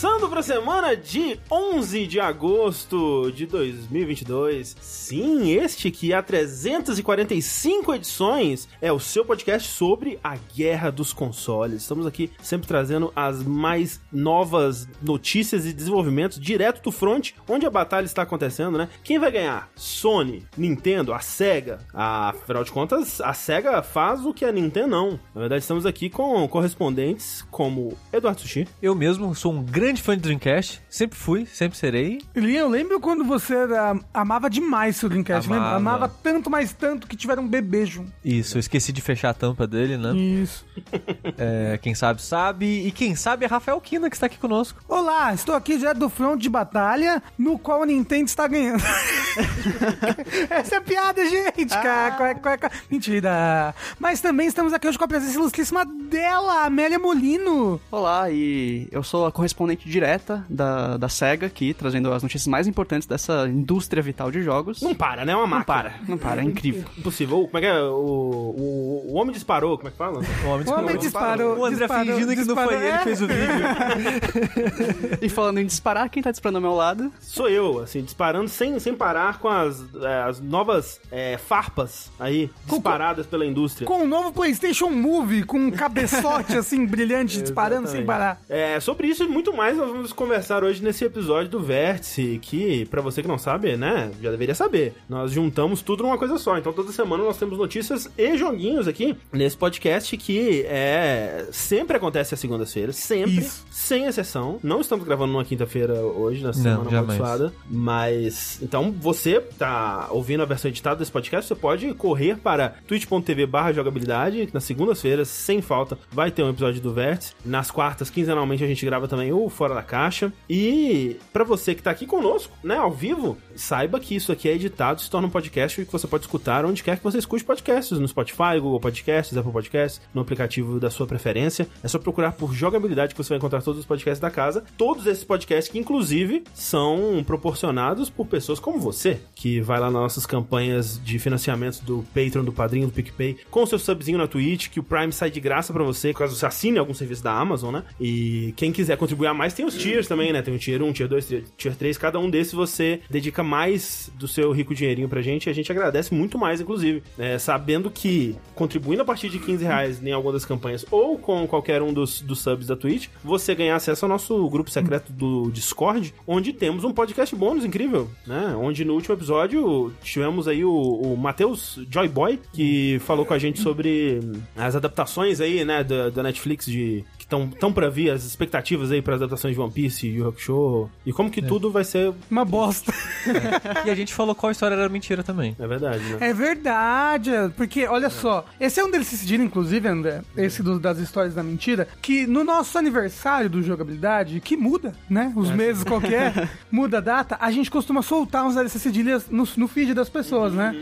Começando para a semana de 11 de agosto de 2022. Sim, este que há 345 edições é o seu podcast sobre a guerra dos consoles. Estamos aqui sempre trazendo as mais novas notícias e desenvolvimentos direto do front, onde a batalha está acontecendo, né? Quem vai ganhar? Sony, Nintendo, a Sega. Afinal de contas, a Sega faz o que a Nintendo não. Na verdade, estamos aqui com correspondentes como Eduardo Sushi. Eu mesmo sou um grande fã de Dreamcast, sempre fui, sempre serei. Lian, eu lembro quando você era- amava demais seu Dreamcast, Amava. lembra? Amava tanto, mais tanto que tiveram um bebê junto. Isso, eu esqueci de fechar a tampa dele, né? Isso. É, quem sabe, sabe. E quem sabe é Rafael Kina que está aqui conosco. Olá, estou aqui direto do front de batalha, no qual a Nintendo está ganhando. Essa é a piada, gente, cara. Qual é- qual é- qual é- Mentira. Mas também estamos aqui hoje com a presença ilustríssima dela, Amélia Molino. Olá, e eu sou a correspondente direta da, da SEGA aqui, trazendo as notícias mais importantes dessa indústria vital de jogos. Não para, né? É uma Não máquina. para, não para, é incrível. Impossível. Como é que é? O, o, o homem disparou, como é que fala? O homem O homem disparou. O André disparou, fingindo que não foi disparou. ele que É. fez o vídeo. E falando em disparar, quem tá disparando ao meu lado? Sou eu, assim, disparando sem, sem parar com as, é, as novas é, farpas aí, disparadas pela indústria. Com o novo PlayStation Move, com um cabeçote assim brilhante, disparando sem parar. É, sobre isso e muito mais nós vamos conversar hoje nesse episódio do Vértice, que, pra você que não sabe, né, já deveria saber. Nós juntamos tudo numa coisa só. Então toda semana nós temos notícias e joguinhos aqui nesse podcast que é sempre acontece às segundas-feiras, sempre, Isso. sem exceção. Não estamos gravando numa quinta-feira hoje, na semana amaldiçoada, mas então você tá ouvindo a versão editada desse podcast, você pode correr para twitch.tv barra jogabilidade, que nas segundas-feiras, sem falta, vai ter um episódio do Vértice. Nas quartas, quinzenalmente, a gente grava também o Fora da Caixa. E pra você que tá aqui conosco, né, ao vivo, saiba que isso aqui é editado, se torna um podcast que você pode escutar onde quer que você escute podcasts, no Spotify, Google Podcasts, Apple Podcasts, no aplicativo da sua preferência. É só procurar por jogabilidade que você vai encontrar todos os podcasts da casa. Todos esses podcasts que, inclusive, são proporcionados por pessoas como você, que vai lá nas nossas campanhas de financiamento do Patreon, do Padrinho, do PicPay, com o seu subzinho na Twitch, que o Prime sai de graça pra você, caso você assine algum serviço da Amazon, né? E quem quiser contribuir a mais, tem os tiers também, né? Tem o tier 1, tier 2, tier- tier 3. Cada um desses você dedica mais do seu rico dinheirinho pra gente e a gente agradece muito mais, inclusive. É, sabendo que contribuindo a partir de 15 reais em alguma das campanhas ou com qualquer um dos, dos subs da Twitch, você ganha acesso ao nosso grupo secreto do Discord, onde temos um podcast bônus incrível, né? Onde no último episódio tivemos aí o, o Matheus Joyboy, que falou com a gente sobre as adaptações aí, né, da, da Netflix de estão tão pra vir, as expectativas aí para as adaptações de One Piece, Yu Yu Hakusho, e como que tudo vai ser, Uma bosta. e a gente falou qual história era mentira também. é verdade, né? É verdade, porque olha só, esse é um deles decidiram, inclusive, André, esse do- das histórias da mentira, que no nosso aniversário do jogabilidade, que muda, né? Os meses qualquer, muda a data, a gente costuma soltar uns DLC cedilhas no, no feed das pessoas, né?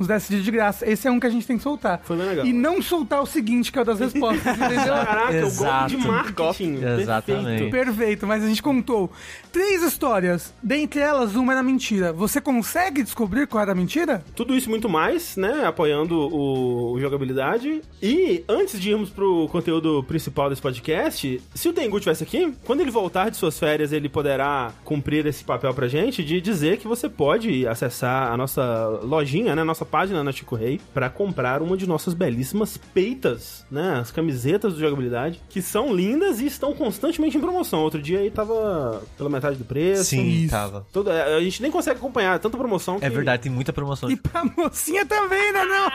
Uns DLC cedilhas de graça. Esse é um que a gente tem que soltar. Foi bem legal. E não soltar o seguinte, que é o das respostas, entendeu? Caraca, Exato. De marketing. Exatamente. Perfeito. Perfeito, mas a gente contou três histórias. Dentre elas, uma era mentira. Você consegue descobrir qual era a mentira? Tudo isso e muito mais, né? Apoiando o, o jogabilidade. E antes de irmos pro conteúdo principal desse podcast, se o Tengu estivesse aqui, quando ele voltar de suas férias, ele poderá cumprir esse papel pra gente de dizer que você pode acessar a nossa lojinha, né? Nossa página na Chico Rei pra comprar uma de nossas belíssimas peitas, né? As camisetas do jogabilidade, que são lindas e estão constantemente em promoção. Outro dia aí tava pela metade do preço. Sim, Isso. tava. Tudo- a gente nem consegue acompanhar tanta promoção que... É verdade, tem muita promoção. E pra mocinha também, né? Não?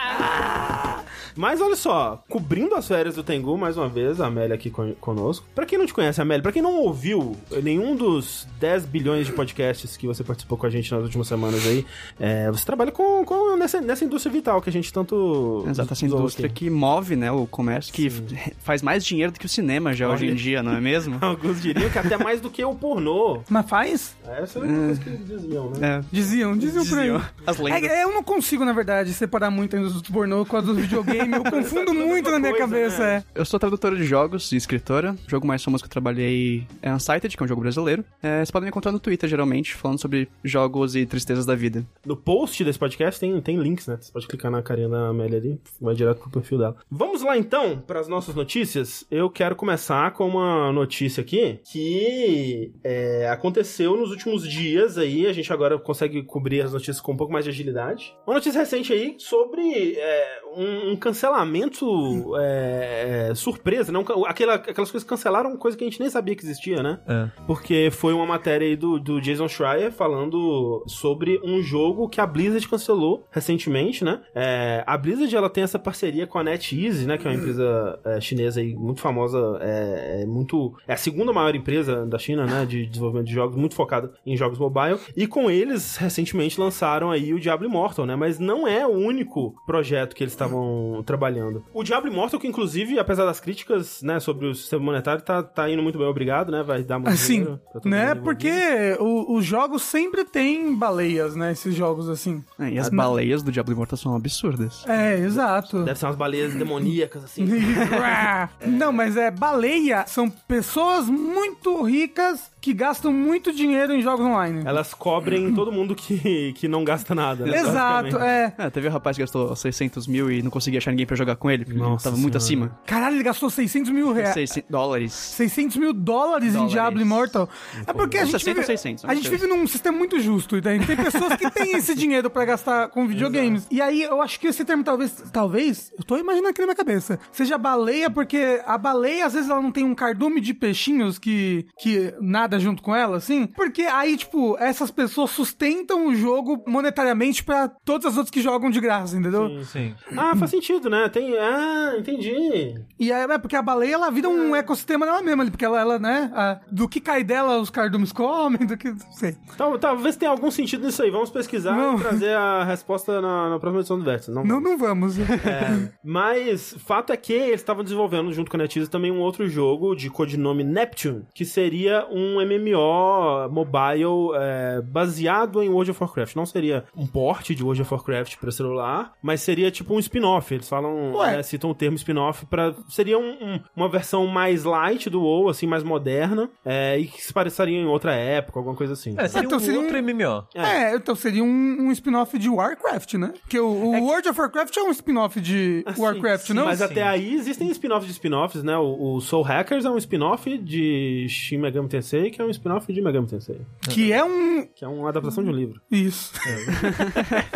Mas olha só, cobrindo as férias do Tengu, mais uma vez, a Amélia aqui con- conosco. Pra quem não te conhece, Amélia, pra quem não ouviu nenhum dos 10 bilhões de podcasts que você participou com a gente nas últimas semanas aí, é, você trabalha com, com- nessa, nessa indústria vital que a gente tanto. Exato, essa indústria aqui. que move, né, o comércio, que faz mais dinheiro do que o cinema já hoje em dia, não é mesmo? Alguns diriam que até mais do que o pornô. Mas faz? Essa é uma coisa que eles diziam, né? É. Diziam, diziam por aí. Diziam. As lendas. É, eu não consigo, na verdade, separar muito a indústria do pornô com a dos videogames. videogame. Eu confundo muito na minha coisa, cabeça, né? é. Eu sou tradutora de jogos e escritora. O jogo mais famoso que eu trabalhei é Unsighted, que é um jogo brasileiro. É, vocês podem me encontrar no Twitter, geralmente, falando sobre jogos e tristezas da vida. No post desse podcast tem, tem links, né? Você pode clicar na carinha da Amélia ali, vai direto pro perfil dela. Vamos lá então para as nossas notícias. Eu quero começar com uma notícia aqui que é, aconteceu nos últimos dias aí. A gente agora consegue cobrir as notícias com um pouco mais de agilidade. Uma notícia recente aí sobre é, um, um cancelamento é, é, surpresa, né? Um, aquela, aquelas coisas cancelaram, coisa que a gente nem sabia que existia, né? É. Porque foi uma matéria aí do, do Jason Schreier falando sobre um jogo que a Blizzard cancelou recentemente, né? É, a Blizzard, ela tem essa parceria com a NetEase, né? Que é uma empresa é, chinesa aí muito famosa, é, é muito... É a segunda maior empresa da China, né? De desenvolvimento de jogos, muito focada em jogos mobile. E com eles, recentemente, lançaram aí o Diablo Immortal, né? Mas não é o único projeto que eles estavam trabalhando. O Diablo Immortal, que inclusive, apesar das críticas, né? Sobre o sistema monetário, tá, tá indo muito bem, obrigado, né? Vai dar muito Assim, dinheiro todo né? Porque o- os jogos sempre têm baleias, né? Esses jogos assim. É, e as baleias do Diablo Immortal são absurdas. É, exato. Deve ser umas baleias demoníacas, assim. Não, mas é baleia são pessoas muito ricas que gastam muito dinheiro em jogos online. Elas cobrem todo mundo que, que não gasta nada. né, Exato, é. É, teve um rapaz que gastou 600 mil e não conseguia achar ninguém pra jogar com ele, porque ele Nossa tava muito Senhora. acima. Caralho, ele gastou 600 mil reais. 600 dólares. 600 mil dólares, em Dólares. Diablo Immortal. É porque a gente, 60 ou vive, 600, a gente vive num sistema muito justo, entende? Tem pessoas que têm esse dinheiro pra gastar com videogames. E aí, eu acho que esse termo talvez, talvez, eu tô imaginando aqui na minha cabeça, seja baleia, porque a baleia, às vezes, ela não tem um cardume de peixinhos que, que nada junto com ela, assim. Porque aí, tipo, essas pessoas sustentam o jogo monetariamente pra todas as outras que jogam de graça, entendeu? Sim. Ah, faz sentido, né? Tem. Ah, entendi. E é, é porque a baleia, ela vira um ecossistema dela mesma, ali, porque ela, ela né, a- do que cai dela, os cardumes comem, do que, não sei. Tal- talvez tenha algum sentido nisso aí. Vamos pesquisar Não. e trazer a resposta na, na próxima edição do Vértice. Não, Não, não vamos. É, mas fato é que eles estavam desenvolvendo junto com a NetEase também um outro jogo de codinome Neptune, que seria um MMO mobile é, baseado em World of Warcraft. Não seria um port de World of Warcraft para celular, mas seria tipo um spin-off. Eles falam, é, citam o termo spin-off para seria um- um- uma versão mais light do WoW, assim, mais moderna, é, e que se pareceria em outra época, alguma coisa assim. É, seria Então um seria um- outro MMO. É, então seria um, um spin-off de Warcraft, né? Porque o, o World of Warcraft é um spin-off de Ah, sim, Warcraft, sim, não? Mas Sim. até aí existem spin-offs de spin-offs, né? O, o Soul Hackers é um spin-off de Shin Megami Tensei, que é um spin-off de Megami Tensei, Que é um... que é uma adaptação de um livro. Isso.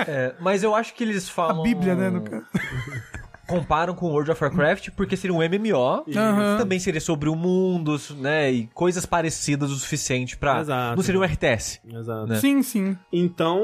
É, mas eu acho que eles A falam. Bíblia, né, no caso. Comparam com World of Warcraft porque seria um MMO. Aham. Também seria sobre o mundo, né? E coisas parecidas o suficiente pra. Exato. Não seria um RTS. Exato. Né? Sim, sim. Então,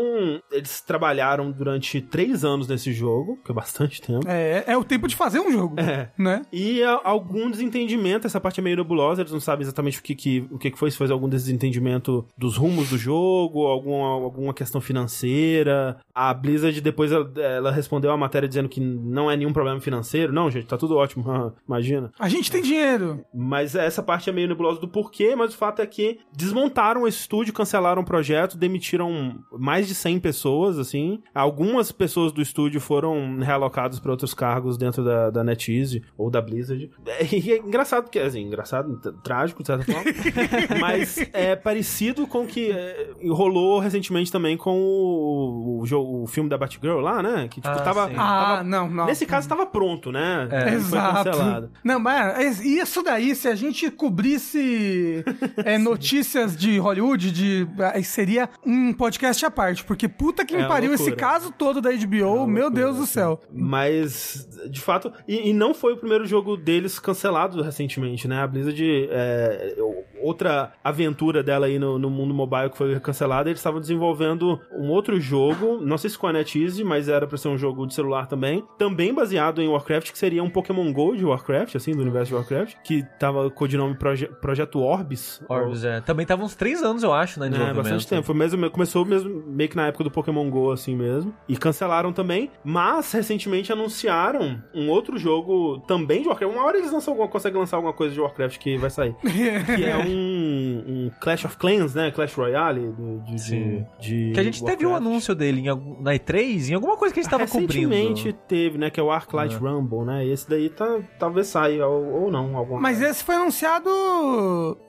eles trabalharam durante três anos nesse jogo, que é bastante tempo. É, é o tempo de fazer um jogo, É. né? E a- algum desentendimento, essa parte é meio nebulosa, eles não sabem exatamente o que, que, o que, que foi, se foi algum desentendimento dos rumos do jogo, alguma, alguma questão financeira. A Blizzard depois ela, ela respondeu a matéria dizendo que não é nenhum problema financeiro. Não, gente, tá tudo ótimo, imagina. A gente tem dinheiro. Mas essa parte é meio nebulosa do porquê, mas o fato é que desmontaram esse estúdio, cancelaram o projeto, demitiram mais de 100 pessoas, assim. Algumas pessoas do estúdio foram realocadas para outros cargos dentro da, da NetEase ou da Blizzard. É, e é engraçado, porque, assim, engraçado, trágico, de certa forma. mas é parecido com o que é, rolou recentemente também com o, o, o filme da Batgirl lá, né? Que, tipo, Ah, tava... Ah, tava- não, não. Nesse caso, tava pronto, né? É. Exato. cancelado. Não, mas isso daí, se a gente cobrisse é, notícias de Hollywood, de, aí seria um podcast à parte, porque puta que É me uma pariu esse caso todo da HBO, meu loucura, Deus do assim. céu. Mas, de fato, e, e não foi o primeiro jogo deles cancelado recentemente, né? A Blizzard, é, outra aventura dela aí no, no mundo mobile que foi cancelada, eles estavam desenvolvendo um outro jogo, não sei se com a NetEase, mas era pra ser um jogo de celular também, também baseado em Warcraft, que seria um Pokémon GO de Warcraft, assim, do universo de Warcraft, que tava com o codinome Proje Projeto Orbis. Orbs, é. Também tava uns três anos, eu acho, né? É, desenvolvimento. bastante tempo. Foi mesmo, começou mesmo meio que na época do Pokémon GO, assim mesmo. E cancelaram também. Mas, recentemente, anunciaram um outro jogo também de Warcraft. Uma hora eles lançam alguma, conseguem lançar alguma coisa de Warcraft que vai sair. que é um, um Clash of Clans, né? Clash Royale. do- De, de, Sim. de Que a gente teve o Warcraft. anúncio dele em na E3, em alguma coisa que a gente tava cobrindo. Recentemente teve, né? Que é o Arclight Blacklight Rumble, né? Esse daí tá, talvez saia, ou, ou não, alguma Mas esse foi anunciado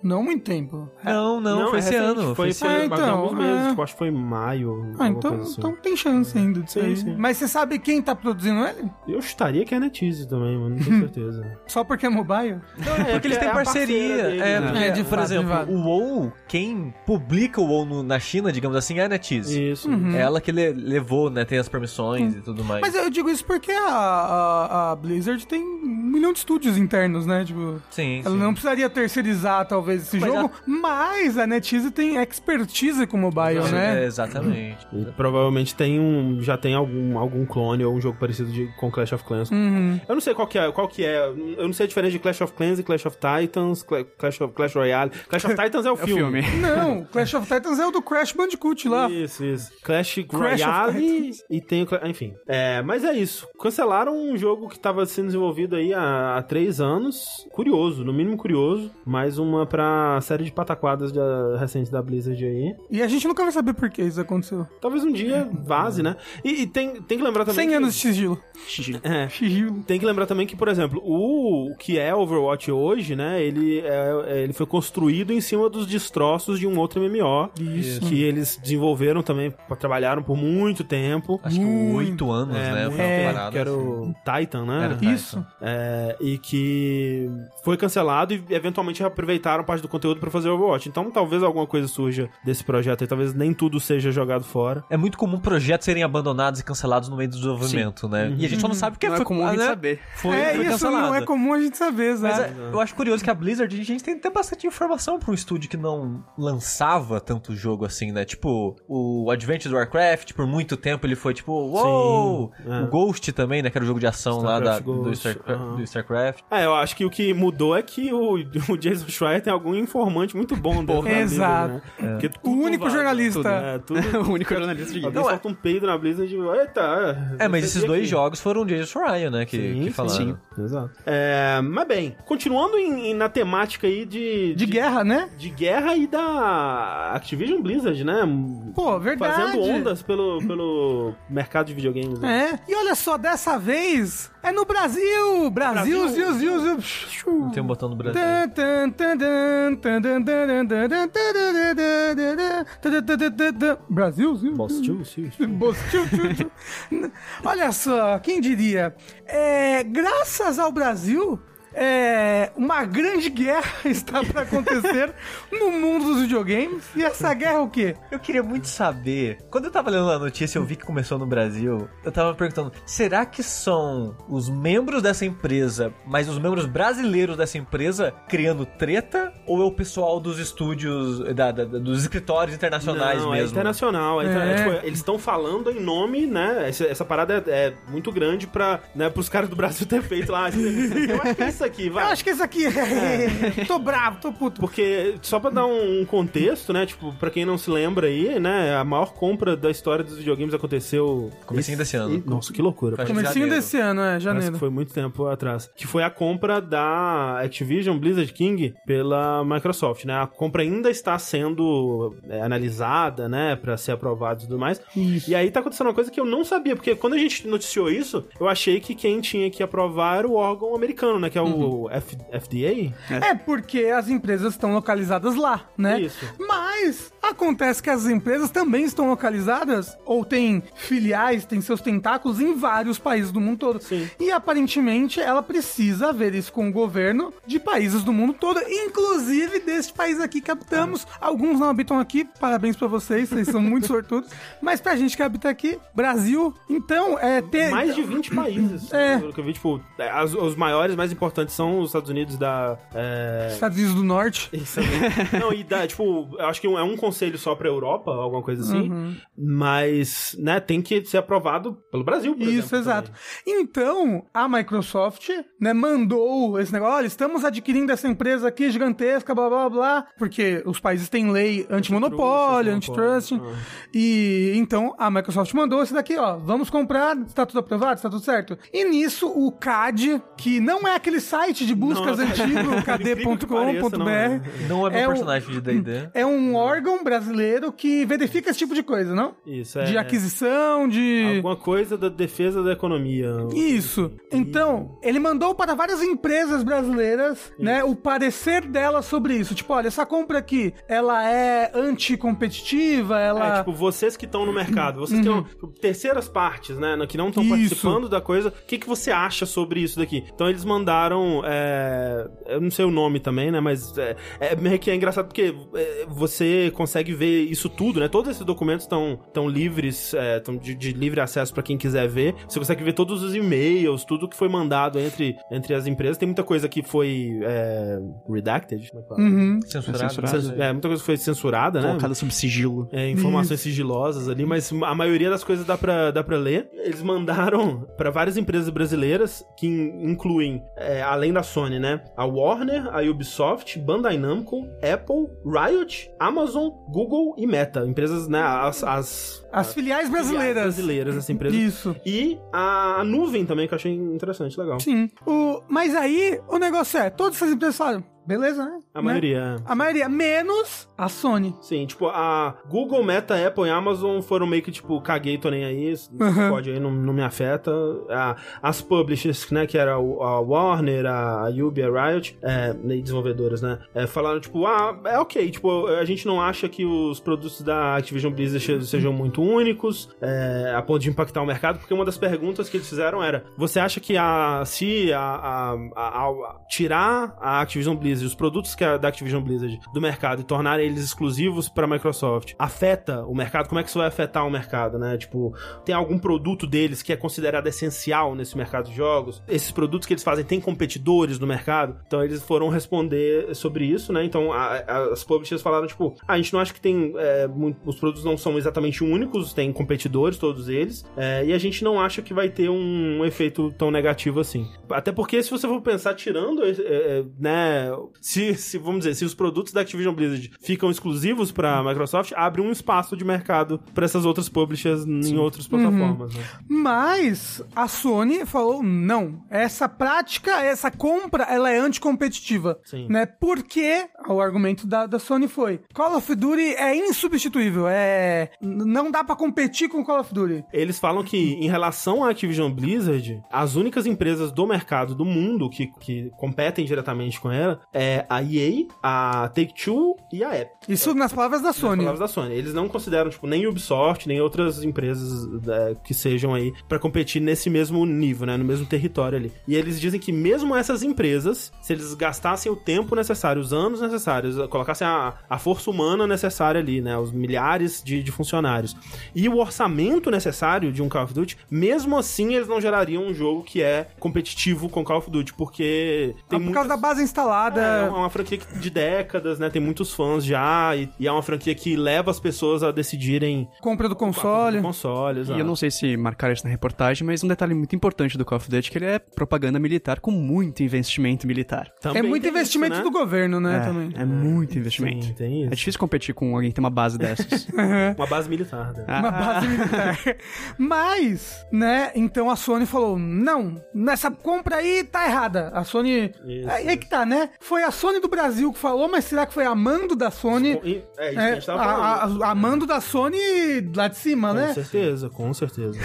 não há muito tempo. Não, não, foi é esse recente, ano. Foi, esse foi Ah, há então, alguns meses, é. tipo, acho que foi em maio. Ah, então, coisa assim. então tem chance ainda disso Sim, aí. sim. Mas você sabe quem tá produzindo ele? Eu chutaria que é a NetEase também, mas não tenho certeza. Só porque é mobile? Porque eles têm é parceria. dele, é, né? porque, É, de por exemplo, de o WoW, quem publica o WoW no- na China, digamos assim, é a NetEase. Isso. É ela que le- levou, né? Tem as permissões e tudo mais. Mas eu digo isso porque a, a, Blizzard tem milhão de estúdios internos, né? Tipo, Sim, ela sim. não precisaria terceirizar, talvez, esse Mas jogo, mas a NetEase tem expertise com mobile, É, né? exatamente. E provavelmente tem um, já tem algum, algum clone ou um jogo parecido de, com Clash of Clans. Uhum. Eu não sei qual que é, qual que é. Eu não sei a diferença de Clash of Clans e Clash of Titans, Cla- Clash of Clash Royale. Clash of Titans é o É o filme. filme. Não, Clash of Titans é o do Crash Bandicoot lá. Isso, isso. Clash, Crash of Royale e tem o... Enfim. É, mas é isso. Cancelaram um jogo que estava sendo desenvolvido aí há, há três anos. Curioso, no mínimo curioso. Mais uma pra série de pataquadas da, recentes da Blizzard aí. E a gente nunca vai saber por que isso aconteceu. Talvez um dia vaze, né? E, e tem, tem que lembrar também 100 que... anos de sigilo. É, Sigilo. Tem que lembrar também que, por exemplo, o que é Overwatch hoje, né? Ele, é- é- ele foi construído em cima dos destroços de um outro MMO. Isso. Que eles desenvolveram também, trabalharam por muito tempo. Acho que oito anos, né? muito Foi parada. que era o Titan, né? Era o Titan. Isso. É, e que foi cancelado e eventualmente aproveitaram parte do conteúdo pra fazer Overwatch. Então talvez alguma coisa surja desse projeto aí, talvez nem tudo seja jogado fora. É muito comum projetos serem abandonados e cancelados no meio do desenvolvimento, né? E a gente só não sabe porque Não foi é comum a gente né? saber. Foi, é, foi isso cancelado. não é comum a gente saber, Mas exato. é, eu acho curioso que a Blizzard, a gente tem até bastante informação pra um estúdio que não lançava tanto jogo assim, né? Tipo, o Advent do Warcraft, por muito tempo ele foi tipo, uou! Sim, é. O Ghost também, né? Que era o jogo de ação lá da, StarCraft do, Ghost, Starcraft, aham. Do StarCraft. É, eu acho que o que mudou é que o, o Jason Schreier tem algum informante muito bom dentro da Blizzard, Exato. né? Porque O único vaza, jornalista. Tudo, é, tudo... o único jornalista de Alguém é- solta um peido na Blizzard e... Eita... É, mas esse esses aqui. dois jogos foram Jason Schreier, né? Que, Sim, que sim, falaram. sim. Exato. É, mas bem, continuando em- em- na temática aí de... De guerra, né? De guerra e da Activision Blizzard, né? Pô, verdade. Fazendo ondas pelo, pelo mercado de videogames. né? É. E olha só, dessa vez é no Brasil! Brasil, Brasil, Brasil, Brasil, Brasil. Não tem um botão no Brasil. Brasil, Brasil. Brasil, Olha só, quem diria? É, graças ao Brasil, é, uma grande guerra está para acontecer no mundo dos videogames. E essa guerra é o quê? Eu queria muito saber. Quando eu tava lendo a notícia, eu vi que começou no Brasil. Eu tava perguntando: será que são os membros dessa empresa, mas os membros brasileiros dessa empresa criando treta? Ou é o pessoal dos estúdios, da- da- dos escritórios internacionais Não, é mesmo? internacional. é inter- É. é, tipo, eles estão falando em nome, né? Essa, essa parada é, é muito grande pra, né, pros caras do Brasil ter feito lá. Eu acho que é isso aqui, Eu vai. acho que isso aqui é. tô bravo, tô puto. Porque, só pra dar um, contexto, né? Tipo, pra quem não se lembra aí, né? A maior compra da história dos videogames aconteceu... Comecinho desse ano. Nossa, que loucura. Parece, Comecinho janeiro. desse ano, é, parece janeiro. que foi muito tempo atrás. Que foi a compra da Activision Blizzard King pela Microsoft, né? A compra ainda está sendo é, analisada, né? Pra ser aprovada e tudo mais. E aí tá acontecendo uma coisa que eu não sabia, porque quando a gente noticiou isso, eu achei que quem tinha que aprovar era o órgão americano, né? Que é o F- FDA. É porque as empresas estão localizadas lá, né? Isso. Mas acontece que as empresas também estão localizadas ou têm filiais, têm seus tentáculos em vários países do mundo todo. Sim. E aparentemente ela precisa ver isso com o governo de países do mundo todo, inclusive deste país aqui que habitamos. Alguns não habitam aqui, parabéns pra vocês, vocês são muito sortudos. Mas pra gente que habita aqui, Brasil, então é ter Mais de 20 países. É. Que eu vi, tipo, é, as- os maiores, mais importantes são os Estados Unidos da. É... Estados Unidos do Norte. Isso aí. Não, e dá, tipo, eu acho que é um conselho só pra Europa, alguma coisa assim. Uhum. Mas, né, tem que ser aprovado pelo Brasil, por Isso, exemplo, exato. também. Então, a Microsoft, né, mandou esse negócio, olha, estamos adquirindo essa empresa aqui gigantesca, blá, blá, blá, porque os países têm lei antimonopólio, Antitrust, antitrust, antimonopólio, e então a Microsoft mandou esse daqui, ó, vamos comprar, está tudo aprovado, está tudo certo. E nisso, o CAD, que não é aquele site de buscas Não, antigo, pareça, não é. kd.com.br, Não é meu É o- personagem de D&D. é um órgão brasileiro que verifica esse tipo de coisa, não? Isso, é. De aquisição, de. Alguma coisa da defesa da economia. Isso. Então, ele mandou para várias empresas brasileiras, né, o parecer delas sobre isso. Tipo, olha, essa compra aqui, ela é anticompetitiva, ela... É, tipo, vocês que estão no mercado, vocês que são tipo, terceiras partes, né, que não estão Isso. participando da coisa, o que, que você acha sobre isso daqui? Então eles mandaram, é, eu não sei o nome também, né, mas é, é meio que é engraçado porque é, você consegue ver isso tudo, né, todos esses documentos estão tão livres, é, tão de, de livre acesso pra quem quiser ver, você consegue ver todos os e-mails, tudo que foi mandado entre, entre as empresas, tem muita coisa que foi é, redacted, como é que fala? Uhum. Censurado. Censurado. Cens- É, muita coisa foi censurada, né? Colocada sob sigilo. É, informações sigilosas ali, mas a maioria das coisas dá pra, dá pra ler. Eles mandaram pra várias empresas brasileiras, que in- incluem, é, além da Sony, né? A Warner, a Ubisoft, Bandai Namco, Apple, Riot, Amazon, Google e Meta. Empresas, né? As, as As filiais brasileiras. brasileiras, essa empresa. Isso. E a, a nuvem também, que eu achei interessante, legal. Sim. O... Mas aí, o negócio é, todas essas empresas falaram, beleza, né? A Né? maioria. A maioria, menos a Sony. Sim, tipo, a Google, Meta, Apple e Amazon foram meio que, tipo, caguei, tô nem aí, Uhum. pode aí, não, não me afeta. A- as publishers, né, que era a Warner, a, Ubi, a Riot, é, desenvolvedoras, né, é, falaram, tipo, ah, é ok, tipo, a gente não acha que os produtos da Activision Blizzard se- sejam muito únicos, é, a ponto de impactar o mercado, porque uma das perguntas que eles fizeram era, você acha que a, se a, a- a- a- tirar a Activision Blizzard, os produtos que a, da Activision Blizzard do mercado e tornar eles exclusivos para Microsoft, afeta o mercado? Como é que isso vai afetar o mercado, né? Tipo, tem algum produto deles que é considerado essencial nesse mercado de jogos? Esses produtos que eles fazem têm competidores no mercado? Então eles foram responder sobre isso, né? Então a- a- as publishers falaram, tipo, ah, a gente não acha que tem. é, muito- os produtos não são exatamente únicos, tem competidores, todos eles, é, e a gente não acha que vai ter um, efeito tão negativo assim. Até porque, se você for pensar, tirando, é, é, né, se, se, vamos dizer, se os produtos da Activision Blizzard ficam exclusivos pra Microsoft, abre um espaço de mercado pra essas outras publishers em outras plataformas, né? Mas a Sony falou não. Essa prática, essa compra, ela é anticompetitiva. Sim. Né? Porque o argumento da, da Sony foi: Call of Duty é insubstituível. É. Não dá pra competir com Call of Duty. Eles falam que, em relação à Activision Blizzard, as únicas empresas do mercado do mundo que, que competem diretamente com ela é a EA, a Take-Two e a Epic. Isso nas palavras da Nas Sony. palavras da Sony. Eles não consideram, tipo, nem Ubisoft, nem outras empresas é, que sejam aí pra competir nesse mesmo nível, né? No mesmo território ali. E eles dizem que mesmo essas empresas, se eles gastassem o tempo necessário, os anos necessários, colocassem a, a força humana necessária ali, né? Os milhares de, de funcionários. E o orçamento necessário de um Call of Duty, mesmo assim eles não gerariam um jogo que é competitivo com Call of Duty, porque Ah, tem por muitas- causa da base instalada. É uma franquia que- de décadas, né? Tem muitos fãs já, e, e é uma franquia que leva as pessoas a decidirem compra do console. consoles. E eu não sei se marcaram isso na reportagem, mas um detalhe muito importante do Call of Duty é que ele é propaganda militar com muito investimento militar. É muito investimento do governo, né? é, também. é muito investimento. Sim, tem isso. É difícil competir com alguém que tem uma base dessas. Uma base militar, né? Ah, Uma base militar. Mas, né, então a Sony falou: não, nessa compra aí tá errada. A Sony. Isso, aí é que tá, né? Foi a Sony do Brasil que falou, mas será que foi a Mando da Sony? É isso que a É, gente tava a, falando. a, a Mando da Sony lá de cima, Com né? certeza, com certeza.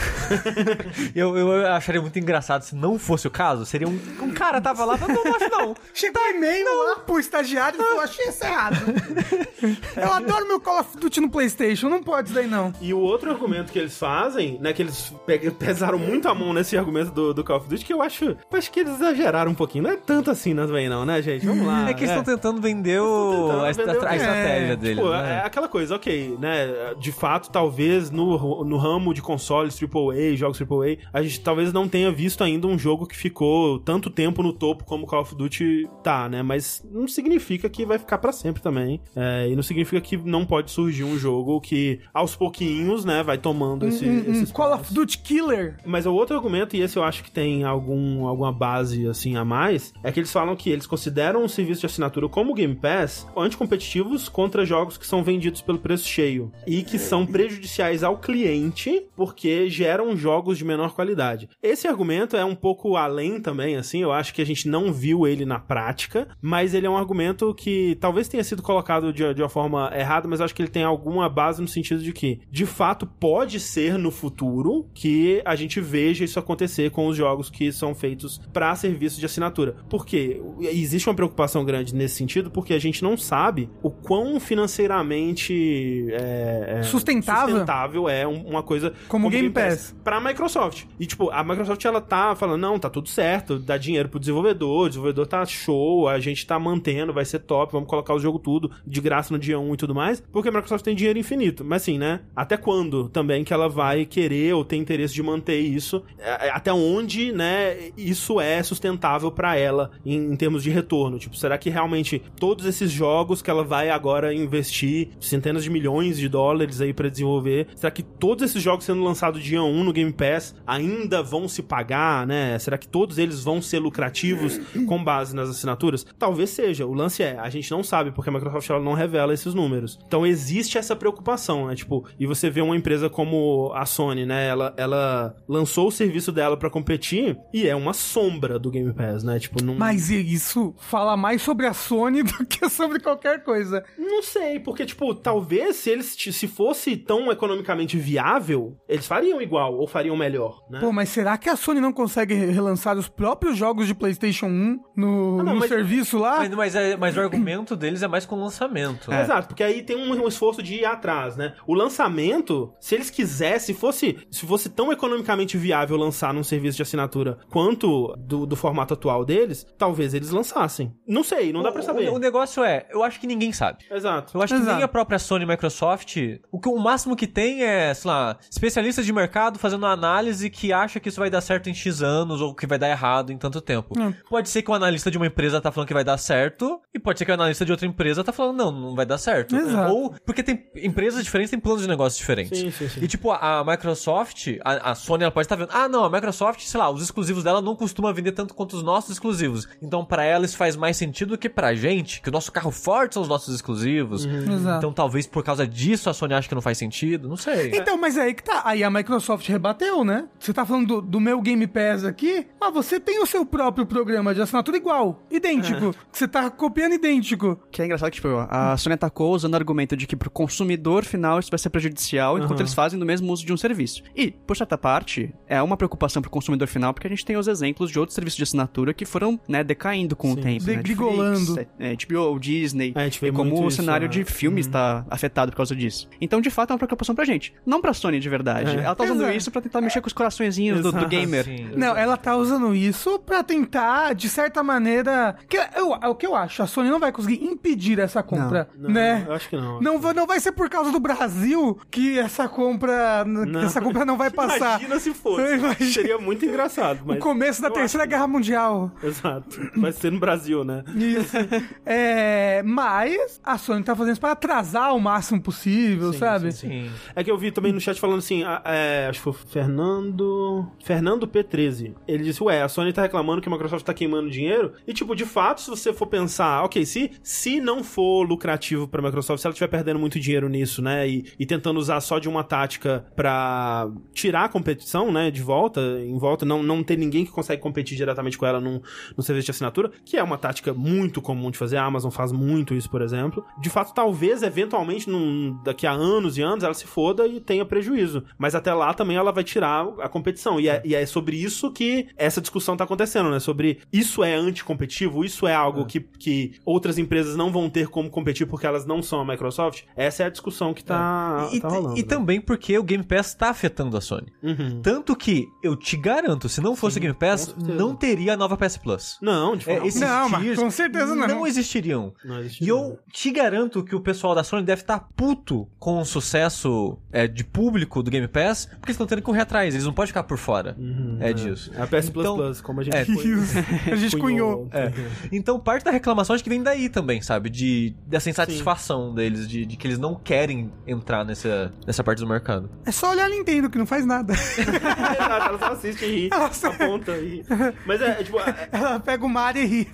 Eu, eu acharia muito engraçado se não fosse o caso. Seria um, um cara tava lá, não, não acho não. Chegou um e-mail lá pro estagiário e falou: achei isso errado. Eu adoro meu Call of Duty no PlayStation, não pode isso daí não. E o outro argumento que eles fazem, né, que eles pe- pesaram muito a mão nesse argumento do, do Call of Duty, que eu acho, acho que eles exageraram um pouquinho. Não é tanto assim também não, né, gente? Vamos lá. É que eles é. estão tentando vender o, tentando a, vender a É, estratégia deles. Tipo, né? é aquela coisa, ok, né? De fato, talvez no, no ramo de consoles AAA, jogos AAA, a gente talvez não tenha visto ainda um jogo que ficou tanto tempo no topo como Call of Duty tá, né? Mas não significa que vai ficar pra sempre também. É, e não significa que não pode surgir um jogo que aos pouquinhos, né, vai tomando esse, Um, um esse Call of Duty Killer. Mas o outro argumento, e esse eu acho que tem algum, alguma base assim a mais, é que eles falam que eles consideram um serviço de assinatura como o Game Pass anticompetitivos contra jogos que são vendidos pelo preço cheio e que são prejudiciais ao cliente porque geram jogos de menor qualidade. Esse argumento é um pouco além também, assim, eu acho que a gente não viu ele na prática, mas ele é um argumento que talvez tenha sido colocado de, de uma forma errada, mas acho que ele tem alguma base no sentido de que, de fato, pode ser no futuro que a gente veja isso acontecer com os jogos que são feitos para serviço de assinatura. Porque existe uma preocupação grande nesse sentido, porque a gente não sabe o quão financeiramente é, é, Sustentável? sustentável é um- uma coisa Como Game Pass. pra Microsoft. E, tipo, a Microsoft, ela tá falando, não, tá tudo certo, dá dinheiro pro desenvolvedor, o desenvolvedor tá show, a gente tá mantendo, vai ser top, vamos colocar o jogo tudo de graça no dia 1 e tudo mais, porque a Microsoft tem dinheiro infinito. Mas assim, né, até quando também que ela vai querer ou ter interesse de manter isso, É, é, até onde, né, isso é sustentável pra ela em, em termos de retorno. Tipo, será que realmente todos esses jogos que ela vai agora investir centenas de milhões de dólares aí pra desenvolver, será que todos esses jogos sendo lançados dia 1 no Game Pass ainda vão se pagar, né? Será que todos eles vão ser lucrativos com base nas assinaturas? Talvez seja. O lance é, a gente não sabe porque a Microsoft ela não revela esses números. Então existe essa preocupação, né? Tipo, e você vê uma empresa como a Sony, né? Ela, ela lançou o serviço dela pra competir e é uma sombra do Game Pass, né? Tipo, não Mas isso fala mais sobre a Sony do que sobre qualquer coisa. Não sei, porque, tipo, talvez se eles se fosse tão economicamente viável, eles fariam igual ou fariam melhor, né? Pô, mas será que a Sony não consegue re- relançar os próprios jogos de PlayStation 1 no, Ah, não, no mas- serviço lá? Mas, mas, é- mas o argumento deles é mais com o lançamento. É. Exato, porque aí tem um, um esforço de ir atrás, né? O lançamento, se eles quisessem, se fosse, se fosse tão economicamente viável lançar num serviço de assinatura quanto do, do formato atual deles, talvez eles lançassem. Não sei, não dá pra saber. O, o negócio é, eu acho que ninguém sabe. Exato. Eu acho que Exato. nem a própria Sony e Microsoft, o, que, o máximo que tem é, sei lá, especialistas de mercado fazendo uma análise que acha que isso vai dar certo em X anos ou que vai dar errado em tanto tempo. Hum. Pode ser que o analista de uma empresa tá falando que vai dar certo e pode ser que o analista de outra empresa tá falando não, não vai dar certo. Exato. Ou porque tem empresas diferentes têm planos de negócios diferentes. Sim, sim, sim. E tipo, a a Microsoft, a, a Sony ela pode estar vendo, ah não, a Microsoft, sei lá, os exclusivos dela não costuma vender tanto quanto os nossos exclusivos. Então pra ela isso faz mais sentido do que pra gente, que o nosso carro forte são os nossos exclusivos. Exato. Então talvez por causa disso a Sony acha que não faz sentido, não sei. Então, mas é aí que tá. Aí a Microsoft rebateu, né? Você tá falando do, do meu Game Pass aqui, ah, você tem o seu próprio programa de assinatura igual, idêntico. Que você tá copiando idêntico. Que é engraçado que, tipo, a Sony atacou usando o argumento de que pro consumidor final isso vai ser prejudicial, enquanto eles fazem do mesmo uso de um serviço. E, por certa parte, é uma preocupação pro consumidor final, porque a gente tem os exemplos de outros serviços de assinatura que foram, né, decaindo com o tempo. né? Netflix, é, HBO, Disney, É, a gente vê e como muito o isso, cenário né? de filmes tá afetado por causa disso. Então, de fato, é uma preocupação pra gente. Não pra Sony, de verdade. É. Ela tá usando Exato. isso pra tentar mexer com os coraçõezinhos do, do gamer. Sim. Não, ela tá usando isso pra tentar, de certa maneira. Que eu, é o que eu acho, a Sony não vai conseguir impedir essa compra, Não, né? eu acho que não. Não, vai- não vai ser por causa do Brasil que essa compra, que essa compra não vai passar. Imagina se fosse. Imagina. Seria muito engraçado. O começo da Terceira Guerra Mundial. Exato. Vai ser no Brasil, né? Isso. É, mas a Sony tá fazendo isso pra atrasar o máximo possível, sabe? Sim. É que eu vi também no chat falando assim, é, acho que foi Fernando. Fernando P13. Ele disse, ué, a Sony tá reclamando que a Microsoft tá queimando dinheiro. E, tipo, de fato, se você for pensar, ok, se, se não for lucrativo pra Microsoft, se ela estiver perdendo muito dinheiro nisso, né? E, e tentando usar só de uma tática pra tirar a competição, né? De volta, em volta, não, não ter ninguém que consegue competir diretamente com ela num, num serviço de assinatura, que é uma tática muito comum de fazer. A Amazon faz muito isso, por exemplo. De fato, talvez, eventualmente, num, daqui a anos e anos, ela se foda e tenha prejuízo. Mas até lá também ela vai tirar a competição. E é, e é sobre isso que essa discussão tá acontecendo, né? Sobre isso é anticompetitivo, isso é algo que, que outras empresas não vão ter como competir porque elas não são a Microsoft. Essa é a discussão que tá, E, tá e- rolando. e também porque o Game Pass tá afetando a Sony. Uhum. Tanto que, eu te garanto, se não fosse o Game Pass, não teria a nova PS Plus. Não, de É, forma esses Não, mas tiers com certeza não. existiriam. Não E eu te garanto que o pessoal da Sony deve estar puto com o sucesso é, de público do Game Pass, porque eles estão tendo que correr atrás, eles não podem ficar por fora. é, disso. É a PS Plus Então- Plus, como a gente É, foi-. A gente cunhou. É. Então parte da reclamação acho que vem daí também, sabe? De, dessa insatisfação deles, de, de que eles não querem entrar nessa, nessa parte do mercado. É só olhar a Nintendo que não faz nada. Exato, ela só assiste e ri, Ela só- aponta e ri. Mas é, é, tipo, é- Ela pega o Mario e ri.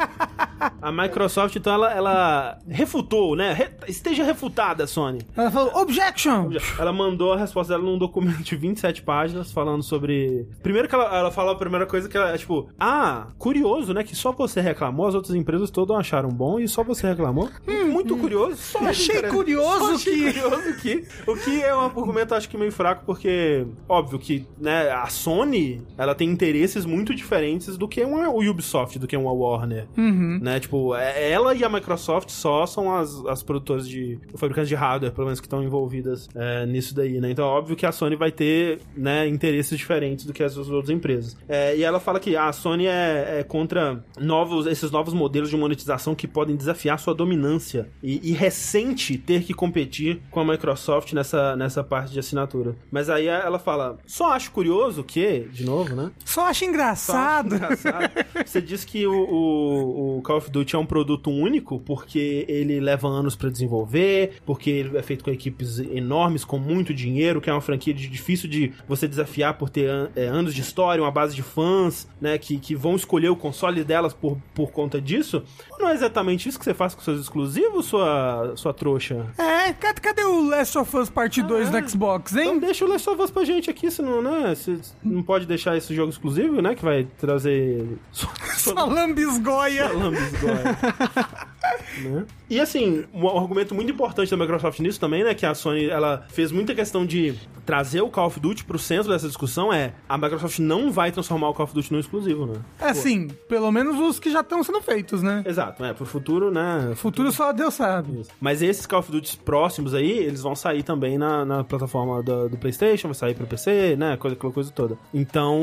A Microsoft, então, ela, ela refutou, né? Re- esteja refutada, Sony. Ela falou, objection! Ela mandou a resposta dela num documento de 27 páginas falando sobre. Primeiro que ela, ela fala a primeira coisa que ela é tipo, ah, curioso, né? Que só você reclamou, as outras empresas todas acharam bom e só você reclamou. Muito curioso. Só Hum, Achei curioso Só achei que- curioso que. O que é um argumento, acho que meio fraco, porque, óbvio que, né, a Sony, ela tem interesses muito diferentes do que uma Ubisoft, do que uma Warner. Uhum. Né? Tipo, é- ela e a Microsoft só são as, as produtoras de. fabricantes de hardware, pelo menos, que estão envolvidas é, nisso daí, né? Então, óbvio que a Sony vai ter, né, interesses diferentes do que as outras empresas. É, e ela fala que a Sony é, é contra novos, esses novos modelos de monetização que podem desafiar sua dominância e, e ressente ter que competir com a Microsoft nessa, nessa parte de assinatura. Mas aí ela fala: só acho curioso que, de novo, né? Só acho Só acho engraçado. engraçado. Você disse que o, o, o Call of Duty é um produto único porque ele leva anos pra desenvolver, porque ele é feito com equipes enormes, com muito dinheiro, que é uma franquia de- difícil de você desafiar por ter an- é, anos de história, uma base de fãs, né, que, que vão escolher o console delas por, por conta disso. Não é exatamente isso que você faz com seus exclusivos, sua, sua trouxa? É, cadê, o Last of Us Part 2 é. no Xbox, Então hein? deixa o Last of Us pra gente aqui, senão, né? Você não pode deixar esse jogo exclusivo, né? Que vai trazer. Só lambisgoia. Lambisgoia. né? E assim, um argumento muito importante da Microsoft nisso também, né? Que a Sony ela fez muita questão de trazer o Call of Duty pro centro dessa discussão é a Microsoft não vai transformar o Call of Duty no exclusivo, né? É assim, pelo menos os que já estão sendo feitos, né? Exato, é, pro futuro, né? Futuro só Deus sabe. Isso. Mas esses Call of Duty próximos aí, eles vão sair também na, na plataforma do, do PlayStation, vai sair pro PC, né? Coisa, aquela coisa toda. Então,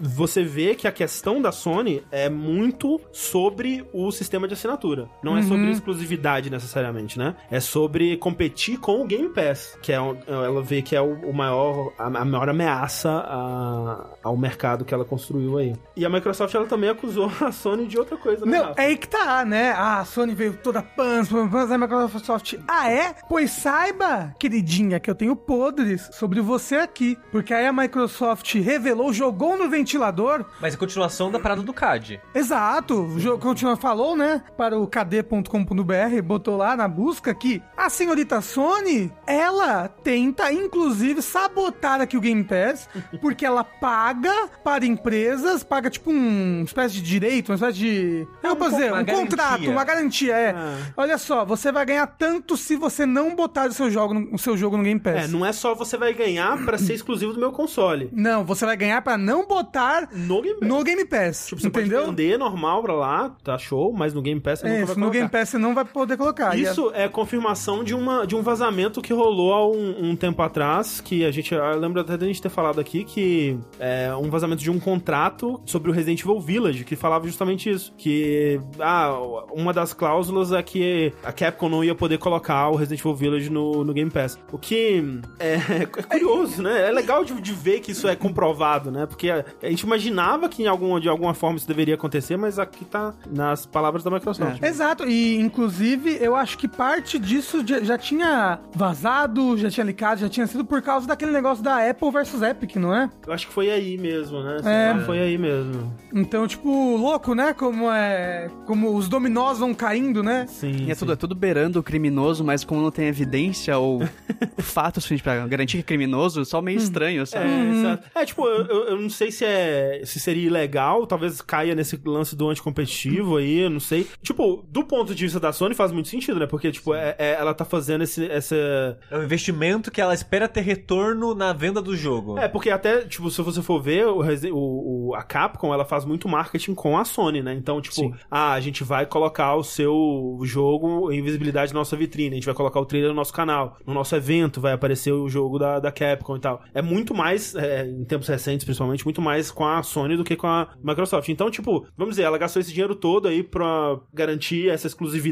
você vê que a questão da Sony é muito sobre o sistema de assinatura. Não é sobre exclusividade necessariamente, né? É sobre competir com o Game Pass, que é ela vê que é o, maior a, a maior ameaça a- ao mercado que ela construiu aí. E a Microsoft ela também acusou a Sony de outra coisa, né? Não, é aí que tá, né? Ah, a Sony veio toda pans, pans, a Microsoft. Ah, é? Pois saiba, queridinha, que eu tenho podres sobre você aqui. Porque aí a Microsoft revelou, jogou no ventilador. Mas é continuação da parada do CAD. Exato, o jogo continua falou, né? Para o kd.com.br, botou lá na busca que a senhorita Sony, ela tenta, inclusive, sabotar aqui o Game Pass, porque ela paga para empresas, paga tipo um uma espécie de direito, uma espécie de. É Eu um con- dizer, um contrato, uma garantia, é. Ah. Olha só, você vai ganhar tanto se você não botar o seu jogo no, o seu jogo no Game Pass. É, não é só você vai ganhar pra ser exclusivo do meu console. Não, você vai ganhar para não botar No Game Pass. no Game Pass. Tipo, você entendeu? pode vender normal pra lá, tá show, mas no Game Pass você É, nunca vai no colocar. Game Pass você não vai poder colocar. E é- Isso é confirmação de, uma, de um vazamento que rolou há um, um tempo atrás, que a gente, eu lembro até da gente ter falado aqui, que é um vazamento de um contrato sobre o Resident Evil Village, que falava justamente isso, que ah, uma das cláusulas é que a Capcom não ia poder colocar o Resident Evil Village no, no Game Pass. O que é, é curioso, né? É legal de, de ver que isso é comprovado, né? Porque a, a gente imaginava que em algum, de alguma forma isso deveria acontecer, mas aqui tá nas palavras da Microsoft. Exato, e inclusive eu acho que parte disso já, já tinha vazado, já tinha licado, já tinha sido por causa daquele negócio da Apple versus Epic, não é? Eu acho que foi aí mesmo, né? É. Foi aí mesmo. Então, tipo, louco, né? Como é. Como os dominós vão caindo, né? Sim. E é tudo, é tudo beirando o criminoso, mas como não tem evidência ou fatos suficientes pra garantir que é criminoso, só meio estranho, sabe? É, exato. É, tipo, eu, eu- eu não sei se é se seria ilegal, talvez caia nesse lance do anticompetitivo aí, eu não sei. Tipo, do ponto de vista da Sony faz muito sentido, né? Porque, tipo, é- é- ela tá fazendo esse, essa... É um investimento que ela espera ter retorno na venda do jogo. É, porque até, tipo, se você for ver, o, o- o- a Capcom, ela faz muito marketing com a Sony, né? Então, tipo, Sim. ah, a gente vai colocar o seu jogo em visibilidade na nossa vitrine, a gente vai colocar o trailer no nosso canal, no nosso evento vai aparecer o jogo da, da Capcom e tal. É muito mais, é, em tempos recentes principalmente, muito mais com a Sony do que com a Microsoft. Então, tipo, vamos dizer, ela gastou esse dinheiro todo aí pra garantir essa exclusividade,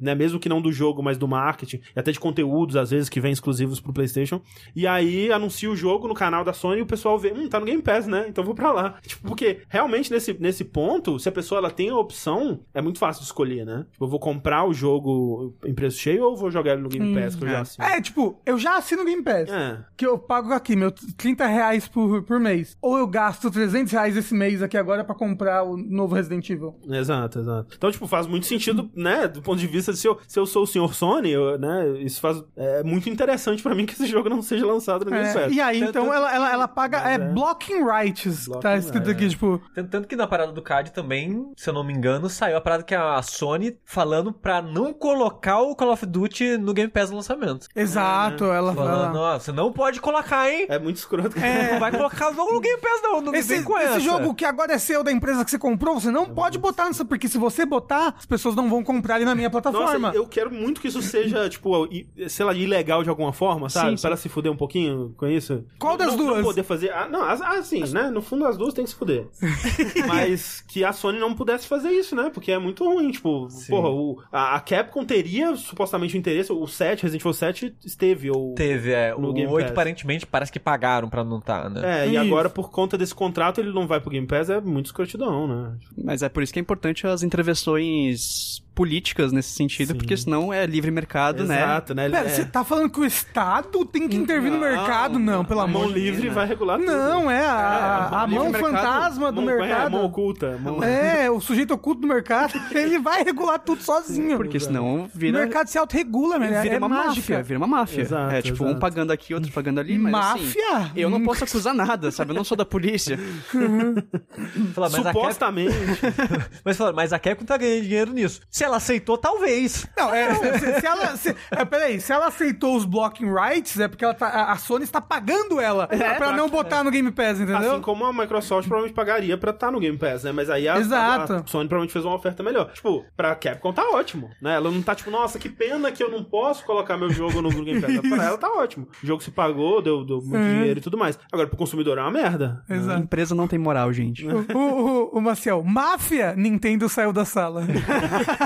né? Mesmo que não do jogo, mas do marketing, e até de conteúdos, às vezes, que vem exclusivos pro PlayStation. E aí anuncia o jogo no canal da Sony e o pessoal vê, hum, tá no Game Pass, né? Então vou pra lá. Tipo, porque realmente nesse, nesse ponto, se a pessoa ela tem a opção, é muito fácil de escolher, né? Tipo, eu vou comprar o jogo em preço cheio ou vou jogar ele no Game Pass, que eu já assino. É, tipo, eu já assino o Game Pass. É. Que eu pago aqui, meu 30 reais por, por mês. Ou eu gasto 300 reais esse mês aqui agora pra comprar o novo Resident Evil. Exato, exato. Então, tipo, faz muito sentido, né? Do ponto de vista de se eu, se eu sou o senhor Sony, eu, né? Isso faz. É muito interessante pra mim que esse jogo não seja lançado no Game É, e aí, Tanto- então, ela, ela, ela paga é, é. blocking rights. Blocking tá escrito aqui, tipo. Tanto, que na parada do CAD também, se eu não me engano, saiu a parada que a Sony falando pra não colocar o Call of Duty no Game Pass no lançamento. Exato, ela Falando, fala. ó, você não pode colocar, hein? É muito escroto. Não vai colocar o jogo no Game Pass, não. Não Esse, esse jogo que agora é seu da empresa que você comprou, você não pode botar nessa, porque se você botar, as pessoas não vão comprar ele na minha plataforma. Nossa, eu quero muito que isso seja, tipo, sei lá, ilegal de alguma forma, sabe? Sim, sim. Para se fuder um pouquinho com isso. Qual das não- duas? Não poder fazer. Ah, não, as, ah, sim, né? No fundo, as duas tem que se fuder. Mas que a Sony não pudesse fazer isso, né? Porque é muito ruim. Tipo, porra, o, a, a Capcom teria supostamente o interesse. O 7, Resident Evil 7, esteve. Ou, Teve, é. No o Game 8 Pass. aparentemente parece que pagaram pra não tá, né? É, e Isso. agora, por conta desse contrato, ele não vai pro Game Pass, é muito escrotidão, né? Mas é por isso que é importante as intervenções políticas nesse sentido, Sim. porque senão é livre mercado, né? Exato, né? Pera, É, você tá falando que o Estado tem que intervir no Não, mercado? Não, pelo a amor mão de livre né? vai regular tudo. Não, é a, É, a livre mão mercado, fantasma do mão- é, mercado. mão oculta. Mão... É, o sujeito oculto do mercado, ele vai regular tudo sozinho. Porque senão o vira, mercado se autorregula, velho. vira é uma máfia. Vira uma máfia. Exato, é tipo um exato. pagando aqui, outro pagando ali, mas assim, Máfia? eu não posso acusar nada, sabe? Eu não sou da polícia. Fala, mas, a Supostamente. mas, fala, mas a Capcom tá ganhando dinheiro nisso. Se ela aceitou, talvez. Não, é, se, se ela. Se, é, peraí, se ela aceitou os blocking rights, é porque ela tá, a- a Sony está pagando ela pra não botar no Game Pass, entendeu? Assim como a Microsoft provavelmente pagaria pra estar no Game Pass, né? Mas aí a, Exato. a- a Sony provavelmente fez uma oferta melhor. Tipo, pra Capcom tá ótimo, né? Ela não tá tipo, nossa, que pena que eu não posso colocar meu jogo no Game Pass. pra ela tá ótimo. O jogo se pagou, deu, deu muito dinheiro e tudo mais. Agora, pro consumidor é uma merda. A Exato. empresa não tem moral, gente. O, o, o, o Maciel, máfia, Nintendo saiu da sala.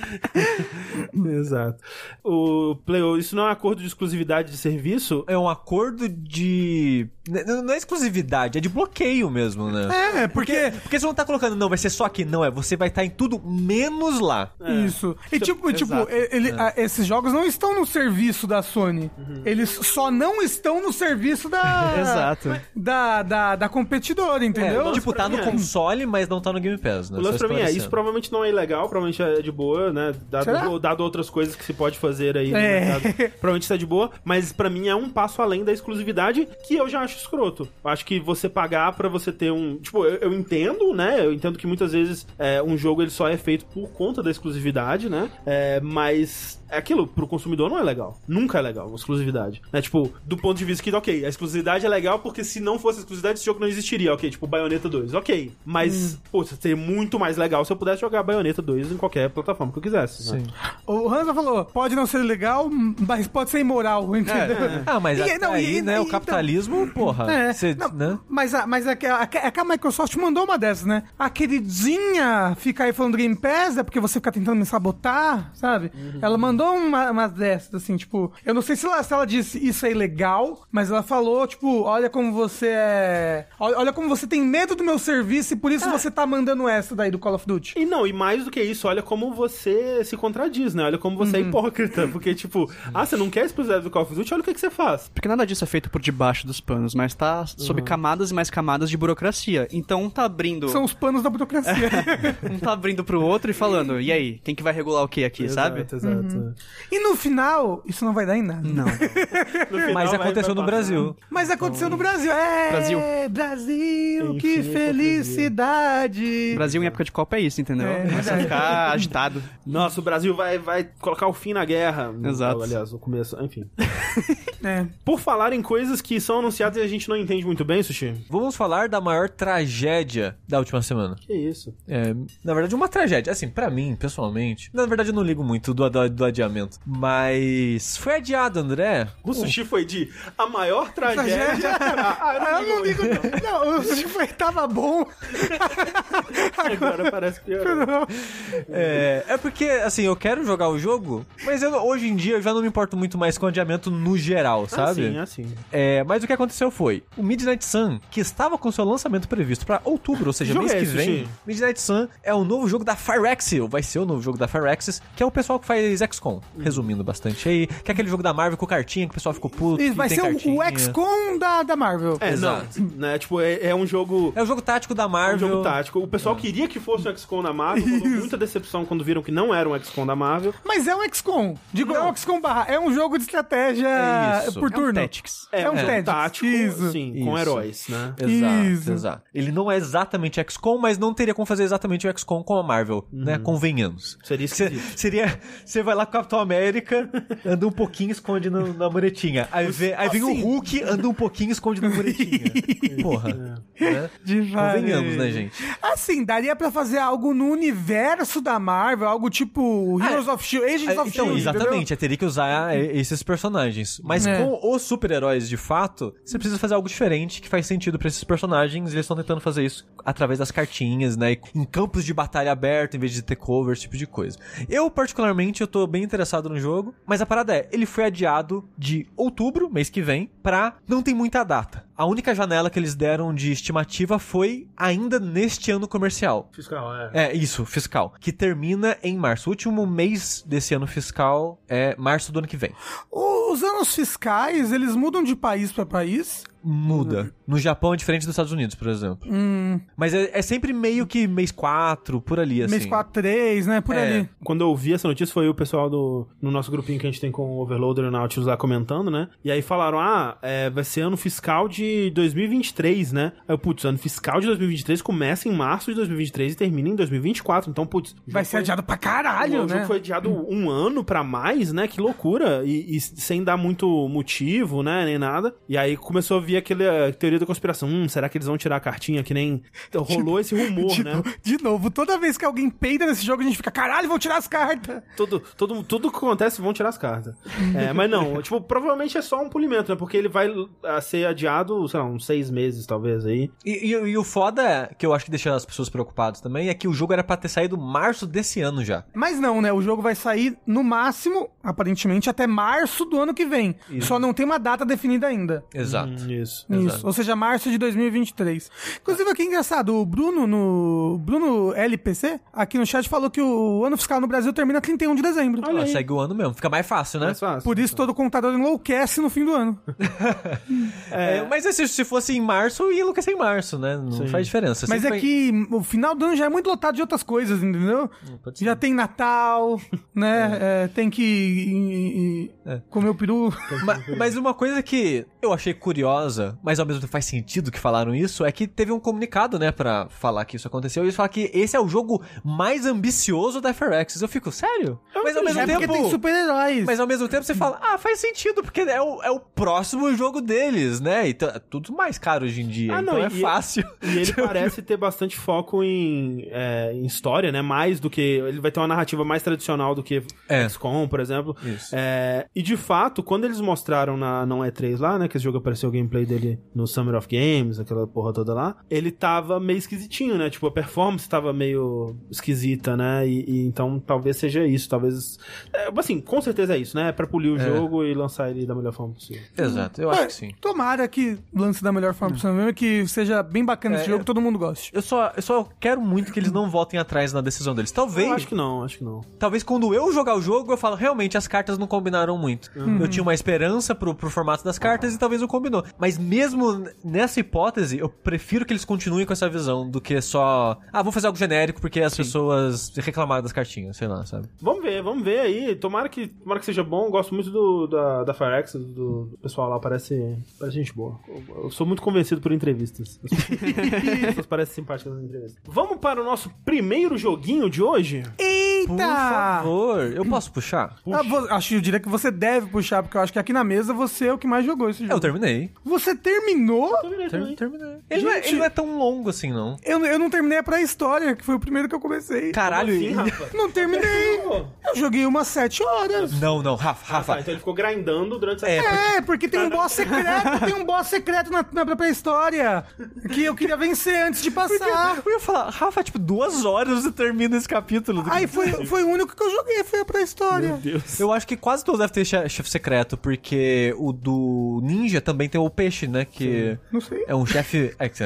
Exato. O Play, isso não é um acordo de exclusividade de serviço? É um acordo de. n- Não é exclusividade, é de bloqueio mesmo, né? É, porque. Porque você não tá colocando, não, vai ser só aqui. Não, é você vai estar em tudo menos lá. Isso. E tipo, tipo exato. ele, a- esses jogos não estão no serviço da Sony. Eles só não estão no serviço da. Exato. Da, da, da competidora, entendeu? lance tipo, tá no é- console, mas não tá no Game Pass, né? O lance pra mim é, isso provavelmente não é ilegal, provavelmente é de boa, né? Dado, dado outras coisas que se pode fazer aí no É. mercado. Provavelmente é de boa, mas pra mim é um passo além da exclusividade que eu já acho escroto. Eu acho que você pagar pra você ter um. Tipo, eu, eu entendo, né? Eu entendo que muitas vezes é, um jogo ele só é feito por conta da exclusividade, né? É, mas é aquilo, pro consumidor não é legal. Nunca é legal uma exclusividade. Né? Tipo, do ponto de vista que, ok, a exclusividade é legal porque se não fosse exclusividade, esse jogo não existiria, ok? Tipo, Bayonetta 2, ok. Mas, pô, seria muito mais legal se eu pudesse jogar Bayonetta 2 em qualquer plataforma que eu quisesse. Né? Sim. O Hansa falou, pode não ser legal, mas pode ser imoral, entendeu? Ah, mas E- não, aí, e- né? e- o capitalismo, porra. É, cê- não, né? Mas, a, mas a, a, é que a Microsoft mandou uma dessas, né? A queridinha fica aí falando do Game Pass, é porque você fica tentando me sabotar, sabe? Ela mandou uma, uma dessas, assim, tipo... Eu não sei se ela, se ela disse isso é ilegal, mas ela falou, tipo, olha como você é... Olha, olha como você tem medo do meu serviço e por isso você tá mandando essa daí do Call of Duty. E não, e mais do que isso, olha como você se contradiz, né? Olha como você é hipócrita. Porque, tipo, ah, você não quer exclusividade do Call of Duty? Olha o que, que você faz. Porque nada disso é feito por debaixo dos panos, mas tá sob camadas e mais camadas de burocracia. Então um tá abrindo. São os panos da burocracia. Um tá abrindo pro outro e falando, e aí, quem que vai regular o que aqui, sabe? Exato, e no final, isso não vai dar em nada. Não. No final Mas aconteceu no Brasil. Mas aconteceu no Brasil. É, Brasil. Brasil, que felicidade. Brasil em época de Copa é isso, entendeu? É, Começa a ficar agitado. Nossa, o Brasil vai, vai colocar o fim na guerra. Exato. Aliás, o começo, enfim. É. Por falar em coisas que são anunciadas e a gente não entende muito bem, Sushi. Vamos falar da maior tragédia da última semana. Que isso? É, na verdade, uma tragédia. Assim, pra mim, pessoalmente, na verdade eu não ligo muito do, do, do adiamento. Mas foi adiado, André. O sushi foi de a maior tragédia. Ah, eu não ligo, não. Não, o sushi foi, tava bom. Agora parece pior. É, é porque, assim, eu quero jogar o jogo, mas eu- hoje em dia eu já não me importo muito mais com adiamento no geral, sabe? Assim, assim. É, mas o que aconteceu foi, o Midnight Sun, que estava com seu lançamento previsto pra outubro, ou seja, mês que vem? Midnight Sun é o novo jogo da Firaxis, ou vai ser o novo jogo da Firaxis, que é o pessoal que faz XCOM, resumindo bastante aí, que é aquele jogo da Marvel com cartinha que o pessoal ficou puto, Isso, vai tem ser o, cartinha. o XCOM da, da Marvel. É, Exato. não. Né, tipo, é, é um jogo. É o jogo tático da É um Marvel. jogo tático. O pessoal queria que fosse um XCOM da Marvel, muita decepção quando viram que não era um XCOM da Marvel. Mas é um XCOM. Digo, é um XCOM barra. É um jogo de estratégia É isso. por É um turno. Tactics. É um Tactics, tático, isso. sim, com Isso. heróis, né? Exato, Isso. exato. Ele não é exatamente XCOM, mas não teria como fazer exatamente o XCOM com a Marvel, né? Convenhamos. Seria Cê- esquisito. seria. Você vai lá com o Capitão América, anda um pouquinho, esconde no- na muretinha. Aí, vê, aí vem assim- o Hulk, anda um pouquinho, esconde na muretinha. Porra. Né? Convenhamos, né, gente? Assim, daria pra fazer algo no universo da Marvel, algo tipo Heroes of Shield, Agents É, of Então, Shield. exatamente, teria que usar é, esses personagens. Mas É. com os super-heróis de fato, você precisa fazer algo diferente que faz sentido pra esses personagens. E eles estão tentando fazer isso através das cartinhas, né? Em campos de batalha aberto, em vez de takeover, esse tipo de coisa. Eu, particularmente, eu tô bem interessado no jogo. Mas a parada é, ele foi adiado de outubro, mês que vem, pra não tem muita data. A única janela que eles deram de estimativa foi ainda neste ano comercial. Fiscal, é. É, isso, fiscal. Que termina em março. O último mês desse ano fiscal é março do ano que vem. Os anos fiscais, eles mudam de país pra país. Muda. No Japão é diferente dos Estados Unidos, por exemplo. Mas é, é sempre meio que mês 4, por ali, assim. Mês 4, 3, né? Por É. ali. Quando eu ouvi essa notícia, foi o pessoal do no nosso grupinho que a gente tem com o Overloader e o Nautilus lá comentando, né? E aí falaram: ah, é, vai ser ano fiscal de 2023, né? Aí eu, putz, ano fiscal de 2023 começa em março de 2023 e termina em 2024. Então, putz. o Vai ser foi- adiado pra caralho, o né? jogo foi adiado um ano pra mais, né? Que loucura. E, e sem dar muito motivo, né? Nem nada. E aí começou a vir aquela teoria da conspiração. Hum, será que eles vão tirar a cartinha? Que nem rolou esse rumor, de, né? no- de novo, toda vez que alguém peida nesse jogo, a gente fica, caralho, vão tirar as cartas. Tudo, tudo, tudo que acontece vão tirar as cartas. É, mas não, tipo, provavelmente é só um polimento, né? Porque ele vai ah, ser adiado, sei lá, uns seis meses, talvez, aí. E, e- e o foda, é, que eu acho que deixa as pessoas preocupadas também, é que o jogo era pra ter saído março desse ano já. Mas não, né? O jogo vai sair no máximo, aparentemente, até março do ano que vem. Só não tem uma data definida ainda. Exato. Hum, isso. Isso, ou seja, março de 2023. Inclusive, aqui é engraçado, o Bruno no Bruno LPC aqui no chat falou que o ano fiscal no Brasil termina 31 de dezembro. Ó, segue o ano mesmo. Fica mais fácil, né? Mais fácil. Por isso todo contador enlouquece no fim do ano. É, mas se, se fosse em março, ia enlouquecer em março, né? Não faz diferença. Mas é Sempre que o final do ano já é muito lotado de outras coisas, entendeu? pode ser. Já tem Natal, né? É, tem que ir- ir- comer o peru. Ma- Mas uma coisa que eu achei curiosa, mas ao mesmo tempo faz sentido que falaram isso, é que teve um comunicado, né, pra falar que isso aconteceu, e eles falam que esse é o jogo mais ambicioso da FRX. Eu fico, sério? Mas ao mesmo é porque tempo... tem super-heróis. Mas ao mesmo tempo você fala, ah, faz sentido, porque é o, é o próximo jogo deles, né? Então é tudo mais caro hoje em dia, Ah, então não, é e- fácil. E ele parece ter bastante foco em, é, em história, né? Mais do que. Ele vai ter uma narrativa mais tradicional do que É. XCOM, por exemplo. Isso. É, e de fato, quando eles mostraram na não E3 lá, né? Que esse jogo apareceu o gameplay dele no Summer of Games, aquela porra toda lá, ele tava meio esquisitinho, né? Tipo, a performance tava meio esquisita, né? E, e então talvez seja isso. Talvez. é, assim, com certeza é isso, né? É pra polir o É. jogo e lançar ele da melhor forma possível. Exato, eu É, acho que sim. Tomara que lance da melhor forma possível mesmo, que seja bem bacana esse É, jogo, que todo mundo goste. Eu só, eu só quero muito que eles não voltem atrás na decisão deles. Talvez, Eu acho que não, acho que não. talvez quando eu jogar o jogo, eu falo, realmente as cartas não combinaram muito. Eu tinha uma esperança pro, pro formato das cartas e talvez não combinou. Mas mesmo nessa hipótese, eu prefiro que eles continuem com essa visão do que só, ah, vamos fazer algo genérico porque as pessoas reclamaram das cartinhas, sei lá, sabe? Vamos ver, vamos ver aí. Tomara que, tomara que seja bom. Eu Gosto muito do, da, da Firex, do, do pessoal lá. Parece, parece gente boa. Eu, eu sou muito convencido por entrevistas. As pessoas parecem simpáticas nas entrevistas. Vamos para o nosso primeiro joguinho de hoje? Eita! Por favor, eu posso puxar? Ah, vo- acho eu diria que você deve puxar, porque eu acho que aqui na mesa você é o que mais jogou esse jogo. Eu terminei. Você terminou? Ter- terminei. Ele não, é, Gente. ele não é tão longo assim, não. Eu, eu não terminei a pré-história, que foi o primeiro que eu comecei. Caralho, Sim, e- Rafa. Não terminei! Eu joguei umas 7 horas. Não, não, Rafa, Ah, Rafa. tá, então ele ficou grindando durante essa É, É, porque tem um boss secreto, tem um boss secreto na, na própria história. Que eu queria vencer antes de passar. Eu ia falar, Rafa, tipo, duas horas você termina esse capítulo. Aí foi, foi o único que eu joguei, foi a pré-história. Meu Deus. Eu acho que quase todos devem ter che- chefe secreto, porque o do Ninja também tem o peixe, né? Que Não sei. é um chefe. É, que-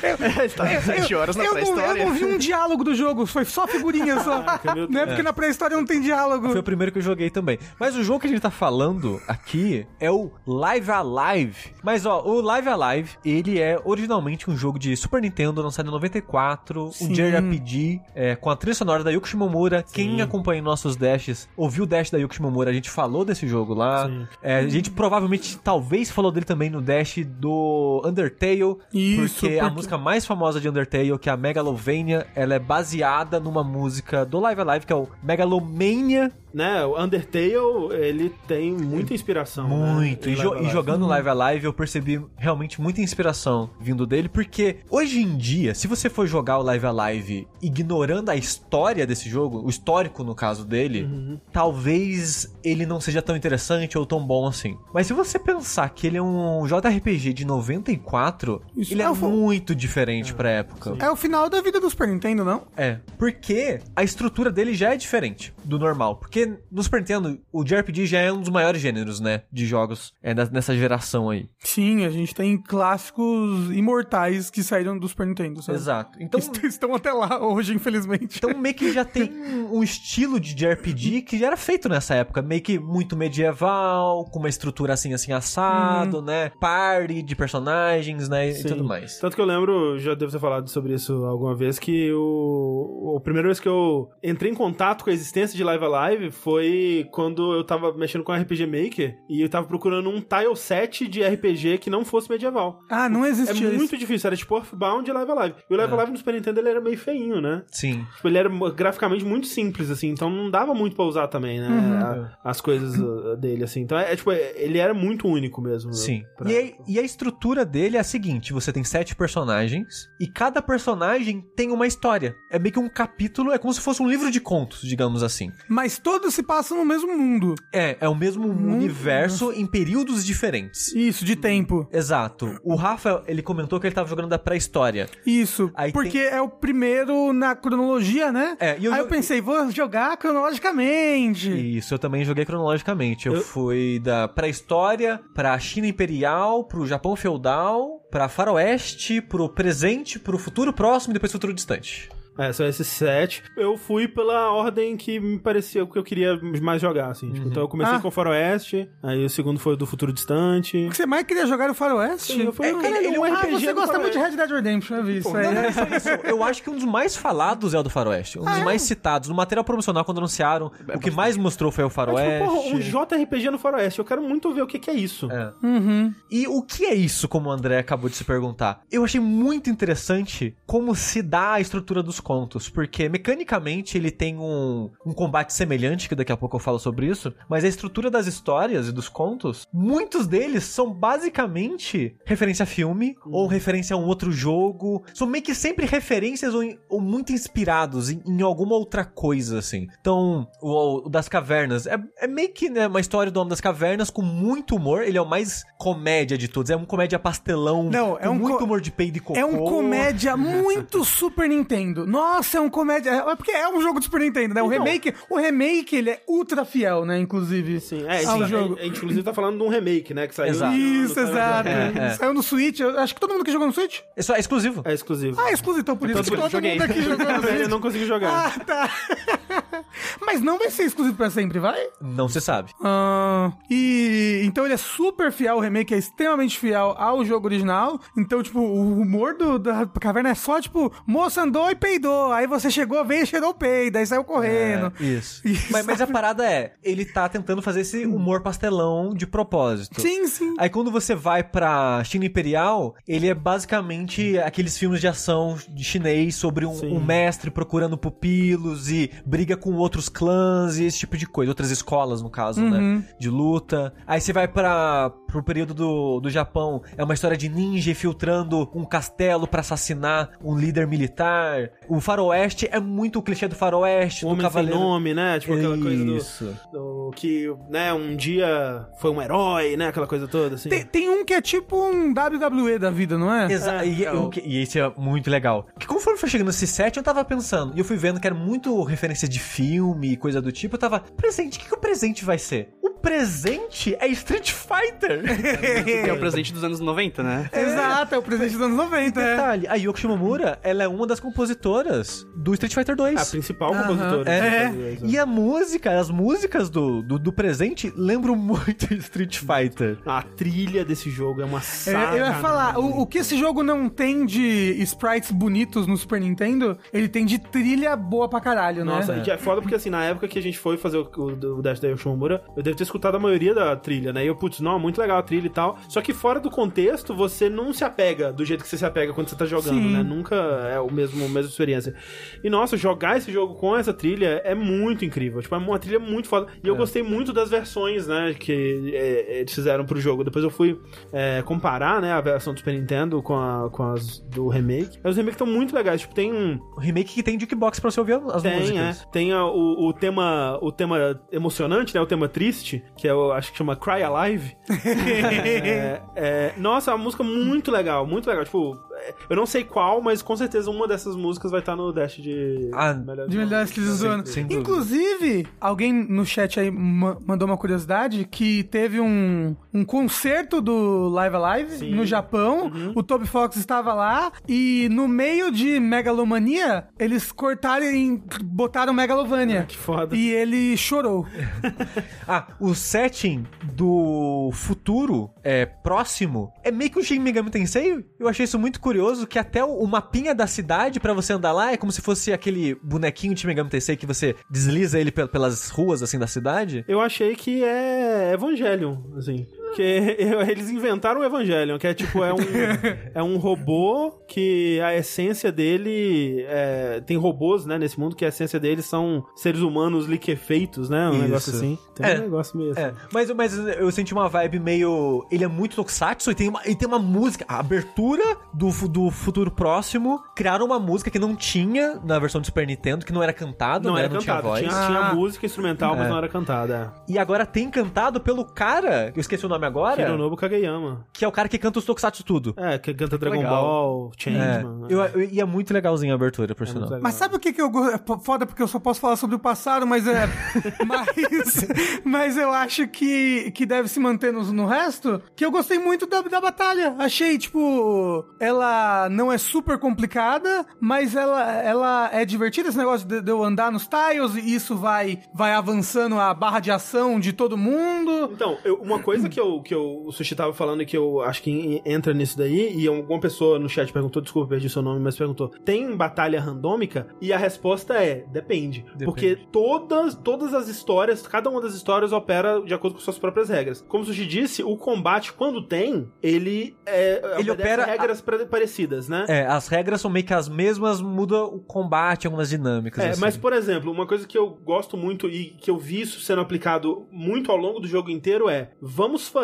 tá 7 horas na eu, não, eu pré-história. não vi um diálogo do jogo, foi só figurinha só. meu Não é porque na pré-história não tem diálogo. foi o primeiro que eu joguei também. Mas o jogo que a gente tá falando aqui é o Live Alive. Mas ó, o Live Alive, ele é originalmente um jogo de Super Nintendo, lançado em 94, um Sim. JRPG é, com a trilha sonora da Yuki Shimomura. Quem acompanha nossos dashes, ouviu o dash da Yuki Shimomura, a gente falou desse jogo lá. Sim. É, a gente provavelmente, talvez, falou dele também no dash do Undertale. Isso, porque, a porque- música mais famosa de Undertale, que é a Megalovania, ela é baseada numa música do Live Alive, que é o Megalomania. Né, o Undertale, ele tem muita inspiração. Muito. Né, E, jo- Live e Alive. jogando Live Alive, eu percebi realmente muita inspiração vindo dele, porque hoje em dia, se você for jogar o Live Alive ignorando a história desse jogo, o histórico no caso dele, Uhum. talvez ele não seja tão interessante ou tão bom assim. Mas se você pensar que ele é um JRPG de 94, Isso ele é é muito diferente pra época. É o final da vida do Super Nintendo, não? É, porque a estrutura dele já é diferente do normal. Porque no Super Nintendo, o JRPG já é um dos maiores gêneros, né? De jogos é, nessa geração aí. Sim, a gente tem clássicos imortais que saíram do Super Nintendo, sabe? Exato. Então, Est- Estão até lá hoje, infelizmente. então meio que já tem um estilo de JRPG que já era feito nessa época. Meio que muito medieval, com uma estrutura assim, assim, assado, né? Party de personagens, né? E Sim. tudo mais. Tanto que eu lembro, já devo ter falado sobre isso alguma vez, que o, a primeira vez que eu entrei em contato com a existência de Live Alive foi quando eu tava mexendo com RPG Maker e eu tava procurando um tile set de RPG que não fosse medieval. Ah, não É existia isso. muito difícil, era tipo Earthbound e Live Alive. E o Live Alive no Super Nintendo ele era meio feinho, né? Sim. Tipo, ele era graficamente muito simples, assim, então não dava muito pra usar também, né? a- as coisas uh, dele, assim. Então, é, é, tipo, é- ele era muito único mesmo. né? Sim. Pra- E, a, e a estrutura dele é a seguinte: você tem sete personagens e cada personagem tem uma história. É meio que um capítulo, é como se fosse um livro de contos, digamos assim. Mas todos se passam no mesmo mundo. É, é o mesmo universo em períodos diferentes. Isso, de tempo. Exato. O Rafa, ele comentou que ele tava jogando da pré-história. Isso. Aí porque tem- é o primeiro na cronologia, né? É, eu Aí eu jo- pensei, vou jogar cronologicamente. Isso, eu também joguei cronologicamente. Eu, Eu- fui da pré-história pra China Imperial, pro Japão Feudal, pra Faroeste, pro presente, pro futuro próximo e depois futuro distante. É, são esses sete. Eu fui pela ordem que me parecia que eu queria mais jogar, assim. Tipo, então eu comecei Ah. com o Faroeste, aí o segundo foi o do Futuro Distante. O que você mais queria jogar era o Faroeste? Sim, eu falei, é, caralho, ele, um ah, RPG você gosta muito de. Red Dead Redemption, eu vi isso aí. Não, não é isso. Eu acho que um dos mais falados é o do Faroeste. Um dos mais citados. No material promocional, quando anunciaram, o que mais mostrou foi o Mas, Faroeste. tipo, porra, um JRPG no Faroeste. Eu quero muito ver o que, que é isso. É. Uhum. E o que é isso, como o André acabou de se perguntar? Eu achei muito interessante como se dá a estrutura dos contos, porque mecanicamente ele tem um, um combate semelhante, que daqui a pouco eu falo sobre isso, mas a estrutura das histórias e dos contos, muitos deles são basicamente referência a filme ou referência a um outro jogo. São meio que sempre referências ou, ou muito inspirados em, em alguma outra coisa, assim. Então, o, o das cavernas é, é meio que né, uma história do Homem das Cavernas com muito humor. Ele é o mais comédia de todos. É um comédia pastelão. Não, é um muito humor de peido e cocô. É um comédia muito Super Nintendo. Nossa, é um comédia. É porque é um jogo de Super Nintendo, né? O Então- remake, o remake ele é ultra fiel, né? Inclusive. Sim, é, ao sim, jogo. A, a gente inclusive tá falando de um remake, né? Que saiu. Exato. Isso, no- no- exato. É, é. Saiu no Switch. Eu acho que todo mundo que jogou no Switch. É só é exclusivo. É exclusivo. Ah, é exclusivo, então por isso que todo joguei. mundo aqui jogou no Eu não consegui jogar. Ah, tá. Mas não vai ser exclusivo pra sempre, vai? Não se sabe. Ah, e então ele é super fiel, o remake é extremamente fiel ao jogo original. Então, tipo, o humor do, da caverna é só, tipo, moça andou e peidou. Aí você chegou, veio e cheirou o peido, aí saiu correndo. É, isso. Isso. Mas, mas a parada é, ele tá tentando fazer esse humor pastelão de propósito. Sim, sim. Aí quando você vai pra China Imperial, ele é basicamente aqueles filmes de ação de chinês sobre um, um mestre procurando pupilos e briga com outros clãs e esse tipo de coisa. Outras escolas, no caso, né? De luta. Aí você vai para pro período do, do Japão. É uma história de ninja infiltrando um castelo pra assassinar um líder militar. O faroeste é muito o clichê do faroeste, O do Homem sem cavaleiro. nome, né? Tipo aquela coisa do, Isso. do que, né, um dia foi um herói, né? Aquela coisa toda, assim. Tem, tem um que é tipo um WWE da vida, não é? Exa e, é, o o- que- e esse é muito legal. Que conforme foi chegando esse set, eu tava pensando, e eu fui vendo que era muito referência de filme e coisa do tipo, eu tava, presente, o que, que o presente vai ser? O presente é Street Fighter! É o presente dos anos 90, né? Exato, é o presente dos anos 90, é. Detalhe, a Yoko Shimomura, ela é uma das compositoras do Street Fighter 2. A principal compositora. É, né? e a música, as músicas do, do, do presente lembram muito Street Fighter. A trilha desse jogo é uma É, saga. eu ia falar, o, o que esse jogo não tem de sprites bonitos no Super Nintendo, ele tem de trilha boa pra caralho, né? Nossa, e é foda porque assim, na época que a gente foi fazer o, o, o Dash da Yoshimura, eu devo ter escutado a maioria da trilha, né? E eu, putz, não, muito legal a trilha e tal. Só que fora do contexto, você não se apega do jeito que você se apega quando você tá jogando, Sim. né? Nunca é o mesmo, a mesma experiência. E nossa, jogar esse jogo com essa trilha é muito incrível. Tipo, é uma trilha muito foda. E eu gostei muito das versões, né, que é, eles fizeram pro jogo. Depois eu fui é, comparar, né, a versão do Super Nintendo com, a, com as do remake. Mas os remakes estão muito legais. Tipo, tem um. O remake que tem jukebox pra você ouvir as Tem, músicas. é. Tem o, o tema o tema emocionante, né? O tema triste, que é o, acho que chama Cry Alive. é, é, nossa, é uma música muito legal, muito legal. Tipo, é, eu não sei qual, mas com certeza uma dessas músicas vai estar no Dash de Ah, De melhores do ano. Inclusive, alguém no chat aí ma- mandou uma curiosidade que teve um, um concerto do Live Alive Sim. no Japão. Uhum. O Toby Fox estava lá e no meio de Megalomania, eles cortaram e botaram Megalovania. Que foda. E ele chorou. Ah, o setting do futuro é próximo é meio que um Shin Megami Tensei. Eu achei isso muito curioso, que até o, mapinha da cidade pra você andar lá é como se fosse aquele bonequinho de Megami Tensei que você desliza ele pel- pelas ruas assim da cidade. Eu achei que é Evangelion, assim. Que eles inventaram o Evangelion, que é tipo, é um, é um robô que a essência dele. é, tem robôs, né, nesse mundo, que a essência deles são seres humanos liquefeitos, né? Um Isso. negócio assim. Tem É. um negócio meio assim. É, mas, mas eu senti uma vibe meio. Ele é muito tokusatsu e tem uma, e tem uma música. A abertura do, do futuro próximo criaram uma música que não tinha na versão do Super Nintendo, que não era cantado, Não né? era não tinha cantado, voz. tinha, tinha Ah. música instrumental, mas É. não era cantada. E agora tem cantado pelo cara, eu esqueci o nome É. agora, Hironobu Kageyama. que é o cara que canta os tokusatsu tudo. É, que canta Dragon legal. Ball, É, Changeman. eu, eu- e é muito legalzinho a abertura, por É sinal. Mas sabe o que que eu é foda porque eu só posso falar sobre o passado, mas é mas mas eu acho que que deve se manter no, no resto, que eu gostei muito da, da batalha. Achei tipo ela não é super complicada, mas ela ela é divertida esse negócio de, de eu andar nos tiles e isso vai vai avançando a barra de ação de todo mundo. Então, eu- uma coisa que, eu, que eu, o Sushi tava falando e que eu acho que en- entra nisso daí, e alguma pessoa no chat perguntou, desculpa, perdi seu nome, mas perguntou, tem batalha randômica? E a resposta é, depende. Porque todas, todas as histórias, cada uma das histórias opera de acordo com suas próprias regras. Como o Sushi disse, o combate, quando tem, ele, é, Ele obedece opera regras pre- parecidas, né? É, as regras são meio que as mesmas, muda o combate, algumas dinâmicas. É, assim. mas por exemplo, uma coisa que eu gosto muito e que eu vi isso sendo aplicado muito ao longo do jogo inteiro é: vamos fazer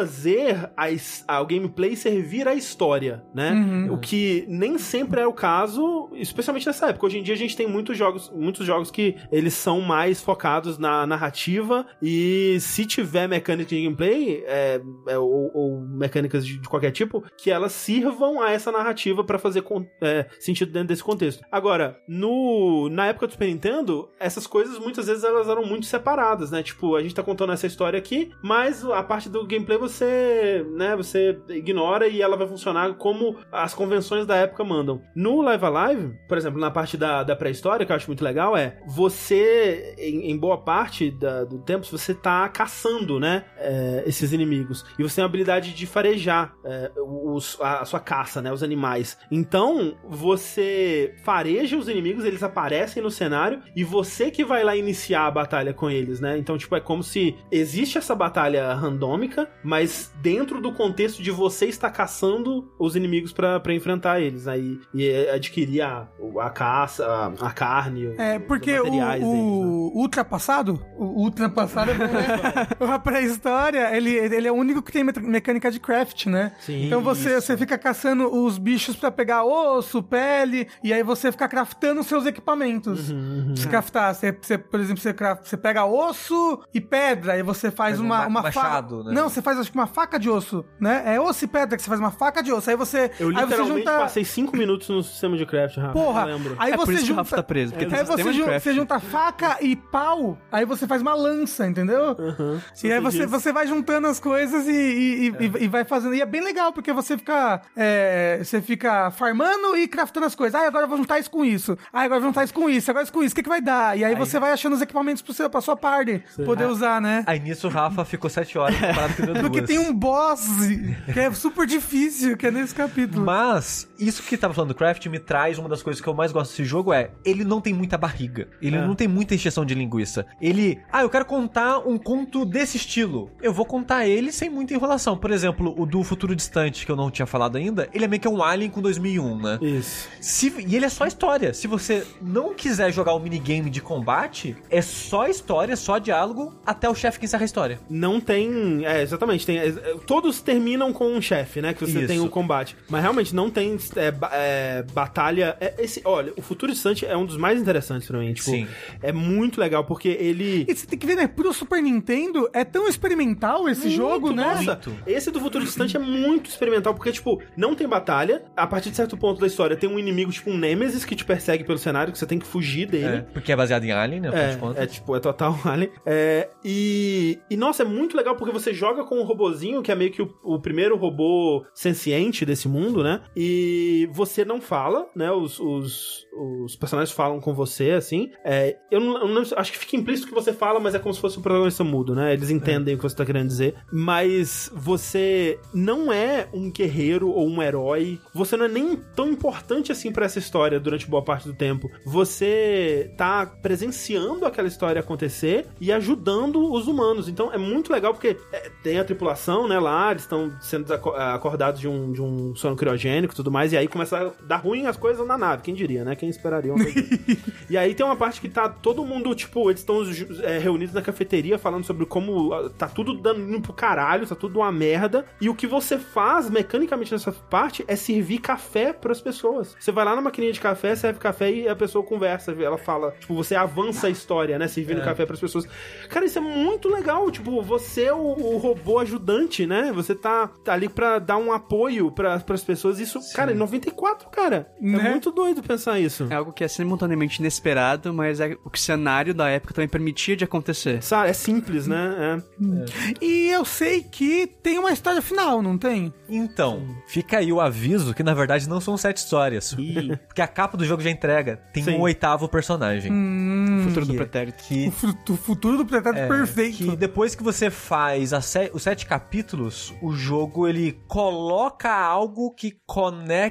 a, his- a- o gameplay servir a história, né? Uhum. O que nem sempre é o caso, especialmente nessa época. Hoje em dia a gente tem muitos jogos, muitos jogos que eles são mais focados na narrativa e se tiver mecânica de gameplay é, é, ou, ou mecânicas de, de qualquer tipo, que elas sirvam a essa narrativa pra fazer con- é, sentido dentro desse contexto. Agora, no na época do Super Nintendo, essas coisas muitas vezes elas eram muito separadas, né? Tipo, a gente tá contando essa história aqui, mas a parte do gameplay você, né, você ignora e ela vai funcionar como as convenções da época mandam. No Live Alive, por exemplo, na parte da, da pré-história, que eu acho muito legal, é você, em, em boa parte da- do tempo, você tá caçando, né, é, esses inimigos. E você tem a habilidade de farejar é, os, a, a sua caça, né, os animais. Então, você fareja os inimigos, eles aparecem no cenário, e você que vai lá iniciar a batalha com eles, né? Então, tipo, é como se existe essa batalha randômica, mas mas dentro do contexto de você estar caçando os inimigos pra pra enfrentar eles, aí e adquirir a, a caça, a, a carne, É, os porque o, materiais deles, né? o ultrapassado, o ultrapassado é bom, né? a pré-história, ele, ele é o único que tem me- mecânica de craft, né? Sim, então você, isso. você fica caçando os bichos pra pegar osso, pele, e aí você fica craftando seus equipamentos. Uhum, Você craftar, você, você, por exemplo, você, craft, você pega osso e pedra, aí você faz Faz um uma, ma- uma machado, faca. né? Não, você faz acho que uma faca de osso, né? É osso e pedra que você faz uma faca de osso. Aí você. Eu aí você literalmente junta... passei 5 minutos no sistema de craft, Rafa. Porra, eu lembro. aí É por você isso que o junta... Rafa tá preso, porque tem Aí você, de jun- craft. você junta faca e pau, aí você faz uma lança, entendeu? Uhum, E aí você, você vai juntando as coisas e, e, e- e- e vai fazendo. E é bem legal, porque você fica. é, você fica farmando e craftando as coisas. Ah, agora eu vou juntar isso com isso. Ah, agora eu vou juntar isso com isso. Agora isso com isso. O que, que vai dar? E aí, você vai achando os equipamentos pro seu, pra sua party poder usar, né? Aí nisso o Rafa ficou sete horas deu Porque tem um boss que é super difícil, que é nesse capítulo. Mas, isso que tava falando do craft me traz uma das coisas que eu mais gosto desse jogo é, ele não tem muita barriga. Ele É. não tem muita injeção de linguiça. Ele, ah, eu quero contar um conto desse estilo. Eu vou contar ele sem muita enrolação. Por exemplo, o do Futuro Distante, que eu não tinha falado ainda, ele é meio que um Alien com 2001, né? Isso. Se- e ele é só história. Se você não quiser jogar o minigame de combate, é só história, só diálogo, até o chefe que encerra a história. Não tem. É, exatamente. Tem, é, todos terminam com um chefe, né? Que você Isso. tem o combate. Mas realmente não tem é, é, batalha. é, esse, olha, o Futuro Distante é um dos mais interessantes pra mim. Tipo, Sim. É muito legal porque ele. E você tem que ver, né? Pro Super Nintendo é tão experimental esse jogo, né? Nossa, Muito. esse do Futuro Distante é muito experimental, porque, tipo, não tem batalha. A partir de certo ponto da história, tem um inimigo, tipo um Nemesis, que te persegue pelo cenário, que você tem que fugir dele. É, porque é baseado em Alien, né? É, é tipo, é total Alien. É, e, e, nossa, é muito legal porque você joga com um robozinho, que é meio que o, o primeiro robô senciente desse mundo, né? E você não fala, né? Os, os, os personagens falam com você, assim. É, eu, não, eu não- acho que fica implícito que você fala, mas é como se fosse um protagonista mudo, né? Eles entendem o que você tá querendo dizer. Mas você não é um guerreiro ou um herói. Você não é nem tão importante assim pra essa história durante boa parte do tempo. Você tá presenciando aquela história acontecer e ajudando os humanos. Então é muito legal porque é, tem a tripulação, né, lá, eles estão sendo acordados de um, de um sono criogênico e tudo mais, e aí começa a dar ruim as coisas na nave, quem diria, né? Quem esperaria uma coisa. E aí tem uma parte que tá todo mundo, tipo, eles estão é, reunidos na cafeteria falando sobre como ah, tá tudo dando pro caralho, tá tudo uma merda. E o que você faz mecanicamente nessa parte é servir café pras pessoas. Você vai lá na maquininha de café, serve café e a pessoa conversa. Ela fala, tipo, você avança a história, né? Servindo café pras pessoas. Cara, isso é muito legal. Tipo, você é o, o robô ajudante, né? Você tá, tá ali pra dar um apoio pra, pras pessoas. Isso, cara, em 94, cara. É Né? muito doido pensar isso. É algo que é simultaneamente inesperado, mas é o que o cenário da época também permitia de acontecer. Sabe, é simples, né? É. E eu sei que tem uma história final, não tem? Então, fica aí o aviso que na verdade não são sete histórias. Porque a capa do jogo já entrega. Tem Sim. um oitavo personagem. Futuro do Que- pretérito. Que, O fu- o futuro do pretérito é, perfeito. que depois que você faz a se- os sete capítulos, o jogo ele coloca algo que conecta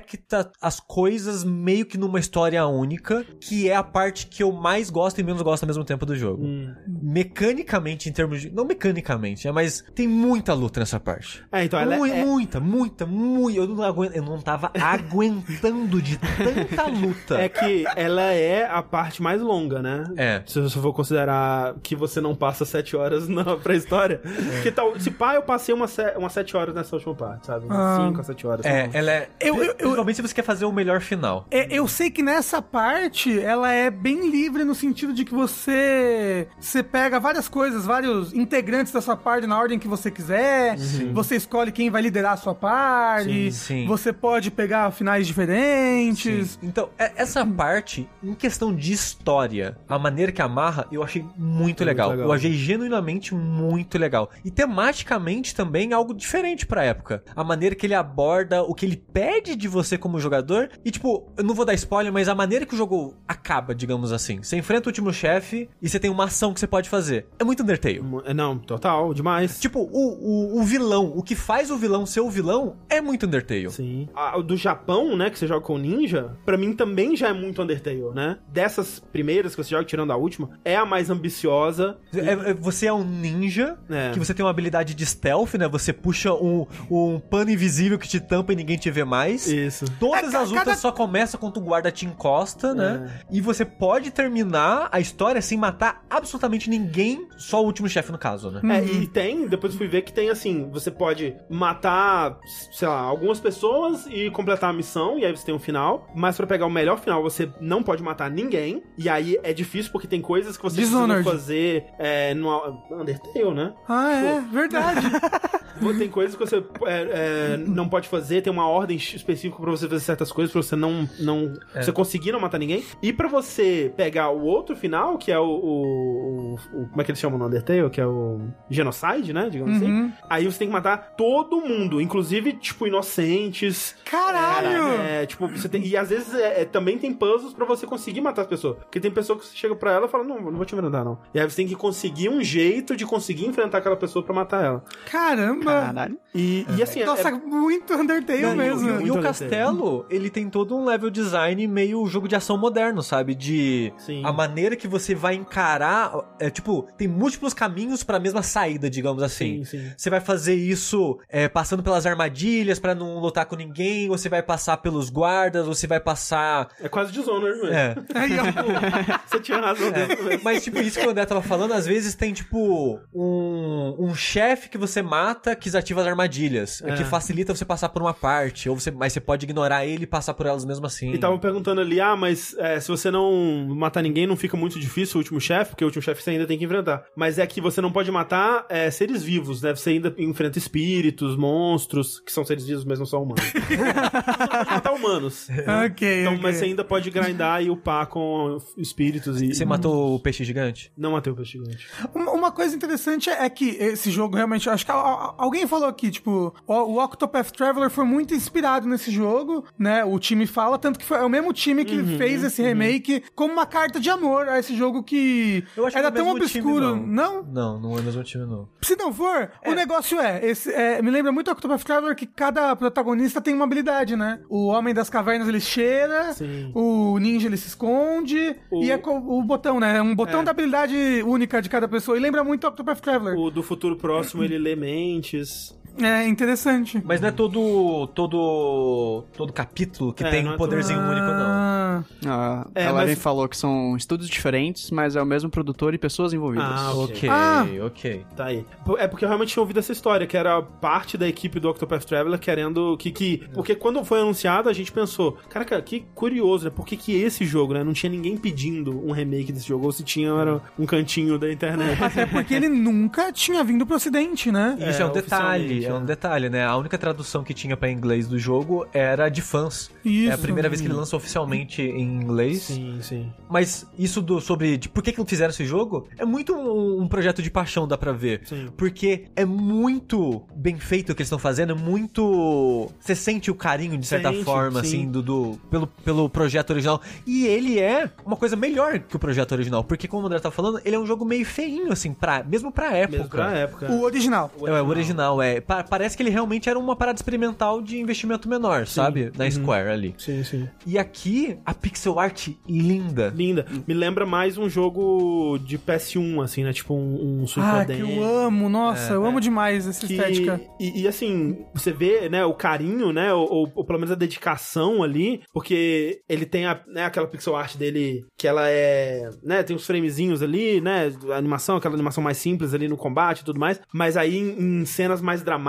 as coisas meio que numa história única, que é a parte que eu mais gosto e menos gosto ao mesmo tempo do jogo. Mecanicamente, em termos de. Não mecanicamente, é, mas tem muita luta nessa parte. É, então ela Mui- é, Muita, muita, muita. Eu não, aguento, eu não tava aguentando de tanta luta. é que ela é a parte mais longa, né? É. Se você for considerar que você não passa sete horas na pré-história. Que tal, se pá, eu passei umas, umas sete horas nessa última parte, sabe? Umas Ah. cinco a sete horas. É, ela é. Eu- eu- eu- Principalmente se você quer fazer o melhor final. É, eu sei que nessa parte ela é bem livre no sentido de que você você pega várias coisas, vários integrantes da sua party na ordem que você quiser. Você escolhe quem vai liderar a sua party. Sim, sim. Você pode pegar finais diferentes. Então, é- essa parte, em questão de história, a maneira que amarra, eu achei muito legal. legal. Eu achei genuinamente muito legal. E tematicamente também algo diferente pra época. A maneira que ele aborda, o que ele pede de você como jogador. E, tipo, eu não vou dar spoiler, mas a maneira que o jogo acaba, digamos assim. Você enfrenta o último chefe e você tem uma ação que você pode fazer. É muito Undertale. É, Não, total, demais. Tipo, o, o, o vilão, o que faz o vilão ser o vilão é muito Undertale. Sim. A, o do Japão, né, que você joga com o Ninja, pra mim também já é muito Undertale, né? Dessas primeiras que você joga, tirando a última, é a mais ambiciosa. É- é- você é um ninja, É. que você tem uma habilidade de stealth, né? Você puxa um, um pano invisível que te tampa e ninguém te vê mais. Isso. Todas É, as lutas cada- só começam quando o guarda te encosta, né? E você pode terminar a história sem matar absolutamente ninguém, só o último chefe no caso, né? É, e tem, depois fui ver que tem assim, você pode matar, sei lá, algumas pessoas e completar a missão, e aí você tem um final, mas pra pegar o melhor final, você não pode matar ninguém, e aí é difícil porque tem coisas que você Dishonored. precisa fazer é, no Undertale, né? Ah, é, verdade. Tem coisas que você é, é, não pode fazer, tem uma ordem específica pra você fazer certas coisas, pra você não. não É. Você conseguir não matar ninguém. E pra você pegar o outro final, que é o. o- o- como é que eles chamam no Undertale? Que é o. Genocide, né? Digamos assim. Uhum. Aí você tem que matar todo mundo, inclusive, tipo, inocentes. Caralho! É, tipo, você tem. E às vezes é, é, também tem puzzles pra você conseguir matar as pessoas. Porque tem pessoa que você chega pra ela e fala: Não, não vou te enfrentar, não. E aí você tem que conseguir um jeito de conseguir enfrentar aquela pessoa pra matar ela. Caramba! Caralho. E, e assim, é- Nossa, é, muito Undertale Não, e- mesmo. E, Muito o Undertale. Castelo, ele tem todo um level design meio jogo de ação moderno, sabe? De Sim. a maneira que você vai encarar, é tipo, tem múltiplos caminhos pra mesma saída, digamos assim. Sim, sim. Você vai fazer isso é, passando pelas armadilhas pra não lutar com ninguém, ou você vai passar pelos guardas, ou você vai passar É quase Dishonored mesmo. é. Aí, ó. Você tinha razão dentro mesmo. Mas, tipo, isso que o André tava falando, às vezes tem, tipo, um, um chefe que você mata que desativa as armadilhas. É. Que facilita você passar por uma parte. Ou você, mas você pode ignorar ele e passar por elas mesmo assim. E estavam perguntando ali, ah, mas é, se você não matar ninguém, não fica muito difícil o último chefe, porque o último chefe você ainda tem que enfrentar. Mas é que você não pode matar é, seres vivos, né? Você ainda enfrenta espíritos, monstros, que são seres vivos, mas não são humanos. você pode matar humanos. ok, Então, ok. mas você ainda pode grindar e upar com espíritos e. Você matou o peixe gigante? Não matei o peixe gigante. Uma, coisa interessante é que esse jogo realmente, acho que alguém falou aqui, tipo, o, o Octopath Traveler foi muito inspirado nesse jogo, né? O time fala, tanto que foi é o mesmo time que Uhum, fez esse remake como uma carta de amor a esse jogo que Eu acho era é tão mesmo time, obscuro. não. não? Não, não é o mesmo time, não. Se não for, o negócio é, esse, é, me lembra muito Octopath Traveler que cada protagonista tem uma habilidade, né? O Homem das Cavernas ele cheira, Sim. o Ninja ele se esconde, O- e é o botão, né? Um botão É. da habilidade única de cada pessoa. E lembra muito Octopath Traveler. O do futuro próximo, ele lê mentes. É interessante. Mas não é todo. todo. todo capítulo que É, tem um é poderzinho Ah, único, não. Ah, É, a Laren mas- falou que são estudos diferentes, mas é o mesmo produtor e pessoas envolvidas. Ah, Ok, Ah. ok. Tá aí. É porque eu realmente tinha ouvido essa história, que era parte da equipe do Octopath Traveler querendo que. que porque quando foi anunciado, a gente pensou, caraca, que curioso, né? Por que, que esse jogo, né? Não tinha ninguém pedindo um remake desse jogo, ou se tinha, era um cantinho da internet. Até porque ele nunca tinha vindo pro ocidente, né? Isso é, É, um detalhe, é um detalhe, né? A única tradução que tinha pra inglês do jogo era de fãs. Isso. É a primeira vez que ele lança oficialmente em inglês. sim, sim. Mas isso do, sobre de por que, que não fizeram esse jogo é muito um, um projeto de paixão, dá pra ver. Sim. Porque é muito bem feito o que eles estão fazendo, é muito. Você sente o carinho, de certa Sente, forma, sim. assim, do, do- pelo, pelo projeto original. E ele é uma coisa melhor que o projeto original. Porque, como o André tá falando, ele é um jogo meio feinho, assim, pra, mesmo pra época. Mesmo pra época. O original. É, é, o original, é. Pa- parece que ele realmente era uma parada experimental de investimento menor, sabe? Na Square ali. Sim, sim. E aqui, a pixel art linda. Linda. Me lembra mais um jogo de PS1, assim, né? Tipo um, um Ah, que eu amo, nossa, eu amo demais essa que- estética. E, e, assim, você vê, né, o carinho, né, ou, ou- ou pelo menos a dedicação ali, porque ele tem a, né, aquela pixel art dele que ela é, né, tem uns framezinhos ali, né, a animação, aquela animação mais simples ali no combate e tudo mais, mas aí em, em cenas mais dramáticas,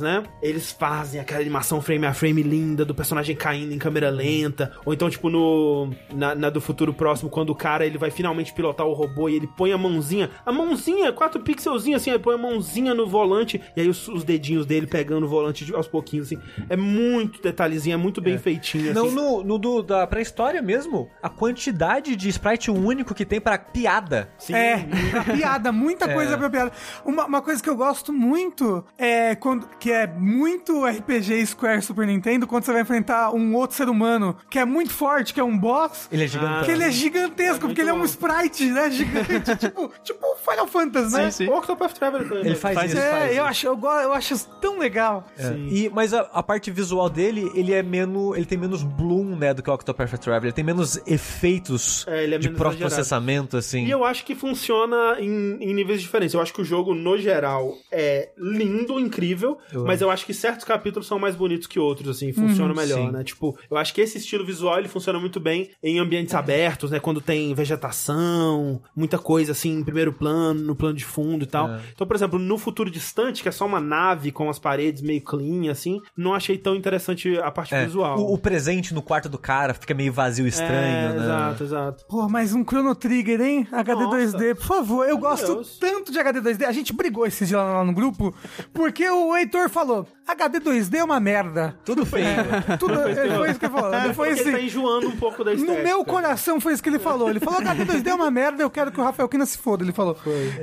né, eles fazem aquela animação frame a frame linda do personagem caindo em câmera lenta, ou então, tipo, no na, na do futuro próximo, quando o cara ele vai finalmente pilotar o robô e ele põe a mãozinha, a mãozinha, quatro pixelzinhos assim, ele põe a mãozinha no volante e aí os, os dedinhos dele pegando o volante de- aos pouquinhos, assim. É muito detalhezinho, é muito bem feitinho. Não, assim. no, no do, da pré-história mesmo, a quantidade de sprite único que tem pra piada. Sim, É, pra piada, muita coisa pra piada. Uma, uma coisa que eu gosto muito é quando que é muito RPG Square Super Nintendo, quando você vai enfrentar um outro ser humano que é muito forte, que é um boss. Ele é gigantão. Que ele é gigantesco, porque ele é um bom. sprite, né? Gigante, tipo, tipo Final Fantasy, né? Sim, sim. O Octopath Traveler também. Ele faz, Faz isso. isso. faz É, eu isso. acho, eu, eu acho isso tão legal. É. E, mas a, a parte visual dele, ele é menos. Ele tem menos bloom, né, do que o Octopath Traveler. Ele tem menos efeitos É, ele é de processamento, assim. E eu acho que funciona em, em níveis diferentes. Eu acho que o jogo, no geral, é lindo, incrível, Eu mas eu acho que certos capítulos são mais bonitos que outros, assim, funcionam melhor, sim. né? Tipo, eu acho que esse estilo visual, ele funciona muito bem em ambientes abertos, né? Quando tem vegetação, muita coisa, assim, em primeiro plano, no plano de fundo e tal. É. Então, por exemplo, no futuro distante, que é só uma nave com as paredes meio clean, assim, não achei tão interessante a parte É, visual. o, o presente no quarto do cara fica meio vazio e estranho, é, né? Exato, exato. Pô, mas um Chrono Trigger, hein? HD Nossa. 2D, por favor. Eu gosto Deus. tanto de HD 2D. A gente brigou esses dias lá no grupo, porque o Heitor falou: HD 2D é uma merda. Tudo feio. Tudo, foi isso que ele falou. É, Foi porque ele tá assim. enjoando um pouco da estética. No meu coração foi isso que ele falou. Ele falou: HD 2D é uma merda, eu quero que o Rafael Kina se foda. Ele falou.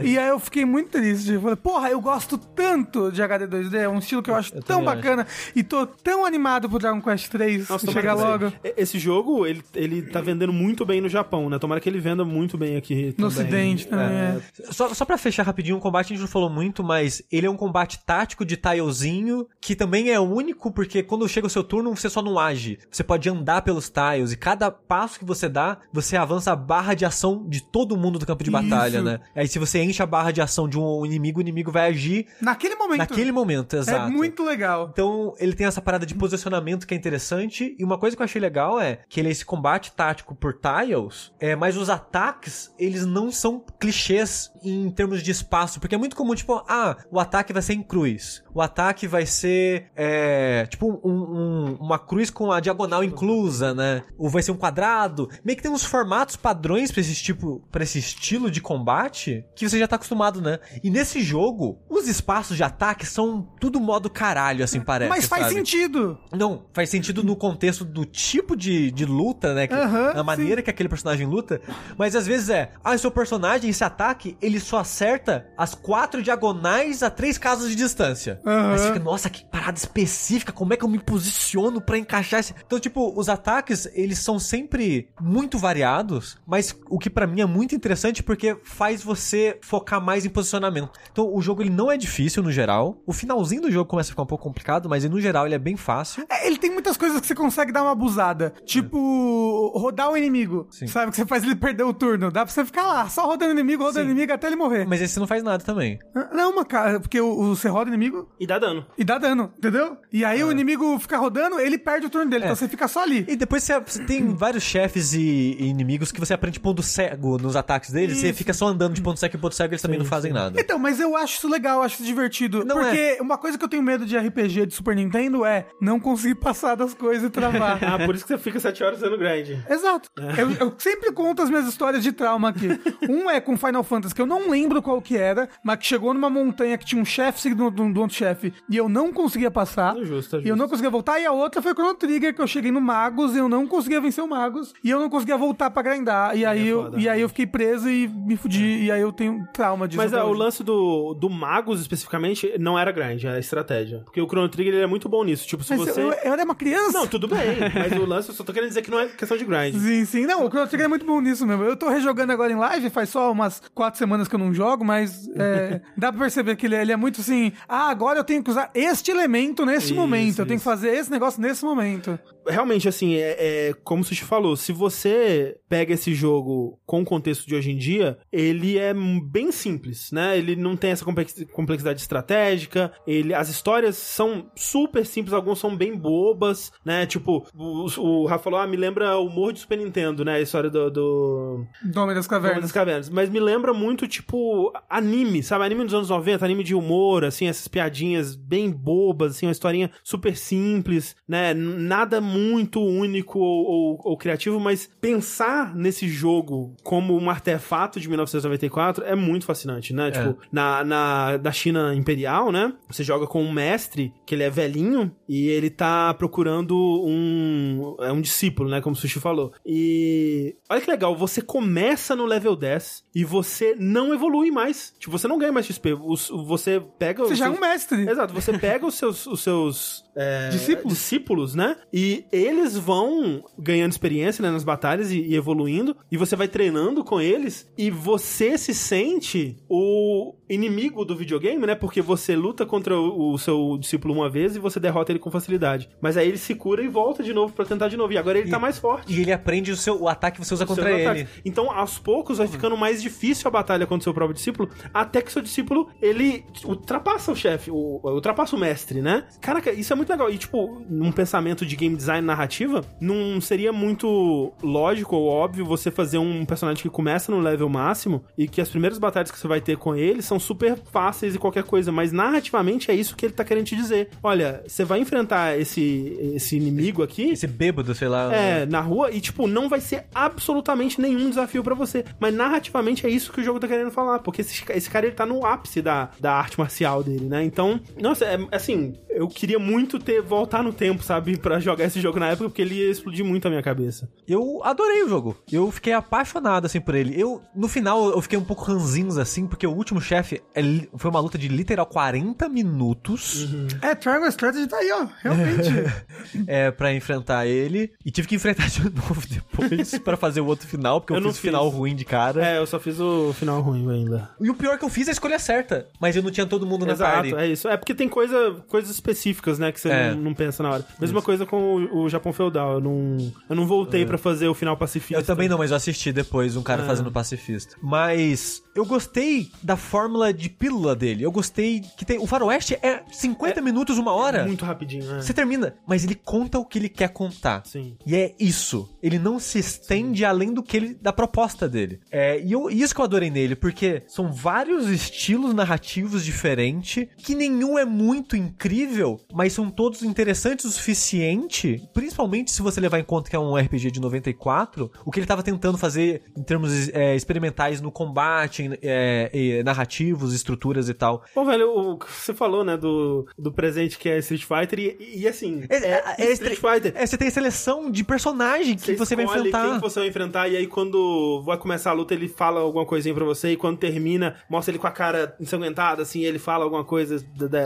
E aí eu fiquei muito triste. Eu falei: Porra, eu gosto tanto de HD 2D. É um estilo que eu acho tão também bacana. E tô tão animado pro Dragon Quest 3 Nossa, chegar logo. Esse jogo, ele, ele tá vendendo muito bem no Japão, né? Tomara que ele venda muito bem aqui No também. ocidente também. É. Só, só pra fechar rapidinho, o combate a gente não falou muito, mas ele é um combate tático de tilezinho, que também é único, porque quando chega o seu turno, você só não age. Você pode andar pelos tiles, e cada passo que você dá, você avança a barra de ação de todo mundo do campo de batalha, Isso. né? Aí se você enche a barra de ação de um inimigo, o inimigo vai agir Naquele momento. naquele momento, exato. É muito legal. Então, ele tem essa parada de posicionamento que é interessante. E uma coisa que eu achei legal é que ele é esse combate tático por tiles, é, mas os ataques, eles não são clichês em termos de espaço. Porque é muito comum, tipo, ah, o ataque vai ser em cruz. O ataque vai ser, é, tipo, um- um- uma cruz com a diagonal inclusa, né? Ou vai ser um quadrado. Meio que tem uns formatos padrões pra esse tipo, para esse estilo de combate que você já tá acostumado, né? E nesse jogo, os espaços de ataque são tudo modo caralho, assim, parece. Mas faz sabe? sentido. Não, faz sentido no contexto do tipo de, de luta, né? Que, Aham, a maneira que aquele personagem luta. Mas às vezes é, ah, seu personagem, esse ataque, ele só acerta as quatro diagonais a três casas de distância. Aí você fica, nossa, que parada específica, como é que eu me posiciono pra encaixar esse. Então, tipo, os ataques, eles são sempre muito variados, mas o que pra mim é muito interessante porque faz você focar mais em posicionamento. Então, o jogo ele não é difícil no geral. O finalzinho do jogo começa a ficar um pouco complicado, mas no geral ele é bem fácil. É, ele tem muitas coisas que você consegue dar uma abusada. Tipo, rodar o inimigo. Sim. Sabe? Que você faz ele perder o turno. Dá pra você ficar lá, só rodando o inimigo, rodando o Sim. inimigo até ele morrer. Mas esse não faz nada também. Não, uma cara, porque você roda o inimigo E dá dano. e dá dano, entendeu? E aí o inimigo fica rodando, ele perde o turno dele, É. então você fica só ali. E depois você, você tem vários chefes e, e inimigos que você aprende ponto cego nos ataques deles. Você Isso. fica só andando de ponto cego em ponto cego, eles também não fazem nada. Então, mas eu acho isso legal, acho isso divertido. Não porque uma coisa que eu tenho medo de RPG de Super Nintendo é não conseguir passar das coisas e travar. Ah, por isso que você fica sete horas sendo grande. Exato. Eu, eu sempre conto as minhas histórias de trauma aqui. Um é com Final Fantasy, que eu não lembro qual que era, mas que chegou numa montanha que tinha um chefe seguido do, do outro chefe e eu não conseguia passar. É justo, é E eu não conseguia voltar. E a outra foi Chrono Trigger, que eu cheguei no Magos e eu não conseguia vencer o Magos. E eu não conseguia voltar pra grindar. E aí, eu, e aí eu fiquei preso e me fudi. E aí eu tenho trauma disso. Mas é, o lance do, do Magos, especificamente, não era grande, é a estratégia. Porque o Chrono Trigger ele é muito bom nisso. Tipo, se Mas você... eu, eu era uma criança. Não, tudo bem. mas o lance, eu só tô querendo dizer que não é questão de grind. Sim, sim. Não, o Chrono Trigger é muito bom nisso mesmo. Eu tô rejogando agora em live, faz só umas quatro semanas que eu não jogo, mas é, dá pra perceber que ele, ele é muito assim, ah, agora eu tenho que usar este elemento nesse Isso, momento, eu tenho que fazer esse negócio nesse momento. Realmente, assim, é, é como o Sushi falou, se você pega esse jogo com o contexto de hoje em dia, ele é bem simples, né? Ele não tem essa complex- complexidade estratégica, ele, as histórias são super simples, algumas são bem bobas, né? Tipo, o, o Rafa falou, ah, me lembra o humor de Super Nintendo, né? A história do... do... Dome das Cavernas. das Cavernas. Mas me lembra muito, tipo, anime, sabe? Anime dos anos 90, anime de humor, assim, essas piadinhas bem bobas, assim, uma historinha super simples, né? Nada muito único ou, ou- ou criativo, mas pensar nesse jogo como um artefato de 1994 é muito fascinante, né? Tipo, na, na, na China Imperial, né? Você joga com um mestre, que ele é velhinho, e ele tá procurando um. É um discípulo, né? Como o Sushi falou. E. Olha que legal, você começa no level 10 e você não evolui mais. Tipo, você não ganha mais XP. Os- Você pega. Você já é seus- um mestre. Exato, você pega os seus, os seus é, Discípulos. discípulos, né? E eles vão ganhando experiência né, nas batalhas e, e evoluindo, e você vai treinando com eles, e você se sente o inimigo do videogame, né? Porque você luta contra o, o seu discípulo uma vez e você derrota ele com facilidade. Mas aí ele se cura e volta de novo pra tentar de novo. E agora ele E- tá mais forte. E ele aprende o, seu, o ataque que você usa contra ele. Então, aos poucos, vai ficando mais difícil a batalha contra o seu próprio discípulo, até que seu discípulo, ele ultrapassa o chefe, ultrapassa o mestre, né? Caraca, isso é muito legal. E, tipo, num pensamento de game design narrativa, não seria muito lógico ou óbvio você fazer um personagem que começa no level máximo e que as primeiras batalhas que você vai ter com ele são super fáceis e qualquer coisa, mas narrativamente é isso que ele tá querendo te dizer. Olha, você vai enfrentar esse, esse inimigo aqui, Esse bêbado, sei lá. é, na rua e, tipo, não vai ser absolutamente nenhum desafio pra você. Mas narrativamente é isso que o jogo tá querendo falar. Porque esse, esse cara, ele tá no ápice da, da arte marcial dele, né? Então, nossa, é, assim, eu queria muito ter voltar no tempo, sabe? Pra jogar esse jogo na época, porque ele ia explodir muito a minha cabeça. Eu adorei o jogo. Eu fiquei apaixonado, assim, por ele. Eu, no final, eu fiquei um pouco ranzinhos, assim, porque o último chefe é foi uma luta de literal 40 minutos É, Triangle Strategy tá aí, ó. Realmente. é, pra enfrentar ele. E tive que enfrentar de novo depois pra fazer o outro final, porque eu, Eu não fiz o final ruim de cara. É, eu só fiz o final ruim ainda. E o pior é que eu fiz a escolha certa, mas eu não tinha todo mundo na party. Exato, é isso. É porque tem coisa, coisas específicas, né, que você É. não, não pensa na hora. Mesma coisa com o, o Japão Feudal. Eu não, eu não voltei pra fazer o final pacifista. Eu também não, mas eu assisti depois um cara Ah. fazendo pacifista. Mas eu gostei da fórmula de pílula dele. Eu gostei que tem. O Faroeste é 50 minutos, uma hora. Muito rapidinho, né? Você termina, mas ele conta o que ele quer contar. Sim. E é isso. Ele não se estende além do que ele, da proposta dele. É, e eu, e isso que eu adorei nele, porque são vários estilos narrativos diferentes, que nenhum é muito incrível, mas são todos interessantes o suficiente, principalmente se você levar em conta que é um RPG de 94, o que ele tava tentando fazer em termos é, experimentais no combate, é, narrativos, estruturas e tal. Bom, velho, o que você falou, né, do, do presente que é Street Fighter, e, e assim, é, é Street Fighter. É, você tem a seleção de personagem que você, vai escolhe enfrentar. Quem que você vai enfrentar, e aí quando vai começar a luta, ele fala alguma coisinha pra você, e quando termina, mostra ele com a cara ensanguentada, assim, ele fala alguma coisa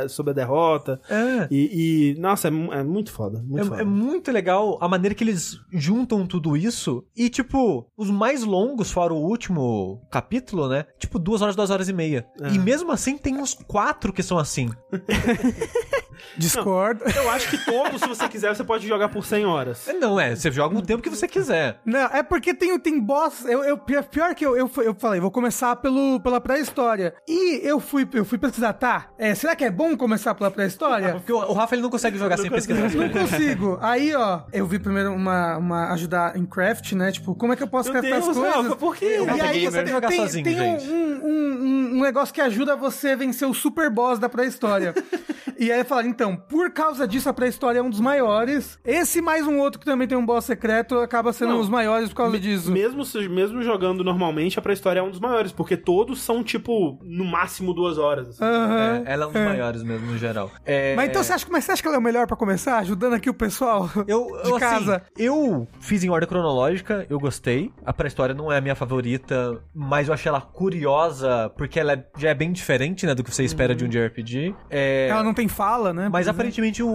sobre a derrota. É. E, e, nossa, é, é muito foda. Muito foda. É, é muito legal a maneira que eles juntam tudo isso. E, tipo, os mais longos, fora o último capítulo, né? Tipo, duas horas, duas horas e meia. É. E mesmo assim, tem uns quatro que são assim. Discordo. Eu acho que todos, se você quiser, você pode jogar por 100 horas. Não, é, você joga o tempo que você quiser. Não, é porque tem, tem boss. Eu, eu, pior, pior que eu, eu, eu falei, vou começar pelo, pela pré-história. E eu fui, eu fui pesquisar, tá? É, será que é bom começar pela pré-história? Porque o, o Rafa ele não consegue jogar sem pesquisar. as Não consigo. Aí, ó, eu vi primeiro uma, uma ajudar em craft, né? Tipo, como é que eu posso Meu craftar as coisas? Rafa, por quê? E aí, Gamer consegue jogar tem, sozinho, tem um, um, um, um negócio que ajuda você a vencer o super boss da pré-história. e aí fala, então, por causa disso, a pré-história é um dos maiores. Esse mais um outro que também tem um boss secreto acaba sendo Não. os maiores por causa Me- disso. Mesmo, se- mesmo jogando normalmente, a pré-história é um dos maiores, porque todos são, tipo, no máximo duas horas. assim. Aham. É, ela é um dos maiores mesmo, no geral. É, Mas então você acha, mas você acha que ela é o melhor pra começar? Ajudando aqui o pessoal Eu, de eu, assim, casa. eu fiz em ordem cronológica, eu gostei. A pré-história não é a minha favorita, mas eu achei ela curiosa, porque ela é- já é bem diferente, né, do que você espera de um JRPG. É, Ela não tem fala, né? Mas aparentemente o,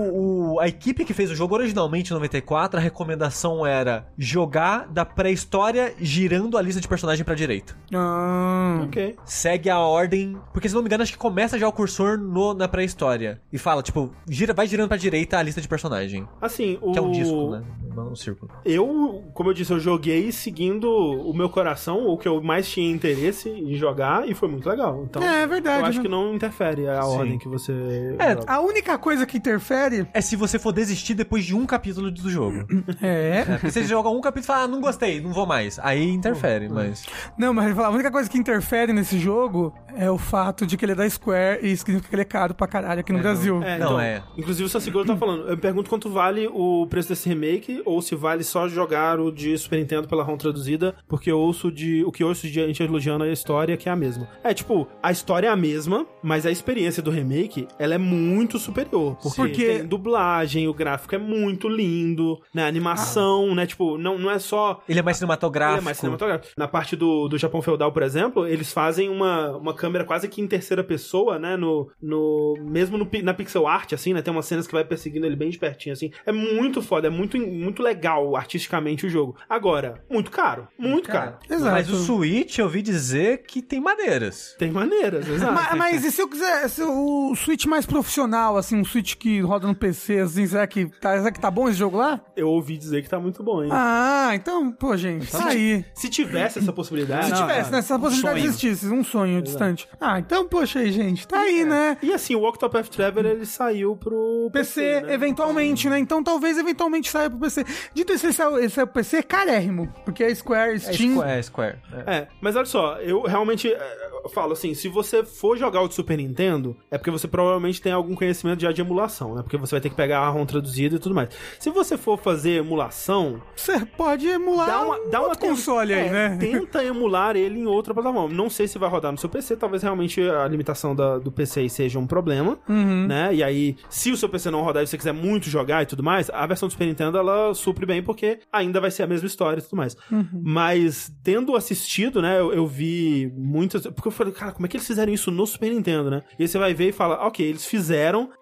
o- a equipe que fez o jogo originalmente em 94, a recomendação era jogar da pré-história girando a lista de personagem pra direita. Ah. Ok. Segue a ordem, porque se não me engano acho que começa já o cursor no, na pré-história e fala tipo, gira, vai girando pra direita a lista de personagem, Assim, o... que é um disco, né? um círculo. Eu, como eu disse, eu joguei seguindo o meu coração, o que eu mais tinha interesse em jogar, e foi muito legal. Então, É, é verdade, eu acho né? que não interfere a Sim. ordem que você. É, A única coisa que interfere É se você for desistir depois de um capítulo do jogo. é. Porque você joga um capítulo e fala, ah, não gostei, não vou mais. Aí interfere, mas. Não, mas ele fala, a única coisa que interfere nesse jogo é o fato de que ele é da Square e significa que ele é caro pra caralho aqui no Brasil. É, Não, então, é. Inclusive o Sassiguro tá falando. Eu me pergunto quanto vale o preço desse remake, ou se vale só jogar o de Super Nintendo pela ROM traduzida, porque eu ouço de. O que eu ouço de gente elogiando a história, que é a mesma. É, tipo, a história é a mesma, mas a experiência do remake, ela é muito superior. Porque, Porque- tem dublagem, o gráfico é muito lindo, né? A animação, né? Tipo, não, não é só. Ele é mais cinematográfico. Ele é mais cinematográfico. Na parte do, do Japão feudal, por exemplo, eles fazem uma, uma câmera quase que em terceira pessoa, né? No, no mesmo no na pixel art, assim, né? Tem umas cenas que vai perseguindo ele bem de pertinho, assim. É muito foda, é muito, muito legal artisticamente o jogo. Agora, muito caro, muito caro. Exato. Mas o Switch eu ouvi dizer que tem maneiras. Tem maneiras, exato. Mas, mas e se eu quiser se o Switch mais profissional, assim, um Switch que roda no PC, assim, será que tá, será que tá bom esse jogo lá? Eu ouvi dizer que tá muito bom, hein? Ah, então, pô, gente, tá aí. Se tivesse essa possibilidade. Se Não, tivesse, é, né? Se essa possibilidade sonho. existisse, um sonho distante. Ah, então, poxa aí, gente, tá aí, né? E assim, o Octopath Traveler ele saiu pro PC, né? eventualmente, né? Então talvez eventualmente saia pro PC. Dito isso, ele saiu, ele saiu pro PC carérrimo. Porque a Square, É Steam. Square. É, Square. É. É, mas olha só, eu realmente é, eu falo assim, se você for jogar o de Super Nintendo, é porque você provavelmente tem algum conhecimento já de emulação, né? Porque você vai ter que pegar a ROM traduzida e tudo mais. Se você for fazer emulação, Você pode emular dá uma, dá uma console aí, é, né? Tenta emular ele em outra plataforma. Não sei se vai rodar no seu PC, talvez realmente a limitação da- do PC aí seja um problema, Uhum. né? E aí, se o seu PC não rodar e você quiser muito jogar e tudo mais, a versão do Super Nintendo ela supre bem porque ainda vai ser a mesma história e tudo mais. Uhum. Mas tendo assistido, né, eu, eu vi muitas, porque eu falei, cara, como é que eles fizeram isso no Super Nintendo, né? E aí você vai ver e fala, OK, eles fizeram,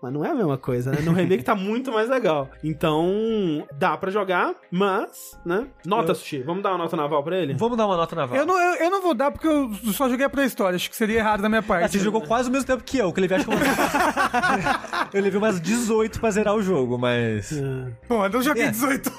mas não é a mesma coisa, né? No remake tá muito mais legal. Então, dá pra jogar, mas, né? Nota, Sushi. Vamos dar uma nota naval pra ele? Vamos dar uma nota naval. Eu não, eu, eu não vou dar porque eu só joguei a pré-história. Acho que seria errado da minha Ah, parte. você jogou quase o mesmo tempo que eu, que eu levei acho que eu... eu levei umas 18 pra zerar o jogo, mas... Bom, eu joguei É. 18.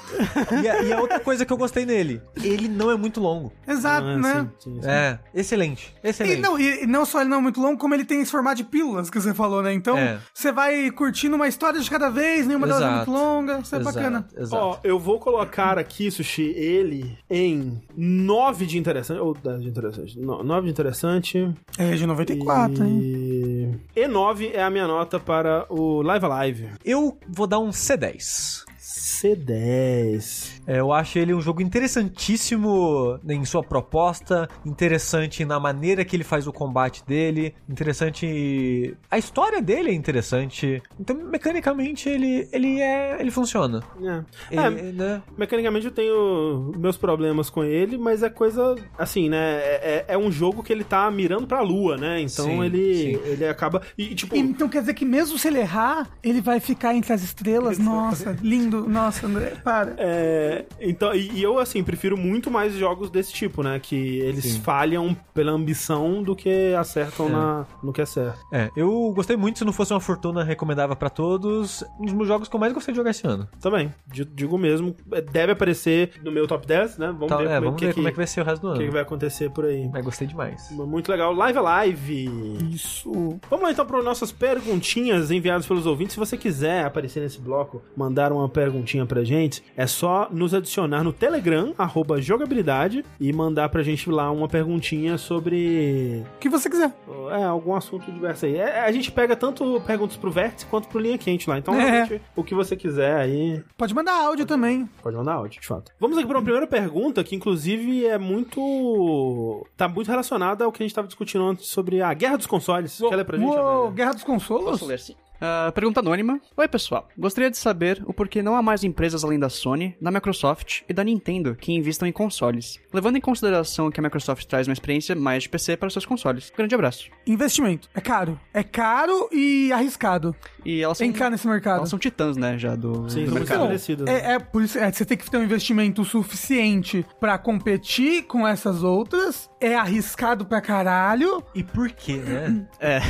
E a, e a outra coisa que eu gostei nele, ele não é muito longo. Exato, Ah, né? sim, sim, sim. É, excelente, E excelente. não, e e não só ele não é muito longo, como ele tem esse formato de pílulas que você falou, né? Então, É. você vai curtindo uma história de cada vez, nenhuma delas é Exato. muito longa, isso é Exato, bacana. Exato. Ó, eu vou colocar aqui, Sushi, ele em 9 de interessante. Ou 10 de interessante. 9 de interessante. É de 94, hein? e... e 9 é a minha nota para o Live Alive. Eu vou dar um C10. C10. É, eu acho ele um jogo interessantíssimo em sua proposta, interessante na maneira que ele faz o combate dele, interessante. A história dele é interessante. Então, mecanicamente, ele, ele é. ele funciona. É. É, Ele, né? Mecanicamente eu tenho meus problemas com ele, mas é coisa assim, né? É, é- é um jogo que ele tá mirando pra lua, né? Então Sim, ele, sim. ele acaba. E, tipo. Então quer dizer que mesmo se ele errar, ele vai ficar entre as estrelas? Nossa, lindo. Nossa, André, para. É, então, e, e eu, assim, prefiro muito mais jogos desse tipo, né? Que eles Sim. falham pela ambição do que acertam É. na, no que é certo. É, eu gostei muito, se não fosse uma fortuna, recomendava pra todos. Um dos meus jogos que eu mais gostei de jogar esse ano. Também, di- digo mesmo. é, Deve aparecer no meu top 10, né? Vamos Tá, ver, é, como, vamos que, ver que, como é que vai ser o resto do o que que ano. vai acontecer por aí. Mas gostei demais. Muito legal. Live Alive. Isso. Vamos lá então para nossas perguntinhas enviadas pelos ouvintes. Se você quiser aparecer nesse bloco, mandar uma perguntinha pra gente, é só nos adicionar no Telegram, arroba jogabilidade, e mandar pra gente lá uma perguntinha sobre O que você quiser. é, algum assunto diverso aí. É, a gente pega tanto perguntas pro Vértice quanto pro Linha Quente lá. Então, É. o que você quiser aí, Pode mandar áudio também. Pode mandar áudio, de fato. Vamos aqui para uma primeira pergunta que, inclusive, é muito. tá muito relacionada ao que a gente estava discutindo antes sobre a guerra dos consoles. Quer ler pra gente? Uou? Guerra dos Consolos? Posso ler sim. Ah, pergunta anônima. Oi, pessoal. Gostaria de saber o porquê não há mais empresas além da Sony, da Microsoft e da Nintendo que investam em consoles, levando em consideração que a Microsoft traz uma experiência mais de PC para seus consoles. Grande abraço. Investimento. É caro. É caro e arriscado E elas são, entrar nesse mercado. elas são titãs, né, já do, Sim, do mercado. né? É, é por isso, é, você tem que ter um investimento suficiente pra competir com essas outras. É arriscado pra caralho. E por quê, né? É.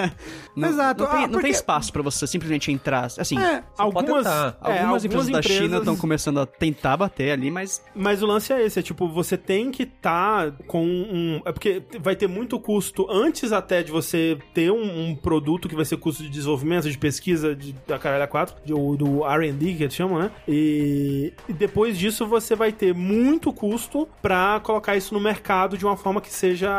não, Exato. Não tem, Ah, não tem porque- espaço pra você simplesmente entrar. Assim, É, algumas, é, algumas empresas da China estão começando a tentar bater ali, mas Mas o lance é esse, é tipo, você tem que estar com um... É porque vai ter muito custo antes até de você ter um, um produto que vai ser custo de desenvolvimento, de pesquisa de, da Caralho 4, de- o- do R&D que eles chamam, né? E, e depois disso você vai ter muito custo pra colocar isso no mercado de uma forma que seja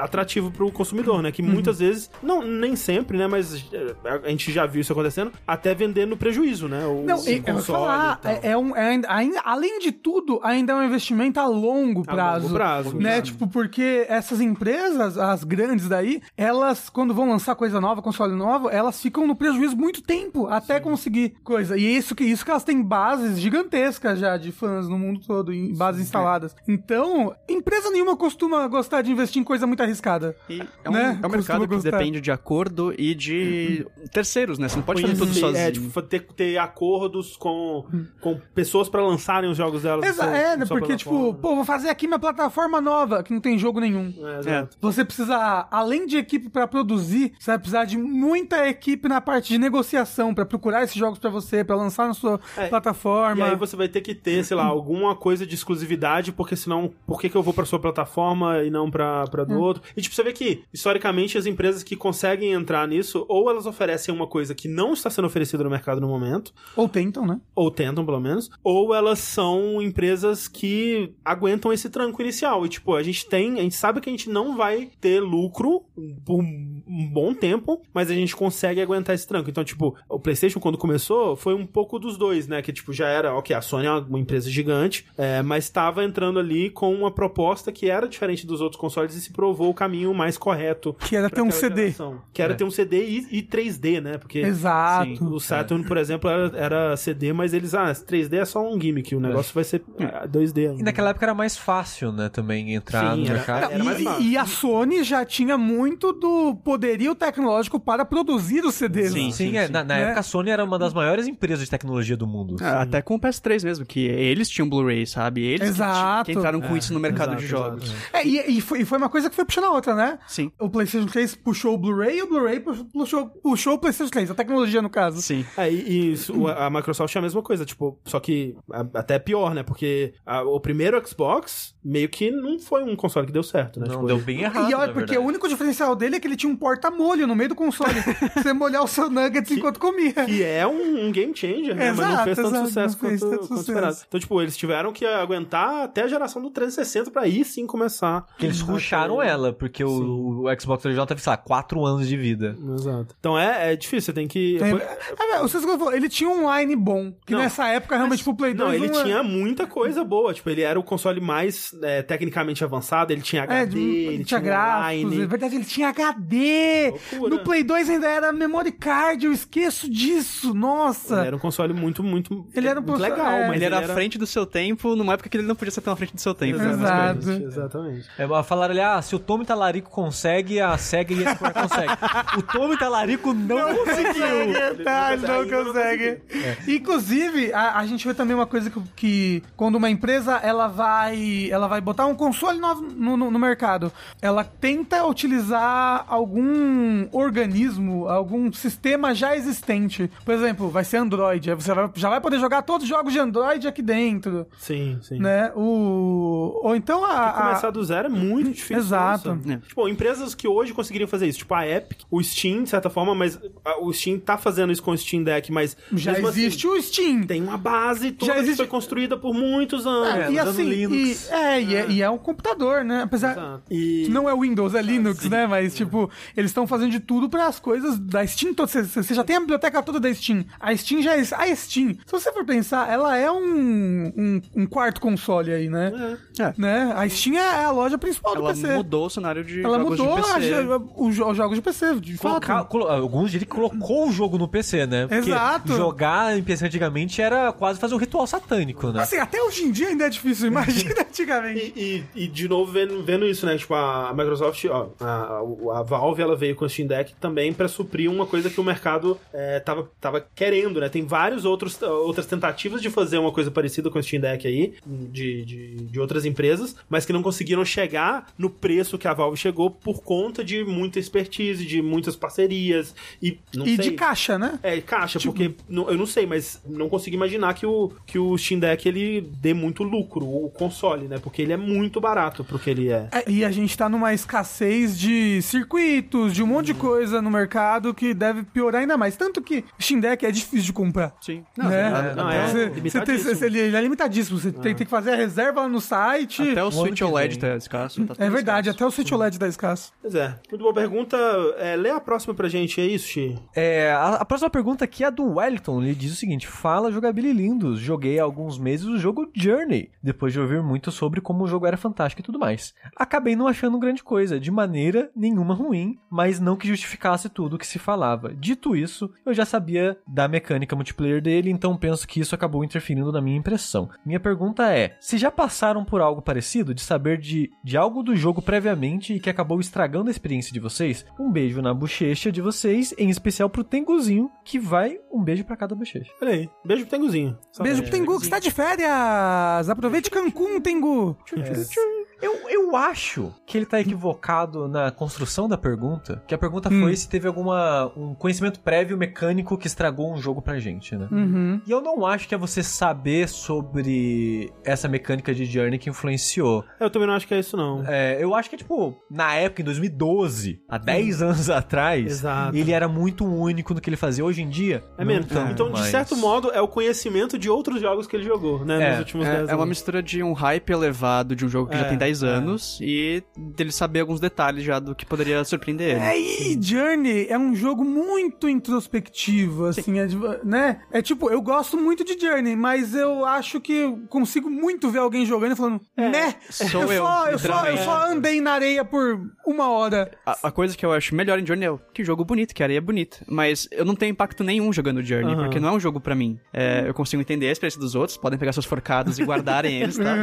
atrativo pro consumidor, né? Que muitas vezes, não nem sempre, né? Mas é, a gente já viu isso acontecendo, até vender no prejuízo, né? O, Não, e- vou falar, e tal. é, é um, é ainda- ainda- além de tudo, ainda é um investimento a longo A prazo. longo prazo, Né? Tipo, porque essas empresas, as grandes daí, elas, quando vão lançar coisa nova, console novo, elas ficam no prejuízo muito tempo até conseguir coisa. E é isso que, isso que elas têm bases gigantescas já de fãs no mundo todo, em bases instaladas. Então, empresa nenhuma costuma gostar de investir em coisa muito arriscada. E é um, Né? é um mercado que gostar. depende de acordo e de terceiros, né? Você não pode fazer tudo Conhecer, sozinho. É, tipo, ter, ter acordos com, com pessoas pra lançarem os jogos delas. Exa seu- é, né? Porque, tipo, pô, vou fazer aqui minha plataforma nova, que não tem jogo nenhum. É, exato. Você precisa, além de equipe pra produzir, você vai precisar de muita equipe na parte de negociação pra procurar esses jogos pra você, pra lançar na sua É, plataforma. E aí você vai ter que ter, sei lá, alguma coisa de exclusividade, porque senão, por que, que eu vou pra sua plataforma e não pra, pra Hum. do outro? E tipo, você vê que, historicamente, as empresas que conseguem entrar nisso, ou elas oferecem uma coisa que não está sendo oferecida no mercado no momento, Ou tentam, né? ou tentam pelo menos, ou elas são empresas que aguentam esse tranco inicial. E tipo, a gente tem, a gente sabe que a gente não vai ter lucro por um bom tempo, mas a gente consegue aguentar esse tranco. Então, tipo, o PlayStation quando começou foi um pouco dos dois, né? Que tipo, já era, ok, a Sony é uma empresa gigante, é, mas estava entrando ali com uma proposta que era diferente dos outros consoles e se provou o caminho mais correto. Que era ter um CD. geração. Que era É. ter um CD e, e 3D, né? Porque Exato. o Saturn, por exemplo, era, era CD, mas eles, ah, 3D é só um gimmick, o negócio vai ser ah, 2D ainda. E naquela época era mais fácil, né, também entrar Sim, no era- mercado. era mais E- e, a Sony já tinha muito do poderio tecnológico para produzir os CDs. Sim, Sim, é, na, na Né? época a Sony era uma das maiores empresas de tecnologia do mundo. Ah, Até com o PS3 mesmo, que eles tinham Blu-ray, sabe? Eles que Exato. ti- que, entraram com isso no mercado exato, de jogos. exato. É, e, e foi, e foi uma coisa que foi puxando a outra, né? Sim. O PlayStation 3 puxou o Blu-ray e o Blu-ray puxou, puxou o PlayStation 3, a tecnologia no caso. Sim. É, e, isso, a Microsoft é a mesma coisa, tipo, só que a- até pior, né? Porque a- o primeiro Xbox meio que não foi um console que deu certo, né? Não, Tipo, deu bem errado, E olha, na porque verdade. o único diferencial dele é que ele tinha um porta-molho no meio do console. você molhar o seu nuggets enquanto comia. Que é um, um game changer, né? Mas não Exato, fez tanto exato, sucesso fez quanto, tanto quanto sucesso. esperado. Então, tipo, eles tiveram que aguentar até a geração do 360 pra aí sim começar. Que eles ter- ela, porque o, o Xbox original teve, sei lá, 4 anos de vida. Exato. Então é, é difícil, você tem que. É, é, o Cisco falou, ele tinha um line bom. Que Não, nessa época, realmente, pro Play 2. Não, ele não é- tinha muita coisa boa. Tipo, ele era o console mais é, tecnicamente avançado, ele tinha É, HD, de- ele tinha tinha gráficos, é line. verdade, ele tinha HD. Loucura. No Play 2 ainda era memory card, eu esqueço disso, nossa. Ele era um console muito, muito, Ele era um muito console- legal, é. mas Ele era à frente do seu tempo, numa época que ele não podia ser tão à frente do seu tempo. Exato. Exatamente. exatamente. É, mas falaram ali, ah, se o Tommy Talarico consegue, a SEGA e a Square consegue. o Tommy Talarico não, conseguiu. Tá, não não consegue. Inclusive, a, a gente vê também uma coisa que, que quando uma empresa ela vai, ela vai botar um console novo no, no- no mercado, ela tenta utilizar algum organismo, algum sistema já existente. Por exemplo, vai ser Android, você vai- já vai poder jogar todos os jogos de Android aqui dentro, Sim, sim. né? O ou então a, a- Começar do zero é muito difícil. Exato. É. Tipo, empresas que hoje conseguiriam fazer isso, tipo a Epic, o Steam, de certa forma, mas a- o Steam tá fazendo isso com o Steam Deck, mas já mesmo assim, existe o Steam. tem uma base toda Já existe- que foi construída por muitos anos. É, e assim, Linux. E, é, e é, e é um computador, né? Apesar. E Não é Windows, é Linux, né? Mas, tipo, eles estão fazendo de tudo para as coisas da Steam. Você você já tem a biblioteca toda da Steam. A Steam já é. A Steam, se você for pensar, ela é um, um, um quarto console aí, né? É. né? A Steam é a loja principal do Ela PC. mudou o cenário de Ela jogos mudou de a PC. jo- os jogos de PC, de Colocar, colo- alguns diriam que colocou o jogo no PC, né? Porque Exato. jogar em PC antigamente era quase fazer um ritual satânico, né? Assim, até hoje em dia ainda é difícil, imagina antigamente. E, e- e, de novo vendo, vendo isso, né? Tipo, a Microsoft, ó, a, a Valve, ela veio com o Steam Deck também pra suprir uma coisa que o mercado é, tava, tava querendo, né? Tem vários outros outras tentativas de fazer uma coisa parecida com o Steam Deck aí, de, de, de outras empresas, mas que não conseguiram chegar no preço que a Valve chegou por conta de muita expertise, de muitas parcerias E não e sei. de caixa, né? É, caixa, Tipo- porque não- eu não sei, mas não consigo imaginar que o, que o Steam Deck ele dê muito lucro, o console, né? Porque ele é muito barato pro que ele é. É, E a gente tá numa escassez de circuitos, de um monte de coisa no mercado que deve piorar ainda mais. Tanto que Steam Deck é difícil de comprar. Sim. né? não, é Você- você limitadíssimo. tem- ele ele é limitadíssimo. Você tem, tem que fazer a reserva lá no site. Até o ano Switch OLED tá escasso. tá É verdade, escasso. até o Switch OLED tá escasso. Pois é. Muito boa pergunta. É, lê a próxima pra gente, é isso, Xi? É, a, a próxima pergunta aqui é do Wellington. Ele diz o seguinte: Fala, jogabili lindos. Joguei há alguns meses o jogo Journey, depois de ouvir muito sobre como o jogo era fantástico e tudo mais. Acabei não achando grande coisa, de maneira nenhuma ruim, mas não que justificasse tudo o que se falava. Dito isso, eu já sabia da mecânica multiplayer dele, então penso que isso acabou interferindo na minha impressão. Minha pergunta é: se já passaram por algo parecido, de saber de, de algo do jogo previamente e que acabou estragando a experiência de vocês? Um beijo na bochecha de vocês, em especial pro Tenguzinho, que vai um beijo pra cada bochecha. Olha aí. Beijo pro Tenguzinho. Só- Beijo pro Tengu que está de férias! Aproveite Cancún, Tengu! Eu, eu acho que ele tá equivocado na construção da pergunta, que a pergunta foi se teve alguma um conhecimento prévio mecânico que estragou um jogo pra gente, né? Uhum. E eu não acho que é você saber sobre essa mecânica de Journey que influenciou. Eu também não acho que é isso, não. É, eu acho que, tipo, na época, em 2012, há 10 anos atrás, Exato. ele era muito único no que ele fazia. Hoje em dia, É mesmo. tanto então, de mais. certo modo, é o conhecimento de outros jogos que ele jogou, né? É, nos últimos 10 É, anos. é uma mistura de um hype elevado de um jogo que já É, tem 10 é. anos e dele saber alguns detalhes já do que poderia surpreender ele. É, e Journey é um jogo muito introspectivo, assim, é, né? É tipo, eu gosto muito de Journey, mas eu acho que eu consigo muito ver alguém jogando e falando, né? sou eu, eu, só, eu, só, eu só andei na areia por uma hora. A, a coisa que eu acho melhor em Journey é que jogo bonito, que a areia é bonita. Mas eu não tenho impacto nenhum jogando Journey, Aham. porque não é um jogo pra mim. É, eu consigo entender a experiência dos outros, podem pegar suas forcadas e guardarem eles, tá?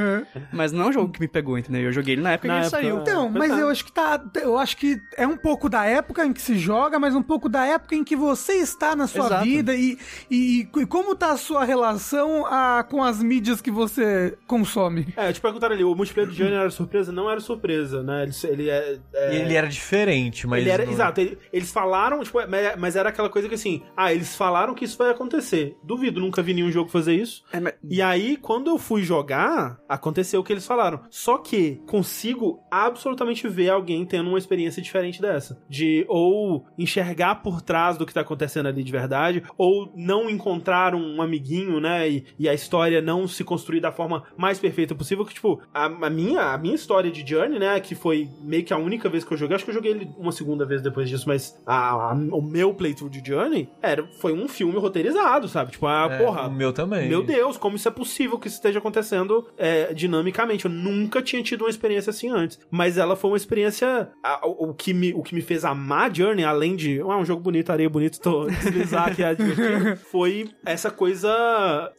Mas não é um jogo que me pegou, entendeu? Eu joguei ele na época Na que ele época, saiu. Então, É, mas verdade. eu acho que tá. Eu acho que é um pouco da época em que se joga, mas um pouco da época em que você está na sua Exato. vida e, e, e como tá a sua relação ah, com as mídias que você consome. É, te perguntaram ali, o multiplayer do Journey era surpresa? Não era surpresa, né? Ele, ele é, é- Ele era diferente, mas. ele era, não- exato, ele- eles falaram, tipo, mas, mas era aquela coisa que assim, ah, eles falaram que isso vai acontecer. Duvido, nunca vi nenhum jogo fazer isso. É, mas- E aí, quando eu fui jogar, aconteceu o que eles falaram. Só que consigo absolutamente ver alguém tendo uma experiência diferente dessa. De ou enxergar por trás do que tá acontecendo ali de verdade, ou não encontrar um amiguinho, né? E, e a história não se construir da forma mais perfeita possível. Que, tipo, a, a minha, a minha história de Journey, né? Que foi meio que a única vez que eu joguei. Acho que eu joguei ele uma segunda vez depois disso, mas a- a- o meu playthrough de Journey era, foi um filme roteirizado, sabe? Tipo, ah, É, porra. O meu também. Meu Deus, como isso é possível que isso esteja acontecendo é, dinamicamente? Eu nunca tinha tido uma experiência assim antes. Mas ela foi uma experiência. a- o, o que me, o que me fez amar Journey, além de. Ah, um jogo bonito, areia bonito, tô deslizar aqui a divertido, foi essa coisa.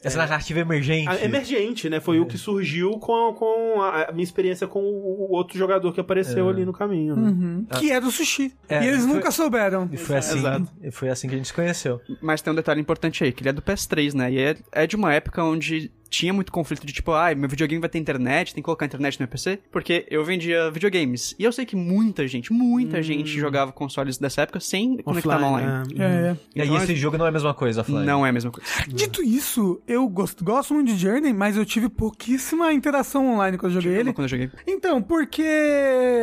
Essa narrativa emergente. a- emergente, né? Foi o que surgiu com, com a, a minha experiência com o, o outro jogador que apareceu ali no caminho. né? Uhum. Que é do sushi. É, e eles foi- nunca souberam. E foi assim, Exato. e foi assim que a gente se conheceu. Mas tem um detalhe importante aí, que ele é do PS3, né? E é, é de uma época onde tinha muito conflito de tipo, ai, meu videogame vai ter internet, tem que colocar internet no meu PC, porque eu vendia videogames. E eu sei que muita gente, muita gente jogava consoles dessa época sem conectar no online. né? É. E aí Então, esse jogo não é a mesma coisa, offline. Não é a mesma coisa. Dito isso, eu gosto, gosto muito de Journey, mas eu tive pouquíssima interação online quando eu joguei ele. Quando eu joguei. Então, porque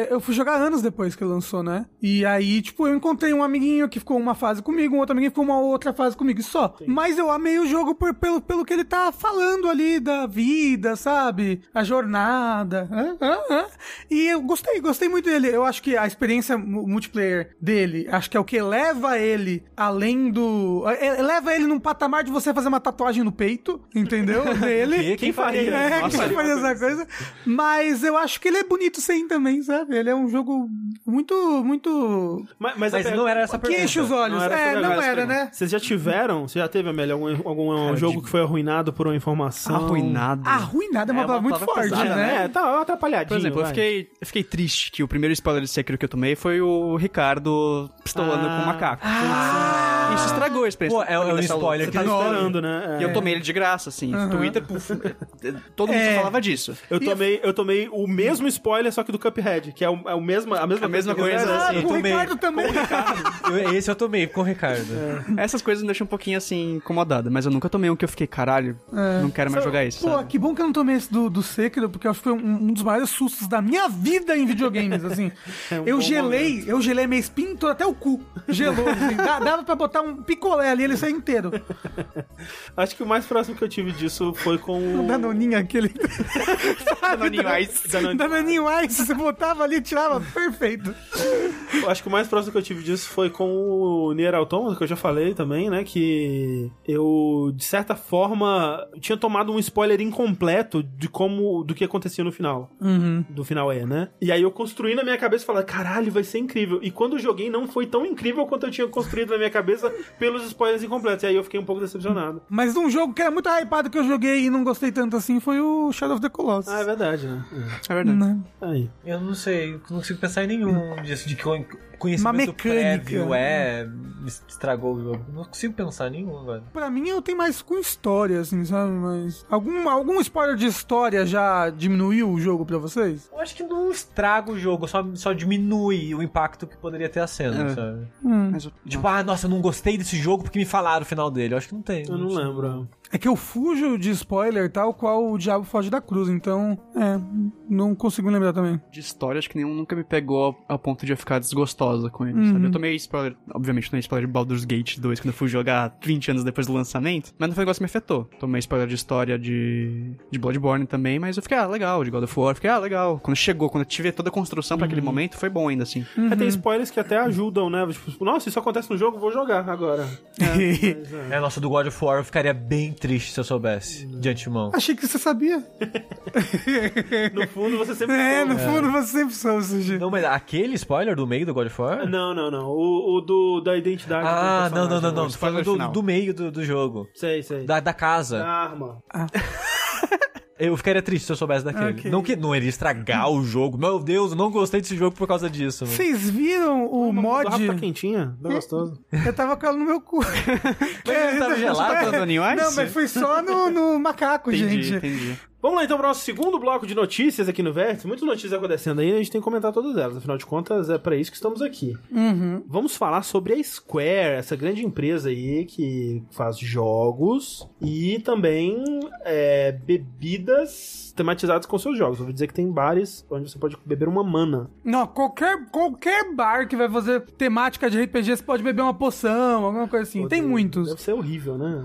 eu fui jogar anos depois que ele lançou, né? E aí, tipo, eu encontrei um amiguinho que ficou uma fase comigo, um outro amiguinho que ficou uma outra fase comigo, e só. Mas eu amei o jogo por- pelo, pelo que ele tá falando ali da vida, sabe? A jornada. hã, hã, hã. E eu gostei, gostei muito dele. Eu acho que a experiência mu- multiplayer dele, acho que é o que leva ele além do. é- leva ele num patamar de você fazer uma tatuagem no peito, entendeu? Dele. Que- Quem faria? É, Nossa, quem faria essa coisa. Mas eu acho que ele é bonito sim também, sabe? Ele é um jogo muito, muito... Mas, mas, Mas não era essa Que pergunta. enche os olhos. essa é, não era, né? Vocês já tiveram? Você já teve, Amélia, algum, algum Cara, jogo de- que foi arruinado por uma informação? Coração. Arruinado. Arruinado é uma É uma palavra muito palavra forte, pesada, né? É, tá atrapalhadinho. Por exemplo, eu fiquei, eu fiquei triste que o primeiro spoiler de Sekiro que eu tomei foi o Ricardo pistolando Ah. com o macaco. Isso estragou a experiência. Pô, é, é um luta. spoiler que tá esperando, né? E É. eu tomei ele de graça, assim. Twitter, puf, todo mundo É. falava disso. Eu tomei, eu tomei o mesmo spoiler, só que do Cuphead, que é, o, é o mesmo, a mesma A mesma que- coisa, Ah, assim. com o. Ricardo também. Eu- esse eu tomei com o Ricardo. Essas coisas me deixam um pouquinho, assim, incomodado. Mas eu nunca tomei um que eu fiquei, caralho, não quero mais jogar isso, Pô, sabe? que bom que eu não tomei esse do, do Sekiro, porque acho que foi um, um dos maiores sustos da minha vida em videogames, assim. É um eu gelei, eu gelei minha espinha toda, até o cu. Gelou, assim. Dava pra botar um picolé ali, ele saia inteiro. Acho que o mais próximo que eu tive disso foi com O o... Danoninho aquele. Danoninho Ice. Danon- Danoninho Ice, você botava ali, tirava, perfeito. Acho que o mais próximo que eu tive disso foi com o Nier Automata, que eu já falei também, né? Que eu, de certa forma, tinha tomado um spoiler incompleto de como, do que acontecia no final. Do final E, né? E aí eu construí na minha cabeça e falei, caralho, vai ser incrível. E quando eu joguei, não foi tão incrível quanto eu tinha construído na minha cabeça pelos spoilers incompletos. E aí eu fiquei um pouco decepcionado. Mas um jogo que era muito hypado que eu joguei e não gostei tanto assim foi o Shadow of the Colossus. Ah, é verdade, né? É verdade. Né? Aí. Eu não sei, eu não consigo pensar em nenhum disso de que o conhecimento Uma mecânica. prévio é me estragou o jogo. Não consigo pensar nenhum, velho. Pra mim, eu tenho mais com história, assim, sabe? Mas. Algum, algum spoiler de história já diminuiu o jogo pra vocês? Eu acho que não estraga o jogo, só, só diminui o impacto que poderia ter a cena, É. sabe? Mas eu- Tipo, ah, nossa, eu não gostei desse jogo porque me falaram o final dele. Eu acho que não tem. Eu não lembro. É que eu fujo de spoiler tal qual o Diabo foge da cruz, então. É. Não consigo lembrar também. de história, acho que nenhum nunca me pegou ao, ao ponto de eu ficar desgostosa com ele, sabe? Eu tomei spoiler, obviamente, tomei spoiler de Baldur's Gate 2 quando eu fui jogar 20 anos depois do lançamento, mas não foi um negócio que me afetou. Tomei spoiler de história de, de Bloodborne também, mas eu fiquei, ah, legal, de God of War, fiquei, ah, legal. Quando chegou, quando eu tive toda a construção pra aquele momento, foi bom ainda, assim. É, tem spoilers que até ajudam, né? Tipo, nossa, isso acontece no jogo, vou jogar agora. É, nossa, do God of War eu ficaria bem triste se eu soubesse, de antemão. Achei que você sabia. No fundo, você sempre. É, soube. no fundo você sempre soube, Suji. Não, mas aquele spoiler do meio do God of War? Não, não, não. O, o do, da identidade. do Ah, não, não, não, não. spoiler do, do meio do, do jogo. Sei, sei. Da, da casa. Da arma. Eu ficaria triste se eu soubesse daquele. Ok. Não que não iria estragar o jogo. Meu Deus, eu não gostei desse jogo por causa disso. mano. Vocês viram o A mod? garrafa tá quentinha, tá gostoso. Eu tava com ela no meu cu. Mas ele tava gelado, Ice? Não, mas foi só no, no macaco, Entendi, gente. entendi. Vamos lá então para o nosso segundo bloco de notícias aqui no Vértice. Muitas notícias acontecendo aí, a gente tem que comentar todas elas. Afinal de contas, é para isso que estamos aqui. Vamos falar sobre a Square, essa grande empresa aí que faz jogos e também é, bebidas tematizadas com seus jogos. Eu vou dizer que tem bares onde você pode beber uma mana. Não, qualquer, qualquer bar que vai fazer temática de RPG, você pode beber uma poção, alguma coisa assim. Tem Deve- muitos. Deve ser horrível, né?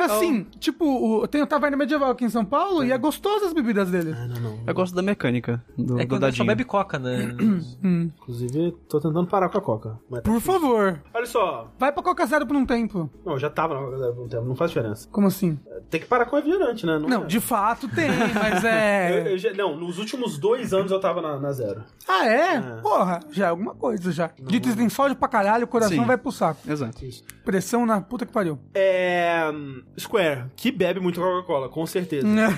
Assim, tipo, o, tem o Taverna Medieval aqui em São Paulo e é gostoso as bebidas dele. Ah, não, não. Eu gosto da mecânica do, É do quando só dadinho. bebe coca, né? Inclusive, tô tentando parar com a Coca. Mas tá Por difícil. favor, Olha só. vai pra Coca Zero por um tempo. Não, já tava na Coca Zero por um tempo, não faz diferença. Como assim? Tem que parar com refrigerante, né? Não, é. de fato tem, mas Eu- é. eu já- não, nos últimos dois anos eu tava na, na zero. Ah, é? É. Porra, já é alguma coisa já. Dito isso, tem sódio pra caralho, o coração Sim. vai pro saco. Exato. Pressão na puta que pariu. É. Square, que bebe muito Coca-Cola, com certeza. né?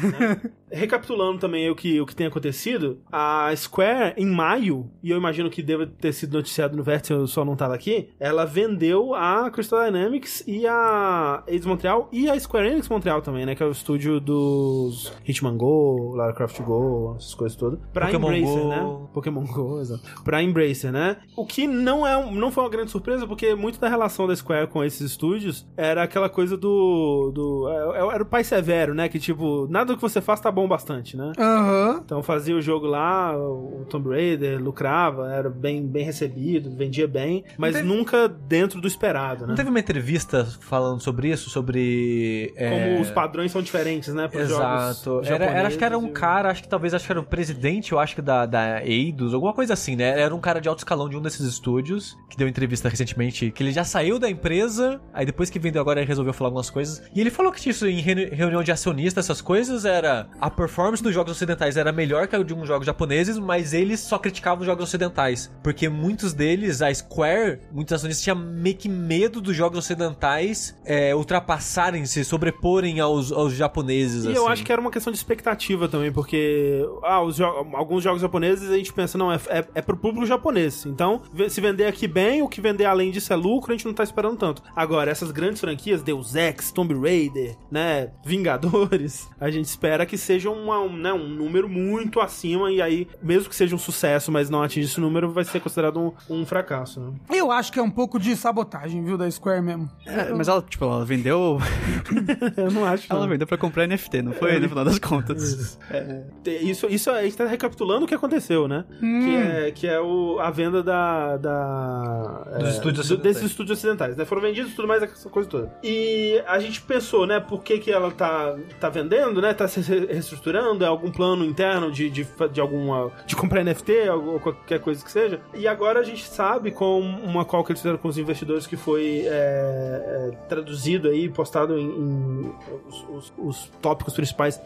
Recapitulando também o que, o que tem acontecido, a Square, em maio, e eu imagino que deva ter sido noticiado no Vértice, eu só não tava aqui, ela vendeu a Crystal Dynamics e a Eidos Montreal e a Square Enix Montreal também, né? Que é o estúdio dos Hitman Go, Lara Croft Go, essas coisas todas. Pra Pokémon Embracer, Go. né? Pokémon Go, exato. Pra Embracer, né? O que não, é, não foi uma grande surpresa, porque muito da relação da Square com esses estúdios era aquela coisa do. do é- era o pai severo, né? Que tipo, nada que você faz tá bom bastante, né? Aham. Então fazia o jogo lá, o Tomb Raider lucrava, era bem, bem recebido, vendia bem, mas teve- nunca dentro do esperado, né? Não teve uma entrevista falando sobre isso? Sobre. é, Como os padrões são diferentes, né? Exato. Era, era- acho que era um cara, acho que talvez acho que era o presidente, eu acho que da, da Eidos, alguma coisa assim, né? Era um cara de alto escalão de um desses estúdios, que deu entrevista recentemente, que ele já saiu da empresa, aí depois que vendeu agora ele resolveu falar algumas coisas. E ele falou que isso em reuni- reunião de acionistas, essas coisas, era a performance dos jogos ocidentais era melhor que a de uns jogos japoneses, mas eles só criticavam os jogos ocidentais. Porque muitos deles, a Square, muitos acionistas tinham meio que medo dos jogos ocidentais é, ultrapassarem, se sobreporem aos, aos japoneses. E assim. eu acho que era uma questão de expectativa também, porque ah, os jo- alguns jogos japoneses a gente pensa, não, é, é, é pro público japonês. Então, se vender aqui bem, o que vender além disso é lucro, a gente não tá esperando tanto. Agora, essas grandes franquias, Deus Ex, Tomb Raider, né, Vingadores, a gente espera que seja uma, um, né, um número muito acima, e aí, mesmo que seja um sucesso, mas não atinja esse número, vai ser considerado um, um fracasso, né? Eu acho que é um pouco de sabotagem, viu, da Square mesmo. É, mas ela, tipo, ela vendeu. Eu não acho, Ela não. vendeu pra comprar NFT, não foi? No final das contas. Isso, isso a gente tá recapitulando o que aconteceu, né? Que é, que é o, a venda da. da Dos é, estúdios do- desses estúdios ocidentais, né? Foram vendidos tudo mais essa coisa toda. E a gente pensou, né, por que, que ela tá, tá vendendo, né? Tá se reestruturando, é algum plano interno de, de, de alguma. de comprar NFT, ou qualquer coisa que seja. E agora a gente sabe com uma call que eles fizeram com os investidores que foi é, é, traduzido aí, postado em, em os, os- os tópicos principais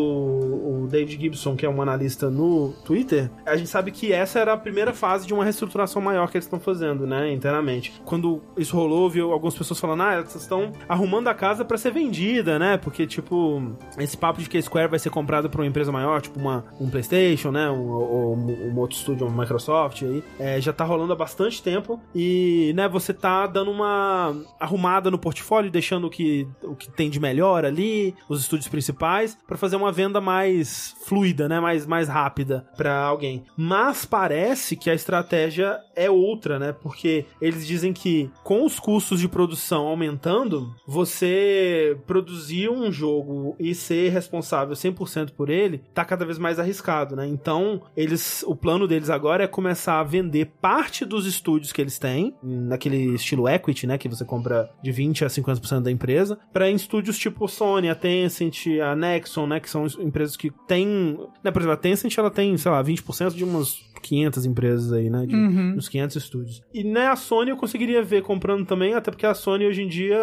pelo David Gibson, que é um analista no Twitter, a gente sabe que essa era a primeira fase de uma reestruturação maior que eles estão fazendo, né, internamente. Quando isso rolou, viu algumas pessoas falando, ah, elas estão arrumando a casa pra ser vendida, né, porque, tipo, esse papo de que a Square vai ser comprada por uma empresa maior, tipo uma, um PlayStation, né, um, ou um, um outro estúdio, uma Microsoft aí, é, já tá rolando há bastante tempo e, né, você tá dando uma arrumada no portfólio, deixando o que, o que tem de melhor ali, os estúdios principais, pra fazer uma venda mais fluida, né, mais, mais rápida pra alguém. Mas parece que a estratégia é outra, né, porque eles dizem que com os custos de produção aumentando, você produzir um jogo e ser responsável 100% por ele tá cada vez mais arriscado, né? Então, eles o plano deles agora é começar a vender parte dos estúdios que eles têm, naquele estilo equity, né, que você compra de 20 a 50% da empresa, para estúdios tipo Sony, a Tencent, a Nexon, né, que são empresas que têm, né, por exemplo, a Tencent ela tem, sei lá, 20% de umas 500 empresas aí, né, de Uhum. uns 500 estúdios. E né, a Sony eu conseguiria ver comprando também, até porque a Sony hoje em dia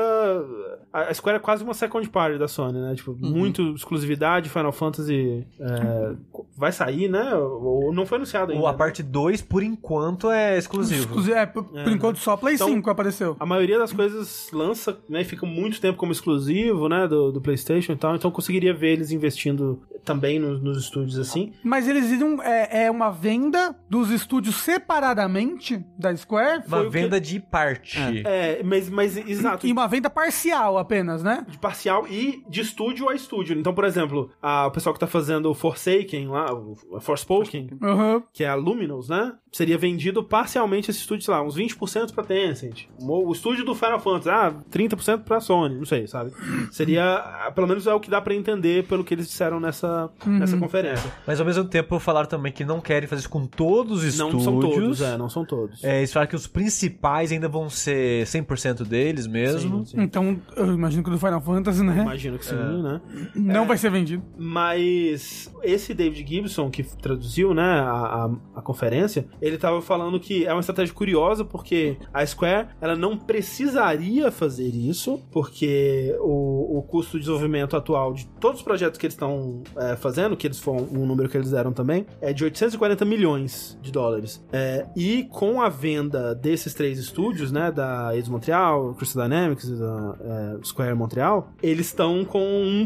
a Square é quase uma second party da Sony, né? Tipo, muito exclusividade, Final Fantasy é, vai sair, né? Ou não foi anunciado ainda. Ou a parte 2, por enquanto, é exclusivo. Exclusivo, é, por, por enquanto só Play Então- 5 apareceu. A maioria das coisas lança, né, e fica muito tempo como exclusivo, né, do, do PlayStation e tal, então eu conseguiria ver eles investindo também nos, nos estúdios assim. Mas eles iriam. É, é uma venda dos estúdios separadamente da Square Uma Foi o que- venda de parte. É, mas, mas exato. e uma venda parcial apenas, né? de parcial e de estúdio a estúdio. Então, por exemplo, a, o pessoal que tá fazendo o Forsaken lá, o Forspoken, Uhum. que é a Luminous, né? Seria vendido parcialmente esse estúdio, sei lá, uns 20% pra Tencent. O estúdio do Final Fantasy, ah, 30% pra Sony, não sei, sabe? Seria, ah, pelo menos é o que dá pra entender pelo que eles disseram nessa, nessa conferência. Mas ao mesmo tempo falaram também que não querem fazer isso com todos os Não estúdios. são todos, é, não são todos. É, eles falaram que os principais ainda vão ser 100% deles mesmo. Sim, sim. Então, eu imagino que o do Final Fantasy, né? Imagino que sim, né? Não vai ser vendido. Mas esse David Gibson, que traduziu né, a, a, a conferência, ele tava falando que é uma estratégia curiosa porque a Square ela não precisaria fazer isso, porque o, o custo de desenvolvimento atual de todos os projetos que eles estão é, fazendo, que eles foram um número que eles deram também, é de 840 milhões de dólares. É, e com a venda desses três estúdios, né, da Eidos Montreal, Crystal Dynamics e da é, Square Montreal, eles estão com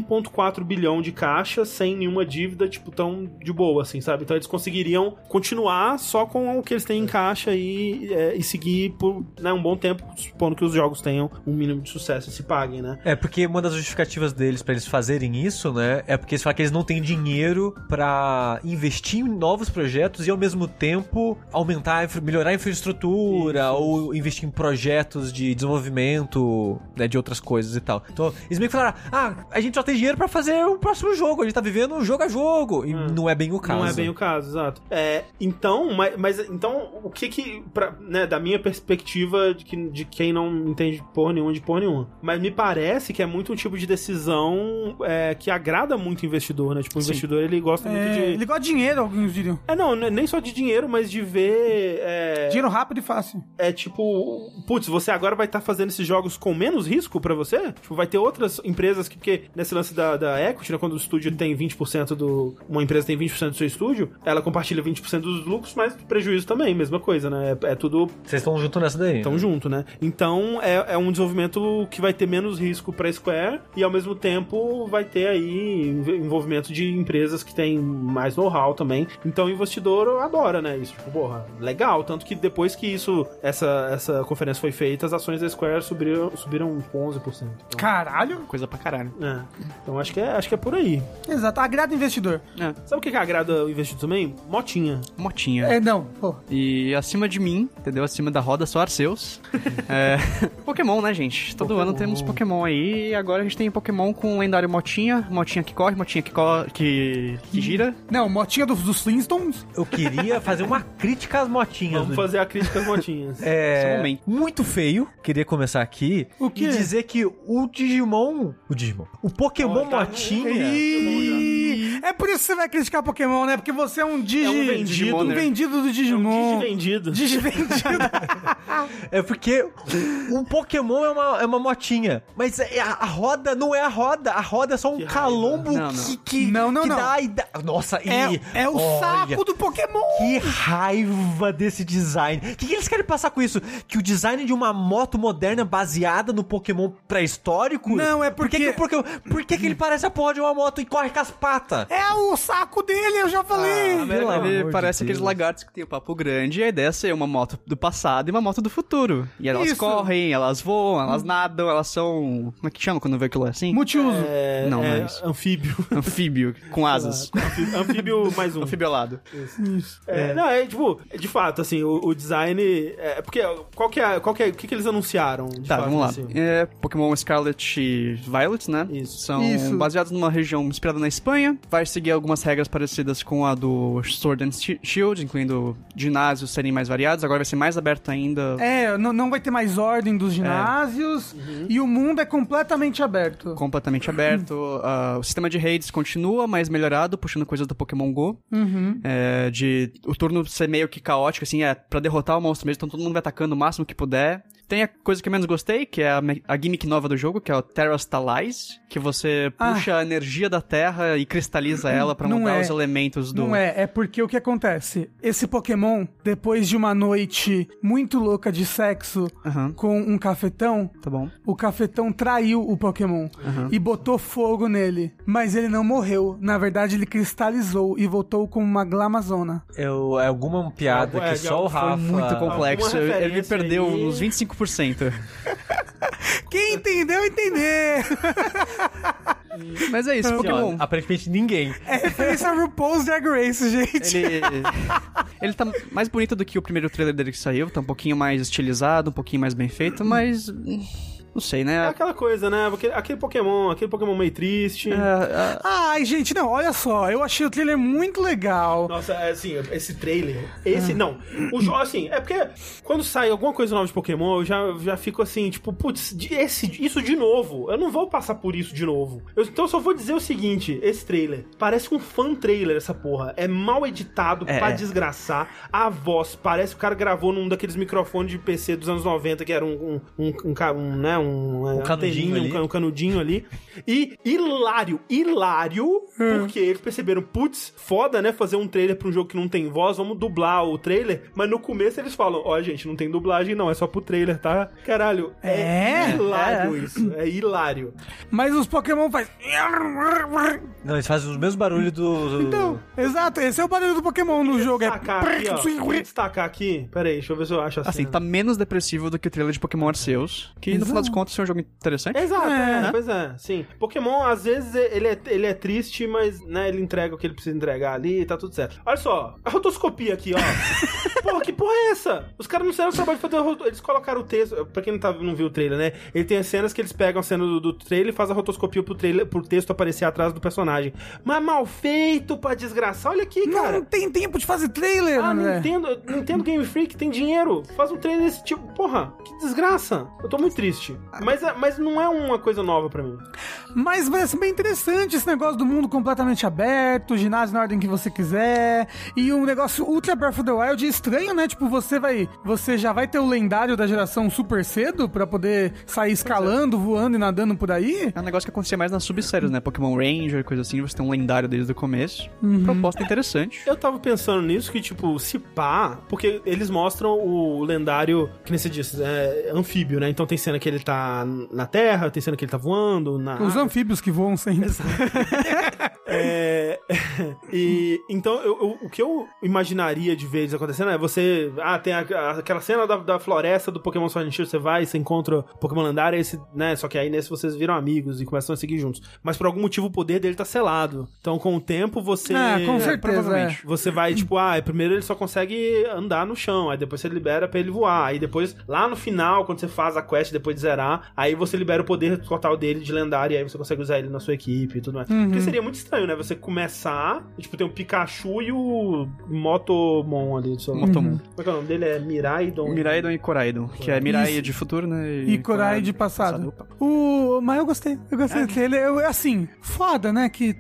1.4 bilhão de caixa sem nenhuma dívida, tipo, tão de boa, assim, sabe? Então eles conseguiriam continuar só com o que eles têm em caixa e, é, e seguir por né, um bom tempo, supondo que os jogos tenham um mínimo de sucesso e se paguem, né? É, porque uma das justificativas deles pra eles fazerem isso, né, é porque eles falam que eles não têm dinheiro pra investir em novos projetos e ao mesmo tempo aumentar, melhorar a infraestrutura Isso, ou investir em projetos de desenvolvimento, né, de outras coisas e tal. Então, eles meio que falaram: "Ah, a gente só tem dinheiro pra fazer o próximo jogo, a gente tá vivendo jogo a jogo". E não é bem o caso. Não é bem o caso, exato. É, então, mas, mas então, o que que, pra, né, da minha perspectiva de, que, de quem não entende porra nenhuma de porra nenhuma, mas me parece que é muito um tipo de decisão é, que agrada muito o investidor, né? Tipo, o investidor ele gosta muito É, de. ele gosta de dinheiro, alguns diriam. É, não, n- nem só de dinheiro, mas de ver. É, Dinheiro rápido e fácil. é tipo, putz, você agora vai estar fazendo esses jogos com menos risco pra você? Tipo, vai ter outras empresas que, porque nesse lance da, da equity, né, quando o estúdio tem 20% do. Uma empresa tem 20% do seu estúdio, ela compartilha 20% dos lucros, mas prejuízo também, mesma coisa, né? É, é tudo Vocês estão junto nessa daí. Estão junto, né? Então é, é um desenvolvimento que vai ter menos risco pra Square e ao mesmo tempo vai ter aí env- envolvimento de empresas que têm mais know-how também. Então o investidor adora, né? Isso, tipo, porra, legal. Tanto que depois que isso, essa, essa conferência foi feita, as ações da Square subiram, subiram com 11%. Então, Caralho. Coisa pra caralho. é. então acho que é, acho que é por aí. Exato. Agrada o investidor. É, Sabe o que, que agrada o investidor também? Motinha. motinha. É, não. Pô. E acima de mim, entendeu? Acima da roda, só Arceus. é, Pokémon, né, gente? Todo ano temos Pokémon aí. E agora a gente tem Pokémon com o lendário Motinha. Motinha que corre, Motinha que, co que, que gira. Não, motinha dos, dos Flintstones. Eu queria fazer uma crítica às motinhas. Vamos do- fazer a crítica às motinhas. É, é muito feio. Queria começar aqui O quê? e dizer que o Digimon, o Digimon, o Pokémon tá- Motinha, Ih, É por isso que você vai criticar Pokémon, né? Porque você é um Digi... É um vendido. um vendido do Digimon. Vendido. Digi vendido. é porque um Pokémon é uma, é uma motinha, mas é- a, a roda não é a roda, a roda é só um Que calombo Não, não. que, que, Não, não, que não. dá e dá- Nossa, é, e, é o olha, saco do Pokémon. Que raiva desse design. O que, que eles querem passar com isso? Que o design de uma moto moderna baseada no Pokémon pré-histórico? Não, é Por que, porque- que, o Pokémon- por que, que ele parece a porra de uma moto e corre com as patas? É o saco dele, eu já falei. Ah, Ele de parece aqueles Deus. lagartos que tem o papo grande e a ideia é ser uma moto do passado e uma moto do futuro. E elas Isso. correm, elas voam, elas nadam, elas são. Como é que chama quando vê aquilo assim? Multiuso. É, Não, não é é isso. anfíbio. Anfíbio, com asas. Anfíbio- Anfíbio mais um. Anfibiolado. Isso. É, Não, é tipo, de fato, assim, o, o design. É, porque qual que é. Qual que é. O que, que eles anunciaram? de Tá, fato, vamos lá. assim? É, Pokémon Scarlet e Violet, né? Isso. São Isso. baseados numa região inspirada na Espanha. Vai seguir algumas regras parecidas com a do Sword and Shi- Shield, incluindo ginásios serem mais variados. Agora vai ser mais aberto ainda. É, não, não vai ter mais ordem dos ginásios e o mundo é completamente aberto. Completamente aberto. Ah, o sistema de raids continua, mas melhorado, puxando coisas do Pokémon GO. Uhum. É, de o turno ser meio que caótico, assim, é pra derrotar o monstro mesmo, então todo mundo vai atacando o máximo que puder. Tem a coisa que eu menos gostei, que é a, a gimmick nova do jogo, que é o Terrastalize, que você Ah. puxa a energia da Terra e cristaliza ela pra Não mudar é. os elementos do... Não é, é porque o que acontece? Esse Pokémon, depois de uma noite muito louca de sexo Aham, com um cafetão, tá bom. o cafetão traiu o Pokémon e botou fogo nele. Mas ele não morreu. Na verdade, ele cristalizou e voltou como uma glamazona. Eu, é alguma piada É, que de só o algo- foi Rafa... Muito complexo. Ele me perdeu aí? uns 25%. Quem entendeu, entender. Mas é isso, Assim, ó, Pokémon. aparentemente ninguém. É referência a RuPaul's Drag Race, gente. Ele, ele tá mais bonito do que o primeiro trailer dele que saiu, tá um pouquinho mais estilizado, um pouquinho mais bem feito, mas. Não sei, É né? aquela coisa, né? Porque aquele Pokémon, aquele Pokémon meio triste. É, é, Ai, gente, não, olha só. Eu achei o trailer muito legal. Nossa, é assim, esse trailer. Esse, não. O jogo, assim, é porque quando sai alguma coisa nova de Pokémon, eu já, já fico assim, tipo, putz, esse, isso de novo. Eu não vou passar por isso de novo. Eu- então eu só vou dizer o seguinte: esse trailer parece um fan trailer, essa porra. É mal editado É. pra desgraçar. A voz parece que o cara gravou num daqueles microfones de PC dos anos 90, que era um, um, um, um, um, né, um, Um canudinho anteninha, um ali. ca- um canudinho ali. E hilário, hilário, porque eles perceberam, putz, foda, né, fazer um trailer pra um jogo que não tem voz, vamos dublar o trailer. Mas no começo eles falam, ó, gente, não tem dublagem não, é só pro trailer, tá? Caralho, é, É? hilário isso, é hilário. Mas os Pokémon faz. Não, eles fazem os mesmos barulhos do... Então, exato, esse é o barulho do Pokémon no jogo. É. Destacar aqui, ó, destacar aqui, pera aí, deixa eu ver se eu acho assim, cena. tá menos depressivo do que o trailer de Pokémon Arceus, que no final das contas é um jogo interessante. Exato, É. é, pois é, sim. Pokémon, às vezes, ele é, ele é triste, mas, né, ele entrega o que ele precisa entregar ali e tá tudo certo. Olha só, a rotoscopia aqui, ó. porra, que porra é essa? Os caras não fizeram o trabalho de fazer a roto... Eles colocaram o texto, pra quem não, tá, não viu o trailer, né? Ele tem as cenas que eles pegam a cena do, do trailer e fazem a rotoscopia pro, trailer, pro texto aparecer atrás do personagem. Mas mal feito pra desgraçar. Olha aqui, Não, cara. não tem tempo de fazer trailer, Ah, André. Nintendo, Nintendo Game Freak tem dinheiro. Faz um trailer desse tipo. Porra, que desgraça. Eu tô muito triste. Mas, é- mas não é uma coisa nova pra mim. Mas parece bem interessante esse negócio do mundo completamente aberto, ginásio na ordem que você quiser. E um negócio ultra Breath of the Wild estranho, né? Tipo, você vai. Você já vai ter o lendário da geração super cedo pra poder sair escalando, voando e nadando por aí. É um negócio que acontecia mais nas subséries, né? Pokémon Ranger, coisa assim, você tem um lendário desde o começo. Proposta interessante. Eu tava pensando nisso, que, tipo, se pá, porque eles mostram o lendário, que nem você disse, é anfíbio, né? Então tem cena que ele tá na terra, tem cena que ele tá voando, na. Os anfíbios que voam sempre. É, e então eu- eu- o que eu imaginaria de ver isso acontecendo é você. Ah, tem a- a- aquela cena da, da floresta do Pokémon Sword and Shield, você vai, você encontra o Pokémon lendário, esse, né? Só que aí nesse vocês viram amigos e começam a seguir juntos. Mas por algum motivo o poder dele tá selado. Então com o tempo você. Ah, com É, certeza. provavelmente. Você vai, tipo, ah, primeiro ele só consegue andar no chão, aí depois você libera pra ele voar. Aí depois, lá no final, quando você faz a quest depois de zerar, aí você libera o poder total dele de lendário e aí você consegue usar ele na sua equipe e tudo mais. Porque seria muito estranho, né? Você começar, e, tipo, tem o Pikachu e o Motomon ali. do seu- Motomon. Como é que é o nome dele? É Miraidon. Miraidon e Coraidon, que é Mirai Isso. de futuro, né? E Corai de passado. Opa. O... Mas eu gostei. Eu gostei dele. Eu, assim, foda, né? Que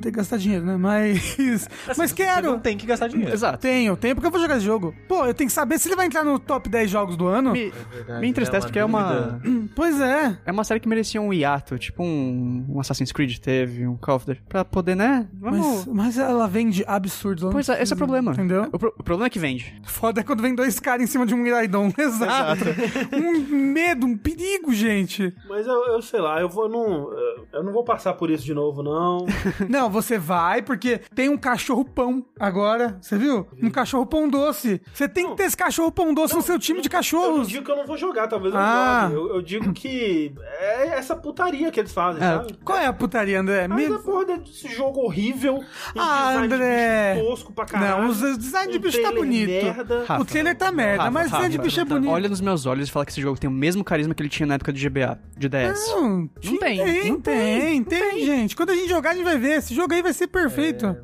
tem que gastar dinheiro, né? Mas. mas Você quero. não tem que gastar dinheiro. Exato. Tenho, tenho, porque eu vou jogar esse jogo. Pô, eu tenho que saber se ele vai entrar no top 10 jogos do ano. Me, me entristece porque é uma, Pois é. é uma série que merecia um hiato, tipo um, um Assassin's Creed teve, um Call of Duty, pra poder, né? Vamos... Mas, mas ela vende não Pois é, esse é o problema. Entendeu? O, pro- o problema é que vende. Foda é quando vem dois caras em cima de um Miraidon. Exato. um medo, um perigo, gente. Mas eu, eu sei lá, eu vou não. Eu não vou passar por isso de novo, não. Não, você vai porque tem um cachorro pão agora. Você viu? Um cachorro pão doce. Você tem que ter esse cachorro pão doce no seu time de Eu não cachorros. digo que eu não vou jogar, talvez eu Ah. jogue. Eu, eu digo que é essa putaria que eles fazem, É. sabe? Qual é a putaria, André? Mas Me- a porra desse jogo horrível. Ah, de André. tosco pra caralho. Não, os design de bicho tá trailer bonito. Merda. Rafa, o trailer tá merda, Rafa, mas o design de Rafa, bicho é bonito. Olha nos meus olhos e fala que esse jogo tem o mesmo carisma que ele tinha na época do GBA, de DS. Não, Não tem, Tem, não tem, tem, gente. Quando a gente jogar, a gente vai ver. Esse jogo aí vai ser perfeito.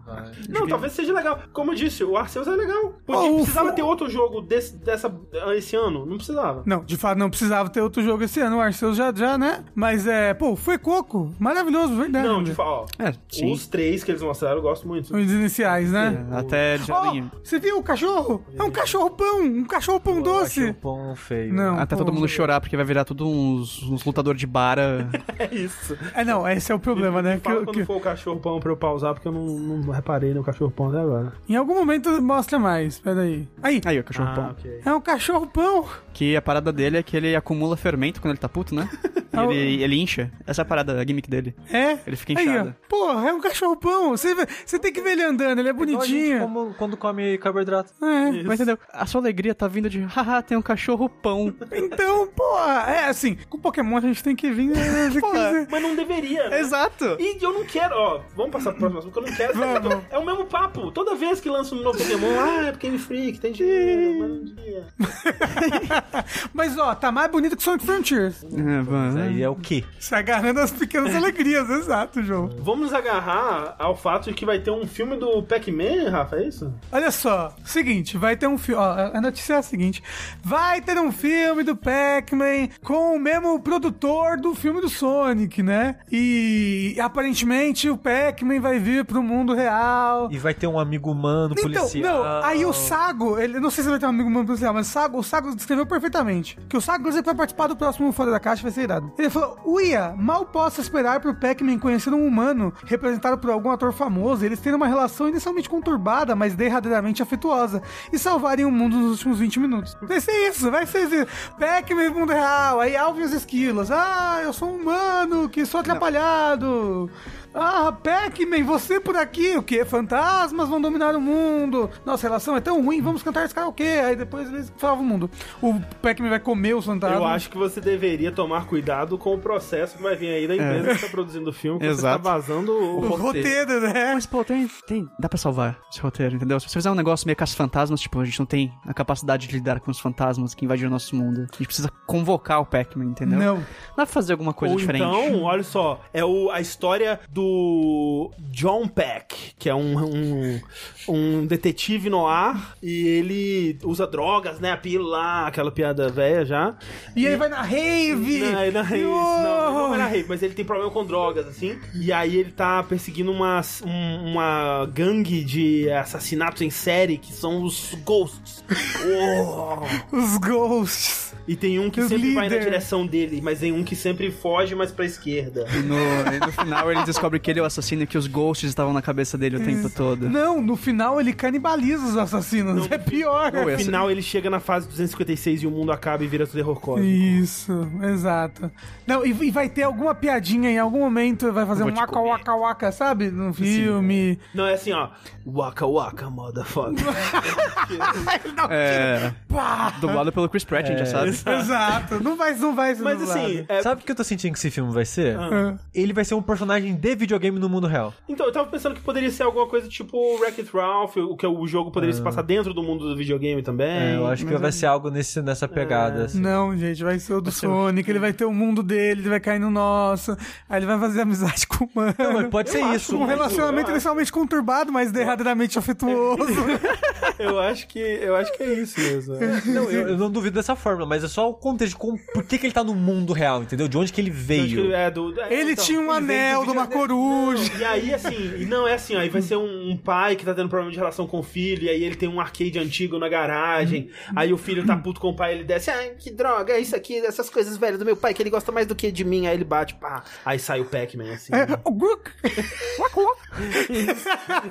Não, talvez seja legal. Como eu disse, o Arceus é legal. Pô, Oh, precisava ter outro jogo desse, dessa, esse ano? Não precisava. Não, de fato, não precisava ter outro jogo esse ano. O Arceus já, já, né? Mas é, pô, foi coco. Maravilhoso, verdade. Não, de fato, ó. É. Os três que eles mostraram eu gosto muito. Os iniciais, né? Até de Ó, você viu o cachorro? É um cachorro pão, um cachorro pão doce. um pão feio. Não. Até pô. todo mundo chorar porque vai virar tudo uns, uns lutador de bara. É isso. É, não, esse é o problema, né? Que, quando que- for o cachorro pão pra eu pausar, porque eu não, não reparei no cachorro pão até agora. em algum momento mostra mais. Pera aí. Aí, Aí, o cachorro Ah, pão. ok. é um cachorro pão. Que a parada dele é que ele acumula fermento quando ele tá puto, né? Ele, ele incha. Essa é a parada, a gimmick dele. É. Ele fica Aí, ó. inchado. Porra, é um cachorro pão. Você, você tem que ver ele andando, ele é Igual a gente bonitinho. como- quando come carboidrato. É. Mas entendeu? A sua alegria tá vindo de, haha, tem um cachorro pão. Então, porra, é assim, com Pokémon a gente tem que vir. né, Porra. Mas não deveria, né? Exato. E eu não quero, ó, vamos passar pro próximo assunto, porque eu não quero. Vamos. É o mesmo papo. Toda vez que lança um novo Pokémon, ah, é Game Freak, tem dinheiro, mas não devia. Mas ó, tá mais bonito que Sonic Frontiers. É, Mas vai. aí é o quê? Se agarrando as pequenas alegrias, exato, João. Vamos nos agarrar ao fato de que vai ter um filme do Pac-Man, Rafa, é isso? Olha só, seguinte, vai ter um filme. A notícia é a seguinte: vai ter um filme do Pac-Man com o mesmo produtor do filme do Sonic, né? E aparentemente o Pac-Man vai vir pro mundo real. E vai ter um amigo humano, Então, policial. não, aí o Sago, ele não sei se vai ter um amigo humano policial, mas o Sago, o Sago descreveu perfeitamente. Que o Sago, inclusive, vai participar do próximo Fora da Caixa, vai ser irado. Ele falou: Uia, mal posso esperar pro Pac-Man conhecer um humano representado por algum ator famoso. Eles terem uma relação inicialmente conturbada, mas derradeiramente afetuosa. E salvarem o mundo nos últimos 20 minutos. Vai ser isso, vai ser isso. Pac-Man mundo real, aí Alvin e os esquilos. Ah, eu sou um humano que sou atrapalhado. Ah, Pac-Man, você por aqui, o quê? Fantasmas vão dominar o mundo. Nossa, relação é tão ruim, vamos cantar esse karaokê. Aí depois eles salvam o mundo. O Pac-Man vai comer os fantasmas. Eu acho que você deveria tomar cuidado com o processo que vai vir aí da empresa que tá produzindo o filme, que você Exato. tá vazando o, O roteiro, né? Mas, pô, tem, tem. Dá pra salvar esse roteiro, entendeu? Se você fizer um negócio meio caça-fantasmas, tipo, a gente não tem a capacidade de lidar com os fantasmas que invadiram nosso mundo. A gente precisa convocar o Pac-Man, entendeu? Não. Dá pra fazer alguma coisa Ou diferente. então, olha só, é o, a história do do John Peck, que é um, um, um detetive no ar e ele usa drogas, né? A pílula, aquela piada velha já. E aí vai na rave! Ele na rave. Não, não vai na rave, mas ele tem problema com drogas, assim. E aí ele tá perseguindo uma, um- uma gangue de assassinatos em série que são os Ghosts. Uou! Os ghosts. E tem um que Os sempre vai na líder. direção dele, mas tem um que sempre foge, mas pra esquerda. E no, e no final ele descobre que ele é o assassino e que os ghosts estavam na cabeça dele o tempo todo. Não, no final ele canibaliza os assassinos. é pior. No essa- final ele chega na fase 256 e o mundo acaba e vira terror cósmico. Isso, exato. Não, e, e vai ter alguma piadinha em algum momento, vai fazer um te waka comer. waka waka, sabe? No filme. Não, é assim, ó. Waka waka, motherfucker. É. Pá! Dublado pelo Chris Pratt, a gente já sabe. Exato. Não vai, não vai ser Mas assim, é- Sabe o que eu tô sentindo que esse filme vai ser? Ah. Ele vai ser um personagem de videogame no mundo real. então, eu tava pensando que poderia ser alguma coisa tipo Wreck-It Ralph, o que o jogo poderia se passar dentro do mundo do videogame também. É, eu acho que vai ser algo nesse, nessa pegada. assim. Não, gente, vai ser o do Sonic, ele vai ter o mundo dele, ele vai cair no nosso, aí ele vai fazer amizade com o mano. Não, mas pode ser acho isso. um relacionamento inicialmente conturbado, mas derradeiramente afetuoso. Eu acho que eu acho que é isso mesmo. é. Não, eu, eu não duvido dessa forma, mas é só o contexto de como, por que, que ele tá no mundo real, entendeu? De onde que ele que ele veio. é do- é, Ele então. tinha um ele veio anel do de uma coruja. E aí, assim, e não é assim, ó, aí vai ser um, um pai que tá tendo problema de relação com o filho, e aí ele tem um arcade antigo na garagem, aí o filho tá puto com o pai, ele desce, ai, que droga, é isso aqui, essas coisas velhas do meu pai, que ele gosta mais do que de mim, aí ele bate, pá, aí sai o Pac-Man, assim. É, o Grook.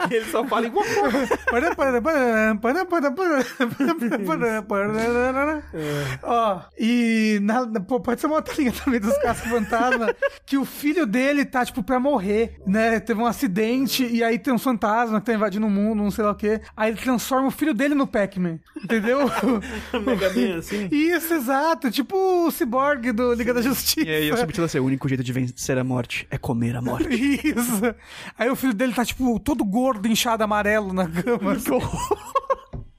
E ele só fala igual. Para, Ó, e na, na- pô, pode ser uma outra linha também dos casos fantasma que o filho dele tá, tipo, pra morrer, né? Teve um acidente e aí tem um fantasma que tá invadindo o mundo, não sei lá o quê. Aí ele transforma o filho dele no Pac-Man, entendeu? Mega Man, assim. Isso, exato. Tipo o Cyborg do Liga da Justiça. E aí o subtítulo é assim, o único jeito de vencer a morte é comer a morte. Isso. Aí o filho dele tá, tipo, todo gordo, inchado, amarelo na cama.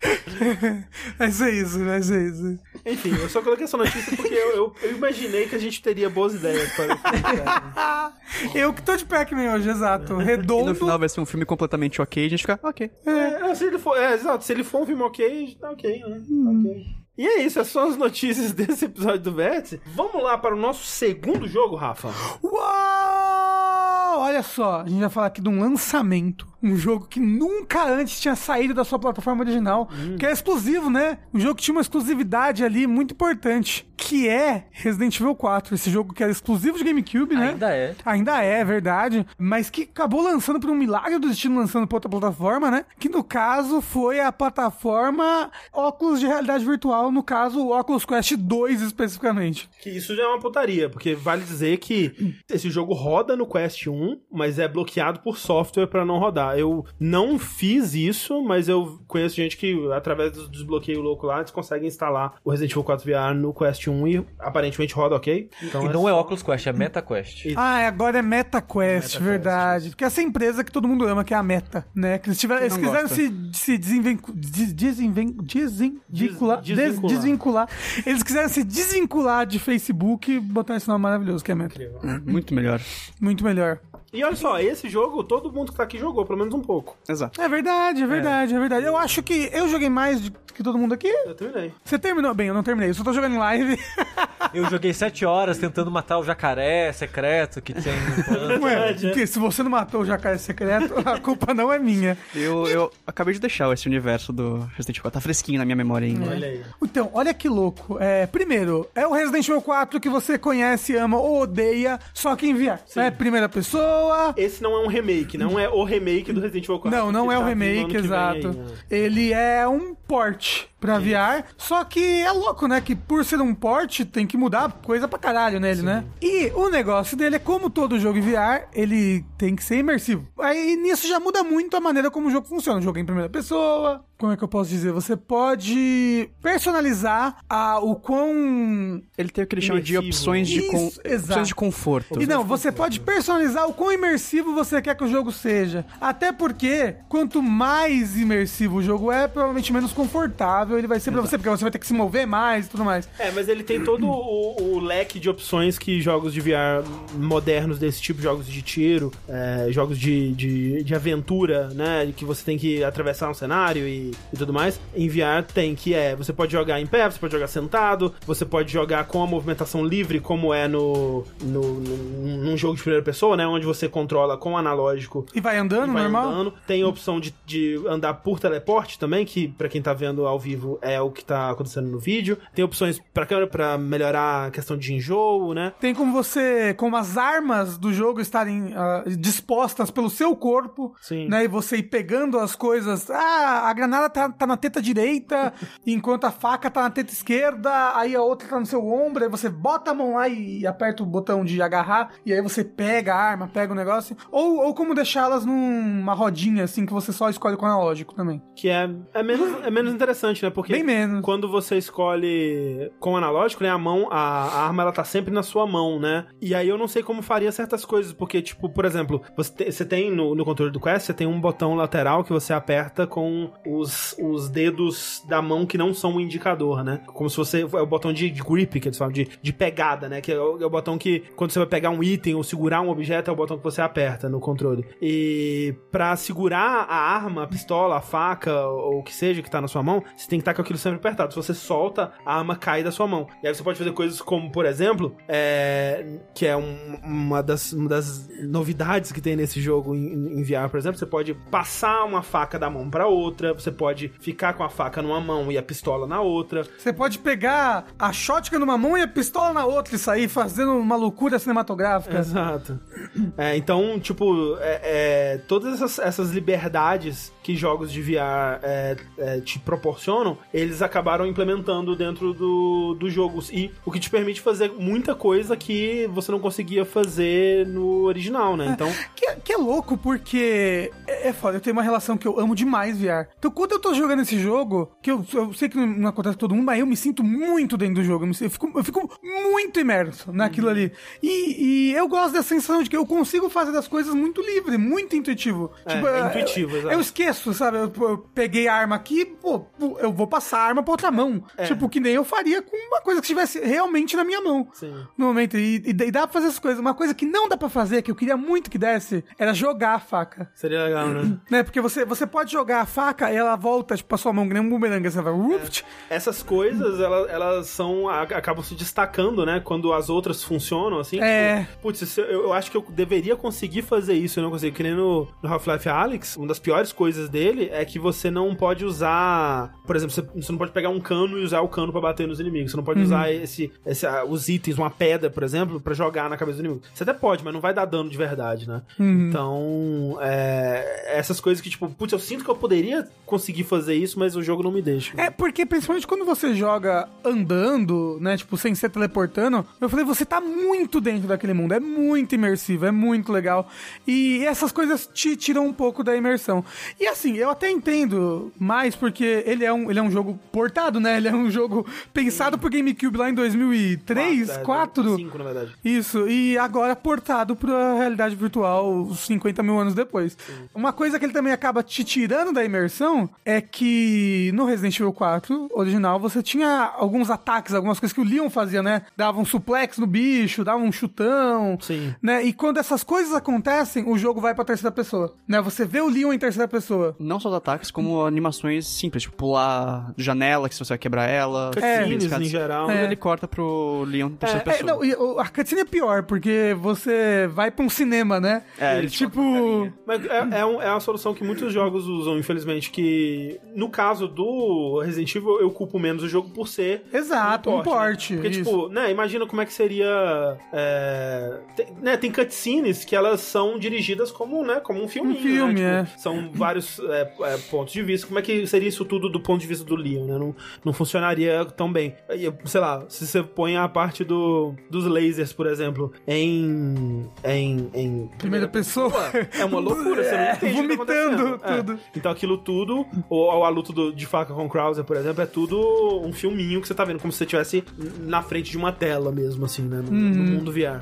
Vai ser isso, vai ser isso. Enfim, eu só coloquei essa notícia porque eu, eu- eu imaginei que a gente teria boas ideias para filme. Eu que tô de Pac-Man hoje, exato. E no Redondo. final vai ser um filme completamente ok, a gente fica, ok. É, se ele for, é, exato, se ele for um filme ok, tá ok, né? Ok. E é isso, essas são as notícias desse episódio do Vértice. Vamos lá para o nosso segundo jogo, Rafa. Uau! Olha só, a gente vai falar aqui de um lançamento. Um jogo que nunca antes tinha saído da sua plataforma original. Que é exclusivo, né? Um jogo que tinha uma exclusividade ali muito importante. Que é Resident Evil 4. Esse jogo que era exclusivo de GameCube, né? Ainda é. Ainda é, é verdade. Mas que acabou lançando por um milagre do destino, lançando pra outra plataforma, né? Que no caso foi a plataforma óculos de realidade virtual, no caso o Oculus Quest 2 especificamente. Que isso já é uma putaria, porque vale dizer que esse jogo roda no Quest 1, mas é bloqueado por software para não rodar. Eu não fiz isso, mas eu conheço gente que, através do desbloqueio louco lá, eles conseguem instalar o Resident Evil 4 VR no Quest 1 e aparentemente roda ok. Então E não é Oculus Quest, é MetaQuest. Isso. Ah, agora é MetaQuest, verdade. Porque essa empresa que todo mundo ama, que é a Meta, né? Que eles, tiveram, eles não quiseram gosta. se, se desenvincu- des- desvincular. desvincular. Eles quiseram se desvincular de Facebook e botar esse nome maravilhoso, que é Meta. Muito melhor. Muito melhor. E olha só, esse jogo todo mundo que tá aqui jogou, pelo menos um pouco. Exato. É verdade, é verdade, é, verdade. Eu acho que eu joguei mais de- que todo mundo aqui. Eu terminei. Você terminou? Bem, eu não terminei. Eu só tô jogando em live. Eu joguei sete horas tentando matar o jacaré secreto que tem no plano. Ué, porque se você não matou o jacaré secreto, a culpa não é minha. Eu, eu acabei de deixar esse universo do Resident Evil. Tá fresquinho na minha memória ainda. Olha aí. Então, olha que louco. É, primeiro, é o Resident Evil 4 que você conhece, ama ou odeia, só que enviar. É primeira pessoa. Esse não é um remake, não é o remake do Resident Evil 4. Não, não é o tá remake, exato. né? Ele é um port pra VR. Só que é louco, né? Que por ser um port, tem que mudar coisa pra caralho nele, né? E o negócio dele é como todo jogo em VR, ele tem que ser imersivo. Aí nisso já muda muito a maneira como o jogo funciona. O jogo é em primeira pessoa. Como é que eu posso dizer? Você pode personalizar a, o quão Ele tem o que ele chama de opções de, Isso, exato. opções de conforto. E não, você pode personalizar o quão imersivo você quer que o jogo seja. Até porque, quanto mais imersivo o jogo é, provavelmente menos confortável ele vai ser pra você, porque você vai ter que se mover mais e tudo mais. É, mas ele tem todo o, o leque de opções que jogos de VR modernos desse tipo, jogos de tiro, é, jogos de, de, de aventura, né? Que você tem que atravessar um cenário e, e tudo mais. Em VR tem que é, você pode jogar em pé, você pode jogar sentado, você pode jogar com a movimentação livre, como é no, no, no num jogo de primeira pessoa, né? Onde você controla com o analógico E vai andando, e vai normal? andando. Tem a opção de, de andar por teleporte também, que pra quem tá vendo ao vivo é o que tá acontecendo no vídeo. Tem opções pra câmera pra melhorar a questão de enjoo, né? Tem como você, como as armas do jogo estarem ah, dispostas pelo seu corpo, Sim. né? E você ir pegando as coisas. Ah, a granada tá, tá na teta direita, enquanto a faca tá na teta esquerda, aí a outra tá no seu ombro, aí você bota a mão lá e aperta o botão de agarrar, e aí você pega a arma, pega o negócio. Ou, ou como deixá-las numa rodinha, assim, que você só escolhe com analógico também. Que é, é, menos, é menos interessante, né? Porque Bem menos. quando você escolhe com analógico, né? A mão, a, a arma, ela tá sempre na sua mão, né? E aí eu não sei como faria certas coisas, porque, tipo, por exemplo, você, te- você tem no, no controle do Quest, você tem um botão lateral que você aperta com os, os dedos da mão que não são o indicador, né? Como se você. É o botão de, de grip, que eles falam, de, de pegada, né? Que é o, é o botão que, quando você vai pegar um item ou segurar um objeto, é o botão que você aperta no controle. E pra segurar a arma, a pistola, a faca ou o que seja que tá na sua mão, você tem que estar com aquilo sempre apertado. Se você solta, a arma cai da sua mão. E aí você pode fazer coisas como, por exemplo, é, que é um- uma, das, uma das novidades que tem nesse jogo em, em VR, por exemplo, você pode passar uma faca da mão pra outra, você pode ficar com a faca numa mão e a pistola na outra. Você pode pegar a shotgun numa mão e a pistola na outra e sair fazendo uma loucura cinematográfica. Exato. É, então, tipo, é, é, todas essas, essas liberdades que jogos de VR é, é, te proporcionam, eles acabaram implementando dentro do, do jogo. E o que te permite fazer muita coisa que você não conseguia fazer no original, né? Então, Que, que é louco, porque é, é foda, eu tenho uma relação que eu amo demais VR. Então, quando eu tô jogando esse jogo, que eu, eu sei que não, acontece com todo mundo, mas eu me sinto muito dentro do jogo. Eu, me eu fico, eu fico muito imerso naquilo ali. E, e eu gosto dessa sensação de que eu consigo fazer das coisas muito livre, muito intuitivo. É, é intuitivo, exato. eu esqueço, sabe? Eu, eu peguei a arma aqui, pô, eu vou passar a arma pra outra mão. É. Tipo, que nem eu faria com uma coisa que estivesse realmente na minha mão Sim. no momento. E, e, dá pra fazer essas coisas. Uma coisa que não dá pra fazer, que eu queria muito que desse, era jogar a faca. seria legal, né? Né? Porque você, você pode jogar a faca e ela volta, tipo, pra sua mão, que nem um bumerangue. Você vai, rupt, Essas coisas, elas, elas são. a- acabam se destacando, né? Quando as outras funcionam, assim. É. Tipo, putz, eu, eu acho que eu deveria conseguir fazer isso, eu não consigo. Que nem no, no Half-Life Alyx, uma das piores coisas dele é que você não pode usar. Por exemplo, você, você não pode pegar um cano e usar o cano pra bater nos inimigos. Você não pode usar esse, esse, ah, os itens, uma pedra, por exemplo, pra jogar na cabeça do inimigo. Você até pode, mas não vai dar dano de verdade, né? Então, é, essas coisas que, tipo, putz, eu sinto que eu poderia conseguir fazer isso, mas o jogo não me deixa. É, porque principalmente quando você joga andando, né, tipo, sem ser teleportando, eu falei, você tá muito dentro daquele mundo, é muito imersivo, é muito legal. E essas coisas te tiram um pouco da imersão. E assim, eu até entendo mais porque ele é um, ele é um jogo portado, né? Ele é um jogo pensado pro GameCube lá em 2003, Quatro, é, 4. Cinco, na verdade. Isso, e agora portado pra realidade virtual 50 mil anos depois. Uma coisa que ele também acaba te tirando da imersão é que no Resident Evil 4 original você tinha alguns ataques, algumas coisas que o Leon fazia, né? Dava um suplex no bicho, dava um chutão, Sim. né? E quando essas coisas acontecem, o jogo vai pra terceira pessoa, né? Você vê o Leon em terceira pessoa. Não só os ataques, como animações simples, tipo pular janela, que se você vai quebrar ela. Cutscenes, aqueles em geral. É. ele corta pro Leon em terceira É, pessoa. não, e o- a cutscene é pior, porque você vai pra um cinema, né? É, ele tipo. Mas é, é, um- é uma solução que muitos jogos usam, infelizmente, que no caso do Resident Evil, eu culpo menos o jogo por ser Exato, um porte. Porque, isso. tipo, né, imagina como é que seria... é, tem, né, tem cutscenes que elas são dirigidas como, né, como um filminho, Um filme, né? é. Tipo, São vários é, é, pontos de vista. Como é que seria isso tudo do ponto de vista do Leon, né? Não, não funcionaria tão bem. Sei lá, se você põe a parte do, dos lasers, por exemplo, em... em, em Primeira pessoa. é uma loucura, você não entende o que tá Vomitando. É. tudo. Então aquilo tudo, ou, ou a luta do- de faca com Krauser, por exemplo, é tudo um filminho que você tá vendo, como se você estivesse na frente de uma tela mesmo, assim, né? No, no Uhum. mundo VR.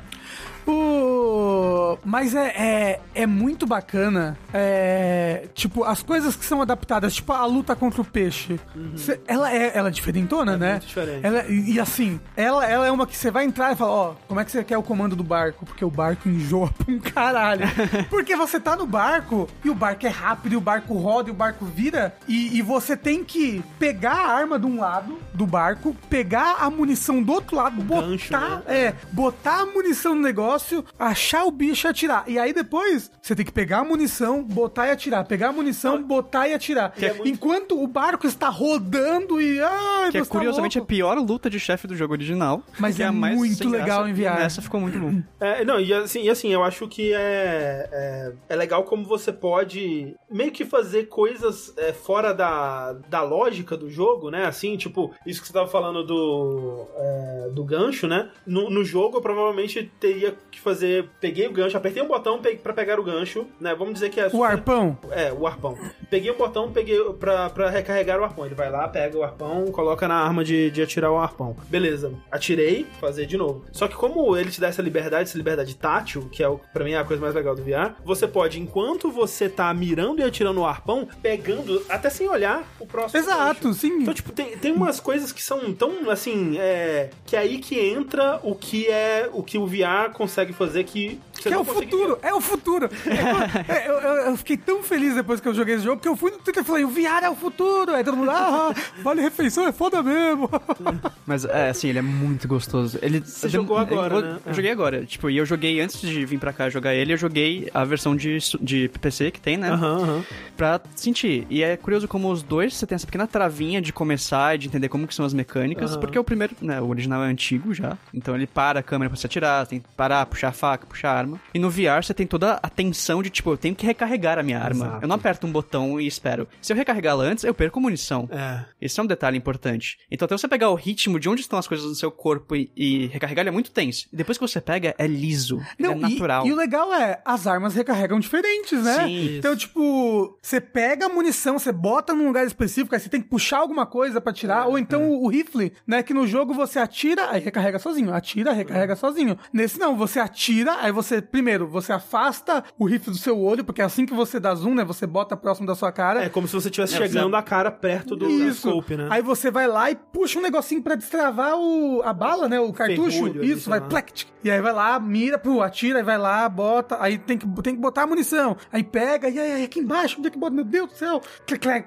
O... Mas é, é, é muito bacana. É, tipo, as coisas que são adaptadas, tipo a luta contra o peixe. Cê- ela, é, ela é diferentona, né? muito diferente. Ela, e, e assim, ela, ela é uma que você vai entrar e fala, ó, como é que você quer o comando do barco? Porque o barco enjoa pra um caralho. Porque você tá no barco e o barco é rápido, e o barco roda e o barco vira, e, e você tem que pegar a arma de um lado do barco, pegar a munição do outro lado, botar, gancho, né? é, botar a munição no negócio, achar o bicho e atirar. E aí depois você tem que pegar a munição, botar e atirar, pegar a munição, botar e atirar. é muito- Enquanto o barco está rodando e ai, Que é, tá curiosamente, a louco. pior luta de chefe do jogo original. Mas é a mais muito legal graça, em VR. e Nessa ficou muito bom. É, não, e assim, e assim, eu acho que é, é, é legal como você pode meio que fazer coisas é, fora da, da lógica do jogo, né? Assim, tipo, isso que você tava falando do, é, do gancho, né? No, no jogo eu provavelmente teria que fazer. Peguei o gancho, apertei um botão pe- pra pegar o gancho, né? Vamos dizer que é. O arpão. É, o arpão. Peguei um botão, peguei pra, pra recarregar o arpão. Ele vai lá, pega o arpão, coloca na arma de, de atirar o arpão. Beleza. Atirei, fazer de novo. Só que como ele te dá essa liberdade, essa liberdade tátil, que é o, pra mim é a coisa mais legal do VR, você pode, enquanto você tá mirando e atirando o arpão, pegando, até sem olhar, o próximo. Exato, gancho. sim. Então, tipo, tem, tem umas coisas que são tão, assim, é, que é aí que entra o que é, o que o VR consegue fazer que... você Que é não o futuro, é o futuro. Eu, eu- eu- eu fiquei tão feliz depois que eu joguei esse jogo que eu fui no Twitter e falei, o VR é o futuro. Aí todo mundo, ah, vale refeição, é foda mesmo. Mas, é, assim, ele é muito gostoso. Ele, Você eu jogou eu agora, vou- né? Eu joguei agora. Tipo, e eu joguei antes de vir pra cá jogar ele, eu joguei a versão de, de PC que tem, né? Aham, aham. Pra sentir. E é curioso como os dois, você tem essa pequena travinha de começar e de entender como que são as mecânicas, Aham. porque o primeiro, né, o original é antigo já, então ele para a câmera pra você atirar, tem que parar, puxar a faca, puxar a arma. E no VR você tem toda a tensão de, tipo, eu tenho que recarregar a minha arma. Exato. Eu não aperto um botão e espero. Se eu recarregá-la antes, eu perco munição. É. Esse é um detalhe importante. Então, até você pegar o ritmo de onde estão as coisas no seu corpo e, e recarregar, ele é muito tenso. E depois que você pega, é liso. ele é e- natural. E, o legal é, as armas recarregam diferentes, né? Sim. Então, tipo, você pega a munição, você bota num lugar específico, aí você tem que puxar alguma coisa pra tirar, ou então o, o rifle, né? Que no jogo você atira, aí recarrega sozinho. Atira, recarrega sozinho. Nesse não, você atira, aí você, primeiro, você afasta o rifle do seu olho, porque assim que você dá zoom, né? Você bota próximo da sua cara. É como se você estivesse É, chegando você- a cara perto do Isso. scope, né? Aí você vai lá e puxa um negocinho pra destravar o, a bala, né? O cartucho. Ferrolho ali, Isso, vai plect. E aí vai lá, mira, pô, atira, aí vai lá, bota. Aí tem que, tem que botar a munição. Aí pega, e aí, aí aqui embaixo, onde é que bota? Meu Deus do céu.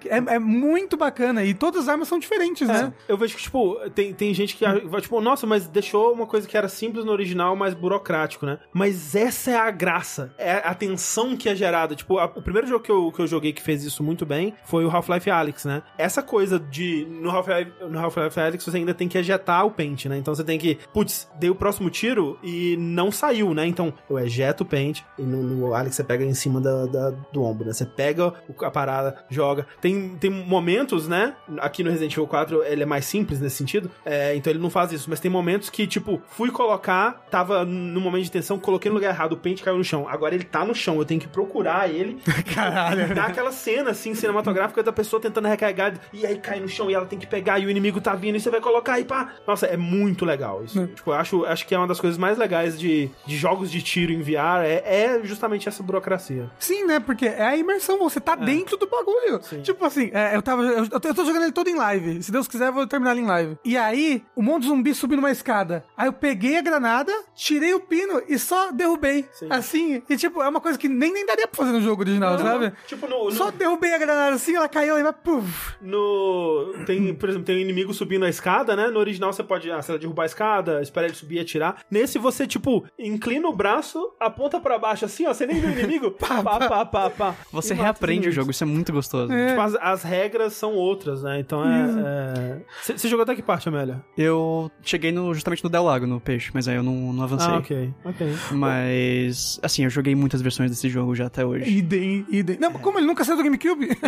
É, é muito bacana. E todas as armas são diferentes, né? Eu vejo que, tipo, tem, tem gente que vai, tipo, nossa, mas deixou uma coisa que era simples no original, mais burocrático, né? Mas essa é a graça. É a tensão que é gerada. Tipo, a- o primeiro jogo que eu, que eu joguei que fez isso muito bem foi o Half-Life Alyx, né? Essa coisa de. No Half-Life Half-Life Alyx você ainda tem que ejetar o pente, né? Então você tem que. Putz, dei o próximo tiro e não saiu, né? Então eu ejeto o pente e no, no Alyx você pega em cima da, da- do ombro, né? Você pega a parada, joga. Tem, tem momentos, né? Aqui no Resident Evil 4 ele é mais simples nesse sentido, é, então ele não faz isso. Mas tem momentos que, tipo, fui colocar, tava no momento de tensão, coloquei no lugar errado, o pente caiu no chão. Agora ele tá no chão, eu tenho que procurar ele. Caralho. Dá aquela cena, assim, cinematográfica da pessoa tentando recarregar e aí cai no chão e ela tem que pegar e o inimigo tá vindo e você vai colocar e pá. Nossa, é muito legal isso. Tipo, eu acho, acho que é uma das coisas mais legais de, de jogos de tiro em VR, é, é justamente essa burocracia. Sim, né? Porque é a imersão, você tá dentro do bagulho. Tipo assim, é, eu tava. Eu, eu tô jogando ele todo em live. Se Deus quiser, eu vou terminar ele em live. E aí, um monte de zumbi subindo uma escada. Aí eu peguei a granada, tirei o pino e só derrubei. Sim. Assim. E tipo, é uma coisa que nem, nem daria pra fazer no jogo original, sabe? Tipo, no, no, Só derrubei a granada assim, ela caiu e vai. Puf. no- tem, por exemplo, tem um inimigo subindo a escada, né? No original você pode, ah, sei lá, derrubar a escada, esperar ele subir e atirar. Nesse você, tipo, inclina o braço, aponta pra baixo assim, ó, você nem vê o inimigo, pá, pá, pá, pá, pá. Você reaprende o jogo, isso é muito gostoso. É. Tipo, as, as regras são outras, né? Então é. Você você jogou até que parte, Amélia? Eu cheguei no, justamente no Del Lago, no peixe, mas aí eu não, não avancei. Ah, ok, ok. Mas, assim, eu joguei muitas versões desse jogo já até hoje. Idem, idem. Não, como ele nunca saiu do GameCube?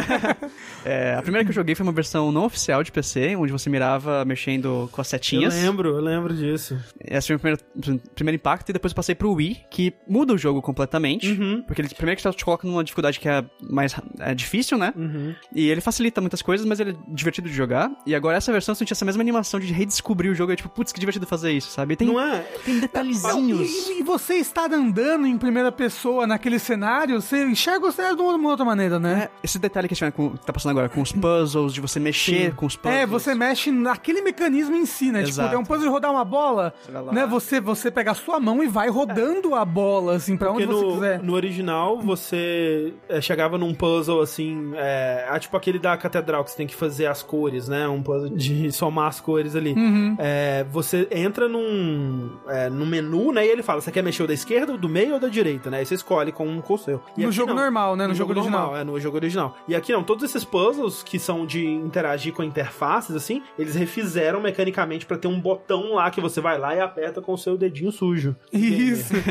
É, a primeira que eu joguei foi uma versão não oficial de PC, onde você mirava mexendo com as Eu setinhas. lembro, eu lembro disso. Esse foi o primeiro, primeiro impacto, e depois eu passei pro Wii, que muda o jogo completamente. Uhum. Porque ele primeiro que te coloca numa dificuldade que é mais é difícil, né? Uhum. E ele facilita muitas coisas, mas ele é divertido de jogar. E agora essa versão eu senti essa mesma animação de redescobrir o jogo. É tipo, putz, que divertido fazer isso, sabe? Tem, Não é? tem detalhezinhos. E, e você está tá andando em primeira pessoa naquele cenário, você enxerga o cenário de uma outra maneira, né? É, esse detalhe que a gente vai com- tá passando agora com os puzzles, de você mexer com os puzzles. É, você mexe naquele mecanismo em si, né? Tipo, Exato. é um puzzle de rodar uma bola, lá. né? Você, você pega a sua mão e vai rodando a bola, assim, pra Porque onde você no, quiser. no original você é, chegava num puzzle assim, é, ah, tipo aquele da catedral que você tem que fazer as cores, né? Um puzzle de somar as cores ali. Uhum. É, você entra num, é, num menu, né? E ele fala: você quer mexer o da esquerda, do meio ou da direita, né? Aí você escolhe com um com o seu. E No jogo não. normal, né? No jogo original. normal, é, no jogo original. E aqui não, todos esses puzzles que são de interagir com interfaces, assim, eles refizeram mecanicamente pra ter um botão lá que você vai lá e aperta com o seu dedinho sujo. Isso.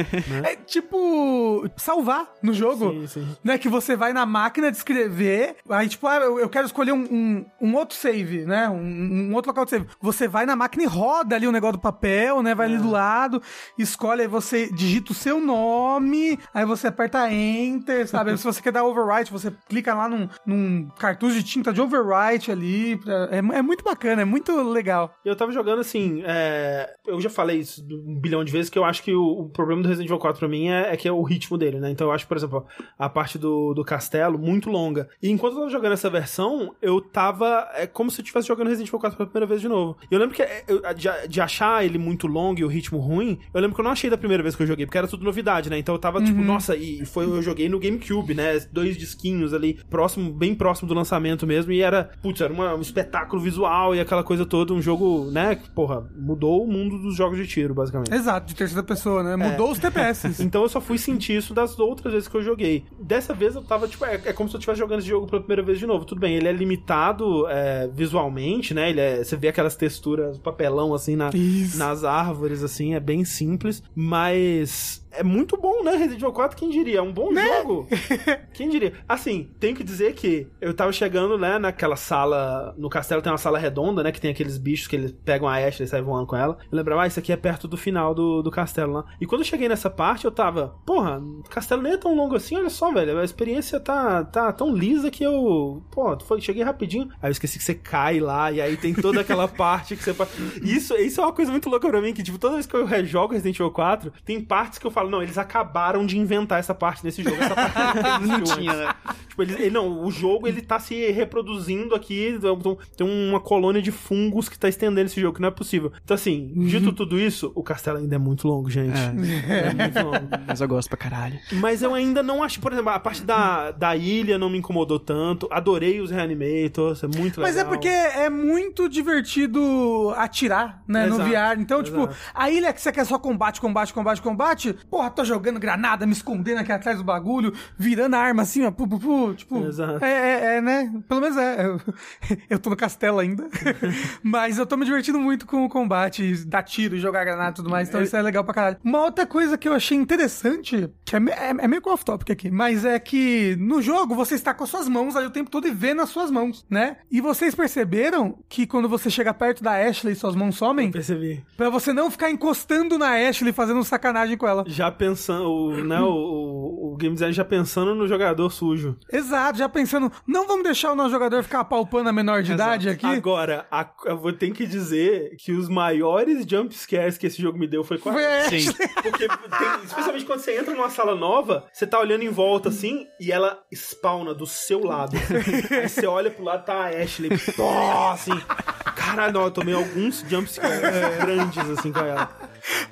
É tipo salvar no jogo. Sim, sim. Né, que você vai na máquina de escrever, aí tipo, ah, eu, quero escolher um, um, um outro save, né, um, um outro local de save. Você vai na máquina e roda ali o negócio do papel, né, vai ali do lado, escolhe, aí você digita o seu nome, aí você aperta Enter, sabe? Se você quer dar overwrite, você clica lá num, num cartucho de tinta de overwrite ali, pra- é, é muito bacana, é muito legal. Eu tava jogando assim, é, eu já falei isso um bilhão de vezes, que eu acho que o, o problema do Resident Evil 4 pra mim é, é que é o ritmo dele, né? Então eu acho, por exemplo, a parte do, do castelo muito longa. E enquanto eu tava jogando essa versão, eu tava. É como se eu estivesse jogando Resident Evil 4 pela primeira vez de novo. Eu lembro que é, eu, de, de achar ele muito longo e o ritmo ruim, eu lembro que eu não achei da primeira vez que eu joguei, porque era tudo novidade, né? Então eu tava tipo, nossa, e foi, eu joguei no GameCube, né? Dois disquinhos ali, próximo, bem próximo do lançamento mesmo, e era, putz, era uma- um espetáculo visual e aquela coisa toda, um jogo, né? que, Porra, mudou o mundo dos jogos de tiro, basicamente. Exato, de terceira pessoa, né? Mudou os TPS. Então eu só fui sentir isso das outras vezes que eu joguei. Dessa vez eu tava, tipo, é, é como se eu estivesse jogando esse jogo pela primeira vez de novo. Tudo bem, ele é limitado é, visualmente, né? Ele é, você vê aquelas texturas, papelão assim na, Isso. nas árvores, assim, é bem simples, mas it's é muito bom, né? Resident Evil 4, quem diria? É um bom jogo. quem diria? Assim, tenho que dizer que eu tava chegando, né, naquela sala, no castelo tem uma sala redonda, né, que tem aqueles bichos que eles pegam a Ashley e saem voando com ela. Eu lembrava, ah, isso aqui é perto do final do, do castelo lá. E quando eu cheguei nessa parte, eu tava, porra, o castelo nem é tão longo assim, olha só, velho, a experiência tá, tá tão lisa que eu, pô, foi, cheguei rapidinho. Aí eu esqueci que você cai lá, e aí tem toda aquela parte que você. Isso, isso é uma coisa muito louca pra mim, que tipo, toda vez que eu rejogo Resident Evil 4, tem partes que eu falo, não, eles acabaram de inventar essa parte nesse jogo, essa parte não tinha, né? Tipo, ele, ele- não, o jogo ele tá se reproduzindo aqui. então, Tem uma colônia de fungos que tá estendendo esse jogo, que não é possível. Então, assim, dito tudo isso, o castelo ainda é muito longo, gente. É, muito longo. Mas eu gosto pra caralho. Mas eu ainda não acho, por exemplo, a parte da, da ilha não me incomodou tanto. Adorei os reanimators, é muito legal. Mas é porque é muito divertido atirar, né, no Exato, VR. Então, tipo, exato. a ilha que você quer só combate, combate, combate, combate, porra, tô jogando granada, me escondendo aqui atrás do bagulho, virando a arma assim, ó, pu, pu, pu, tipo, Exato. é, é, é, né, pelo menos é, eu, eu tô no castelo ainda, mas eu tô me divertindo muito com o combate, dar tiro, jogar granada e tudo mais, então isso é legal pra caralho. Uma outra coisa que eu achei interessante, que é, é, é meio off-topic aqui, mas é que no jogo você está com as suas mãos ali o tempo todo e vê nas suas mãos, né? E vocês perceberam que quando você chega perto da Ashley, suas mãos somem? Percebi. Pra você não ficar encostando na Ashley fazendo sacanagem com ela. Já pensando, o, né, o, o, game design já pensando no jogador sujo. Exato, já pensando, não vamos deixar o nosso jogador ficar apalpando a menor de idade aqui? Agora, a- eu vou ter que dizer que os maiores jump scares que esse jogo me deu foi com a Foi. Ashley. Porque, tem- especialmente quando você entra numa sala nova, você tá olhando em volta assim e ela spawna do seu lado. Aí você olha pro lado, tá a Ashley. Pô, assim. Caralho, não, eu tomei alguns jump scares grandes assim com ela.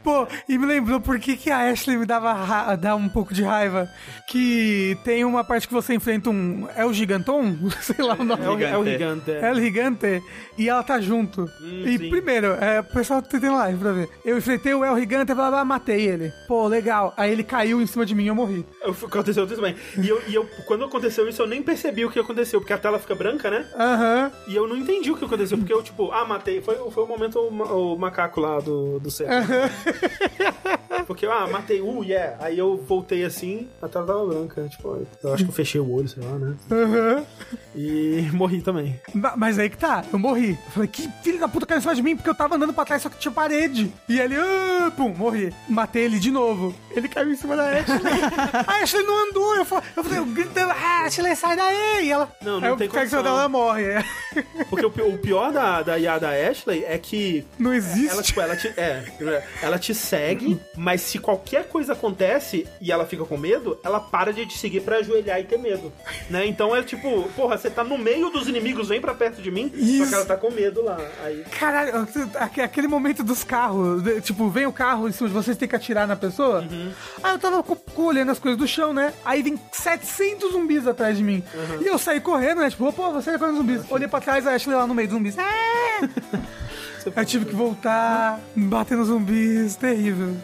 Pô, e me lembrou por que, que a Ashley me dava ra- dá um pouco de raiva. Que tem uma parte que você enfrenta um. É o Giganton? Sei lá o nome. É o, é o gigante. É o Gigante e ela tá junto. e sim. primeiro, é, o pessoal tá tendo live pra ver. Eu enfrentei o El Gigante, blá, blá, matei ele. Pô, legal. Aí ele caiu em cima de mim e eu morri. Eu- Aconteceu isso também. E, eu, e eu, quando aconteceu isso, eu nem percebi o que aconteceu, porque a tela fica branca, né? Aham. E eu não entendi o que aconteceu, porque eu, tipo, ah, matei. Foi, foi o momento o, o macaco lá do, do céu. Porque, ah, matei, uh, yeah. Aí eu voltei assim, a tela tava branca. Tipo, eu acho que eu fechei o olho, sei lá, né? Aham. E morri também. Ma- Mas aí que tá, eu morri. Eu falei, que filho da puta caiu em cima de mim, porque eu tava andando pra trás, só que tinha parede. E ele, ah, pum, morri. Matei ele de novo. Ele caiu em cima da Ashley. a Ashley não andou. Eu falei, eu, falei, eu gritando, ah, Ashley, sai daí. E ela, Não, não aí eu tem em cima dela, ela morre. Porque o, o pior da, da IA da Ashley é que Não existe. ela, tipo, ela te, é, ela te segue, mas se qualquer coisa acontece e ela fica com medo, ela para de te seguir pra ajoelhar e ter medo, né? Então é tipo, porra, você tá no meio dos inimigos, vem pra perto de mim, só Isso. que ela tá com medo lá. Aí, Caralho, aque- aquele momento dos carros, tipo, vem o carro em cima de vocês, tem que atirar na pessoa. Aí eu tava co- co- olhando as coisas do chão, né? Aí vem 700 zumbis atrás de mim. E eu saí correndo, né? Tipo, pô, você é correndo zumbis. Olhei pra trás, a Ashley lá no meio dos zumbis. Ah! Aí tive que voltar, bater nos zumbis, terrível.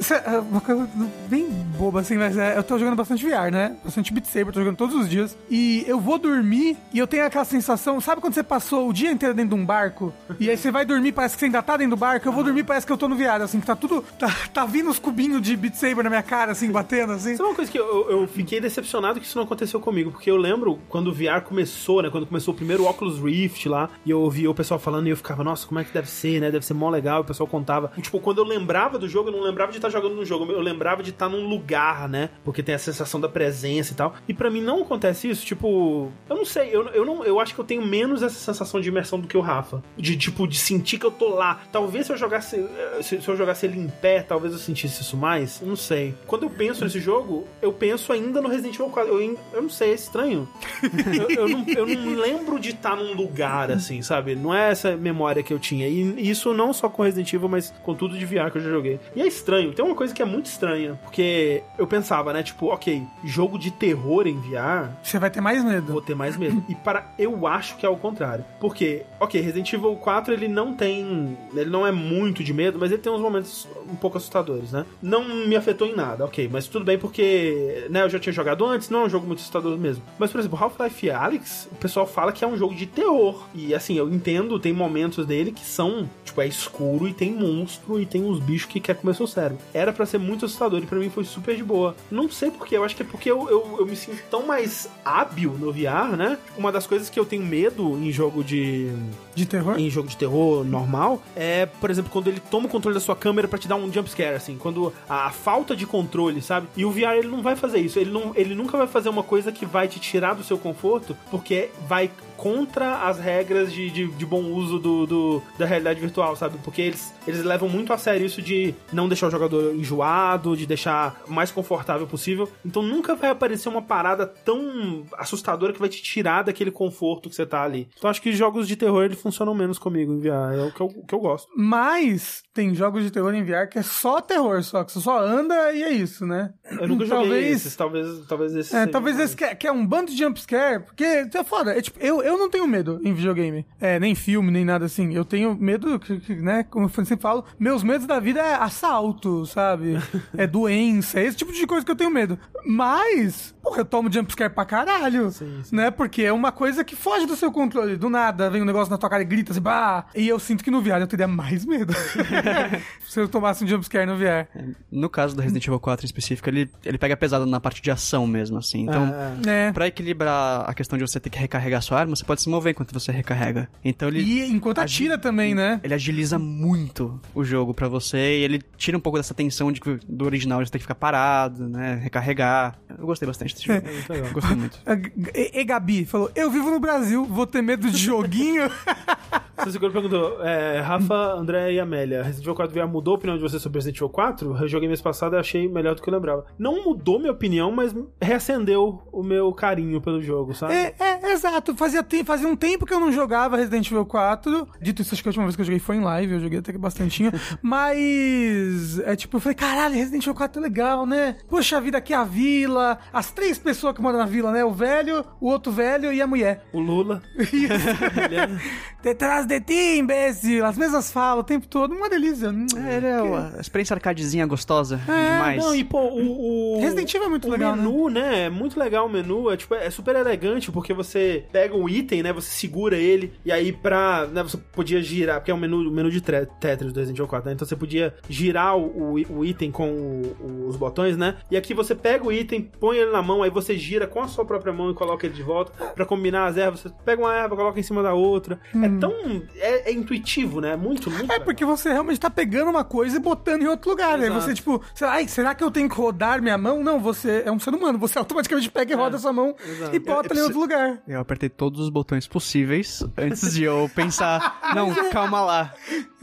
Isso é uma coisa bem boba, assim, mas é, eu tô jogando bastante VR, né? Bastante Beat Saber, tô jogando todos os dias. E eu vou dormir e eu tenho aquela sensação, sabe quando você passou o dia inteiro dentro de um barco? E aí você vai dormir, parece que você ainda tá dentro do barco. Eu vou dormir, parece que eu tô no VR, assim, que tá tudo. Tá, tá vindo os cubinhos de Beat Saber na minha cara, assim, batendo, assim. Isso é uma coisa que eu, eu fiquei decepcionado que isso não aconteceu comigo, porque eu lembro quando o VR começou, né? Quando começou o primeiro Oculus Rift lá, e eu ouvia o pessoal falando e eu ficava, nossa, como é que deve ser, né? Deve ser mó legal. E o pessoal contava. Tipo, quando eu lembrava do jogo, eu não lembrava de estar jogando no jogo, eu lembrava de estar num lugar, né? Porque tem a sensação da presença e tal. E pra mim não acontece isso, tipo, eu não sei, eu, eu não, eu acho que eu tenho menos essa sensação de imersão do que o Rafa, de tipo de sentir que eu tô lá. Talvez se eu jogasse, eh, se, se eu jogasse ele em pé, talvez eu sentisse isso mais. Não sei. Quando eu penso nesse jogo, eu penso ainda no Resident Evil 4. Eu, eu não sei, é estranho. eu, eu não, eu não lembro de estar num lugar assim, sabe? Não é essa memória que eu tinha. E isso não só com Resident Evil, mas com tudo de VR que eu já joguei. E é estranho. Tem uma coisa que é muito estranha, porque eu pensava, né, tipo, ok, jogo de terror em VR, Você vai ter mais medo. vou ter mais medo. E para eu acho que é o contrário. Porque, ok, Resident Evil 4 ele não tem, ele não é muito de medo, mas ele tem uns momentos um pouco assustadores, né? Não me afetou em nada, ok, mas tudo bem porque, né, eu já tinha jogado antes, não é um jogo muito assustador mesmo. Mas por exemplo, Half-Life Alyx, o pessoal fala que é um jogo de terror. E assim, eu entendo, tem momentos dele que são, tipo, é escuro e tem monstro e tem uns bichos que quer comer seu cérebro. Era pra ser muito assustador e pra mim foi super de boa. Não sei porquê, eu acho que é porque eu, eu, eu me sinto tão mais hábil no VR, né? Uma das coisas que eu tenho medo em jogo de. De terror? em jogo de terror normal é, por exemplo, quando ele toma o controle da sua câmera pra te dar um jumpscare, assim, quando a, a falta de controle, sabe? E o VR ele não vai fazer isso, ele, não, ele nunca vai fazer uma coisa que vai te tirar do seu conforto, porque vai contra as regras de, de, de bom uso do, do- da realidade virtual, sabe? Porque eles, eles levam muito a sério isso de não deixar o jogador enjoado, de deixar o mais confortável possível. Então nunca vai aparecer uma parada tão assustadora que vai te tirar daquele conforto que você tá ali. Então acho que jogos de terror ele funcionam menos comigo em VR, é o que eu, o que eu gosto. Mas tem jogos de terror em VR que é só terror, só que você só anda e é isso, né? Eu nunca joguei talvez, esses, talvez, talvez esses. É, talvez esse que é, que é um bando de jumpscare, porque é foda. É, tipo, eu, eu não tenho medo em videogame. É, nem filme, nem nada assim. Eu tenho medo, né? Como eu sempre falo, meus medos da vida é assalto, sabe? é doença, é esse tipo de coisa que eu tenho medo. Mas, porra, eu tomo jumpscare pra caralho. Sim, sim. Né? Porque é uma coisa que foge do seu controle. Do nada, vem um negócio na tua cara e grita assim, bah! E eu sinto que no VR eu teria mais medo. Se eu tomasse um jumpscare no VR. No caso do Resident Evil 4 em específico, ele, ele pega pesado na parte de ação mesmo, assim. Então, Ah, É. pra equilibrar a questão de você ter que recarregar sua arma, você pode se mover enquanto você recarrega. Então ele... E enquanto atira também, né? Ele agiliza muito o jogo pra você e ele tira um pouco dessa tensão de que do original de você ter que ficar parado, né? Recarregar. Eu gostei bastante desse jogo. muito legal. Gostei muito. E, e Gabi falou: Eu vivo no Brasil, vou ter medo de joguinho. Você segura perguntou, é, Rafa, André e Amélia, Resident Evil 4 VR mudou a opinião de vocês sobre Resident Evil 4? Eu joguei mês passado e achei melhor do que eu lembrava. Não mudou minha opinião, mas reacendeu o meu carinho pelo jogo, sabe? é, é, exato. Fazia, te- fazia um tempo que eu não jogava Resident Evil 4. Dito isso, acho que a última vez que eu joguei foi em live, eu joguei até que bastantinho. Mas, é tipo, eu falei: Caralho, Resident Evil 4 é legal, né? Poxa vida, aqui é a vila, as três pessoas que moram na vila, né? O velho, o outro velho e a mulher. O Lula. Detrás de ti, imbecil. As mesmas falas o tempo todo, uma delícia. É, ele é uma experiência arcadezinha gostosa demais. Não, e pô, o. o Resident Evil é muito o legal, menu, né? É muito legal o menu. É, tipo, é super elegante, porque você pega um item, né? Você segura ele, e aí pra. Né, você podia girar, porque é um menu, o menu de Tetris do Resident Evil 4, né? Então você podia girar o, o, o item com o- os botões, né? E aqui você pega o item, põe ele na mão, aí você gira com a sua própria mão e coloca ele de volta pra combinar as ervas. Você pega uma erva, coloca em cima da outra. É tão muito. É, é intuitivo, né? Muito, muito. É legal. porque você realmente tá pegando uma coisa e botando em outro lugar. Aí Exato. você, tipo, será, ai, será que eu tenho que rodar minha mão? Não, você é um ser humano. Você automaticamente pega e roda a sua mão exato. e bota Eu- em outro lugar. Eu apertei todos os botões possíveis antes de eu pensar, não, calma lá.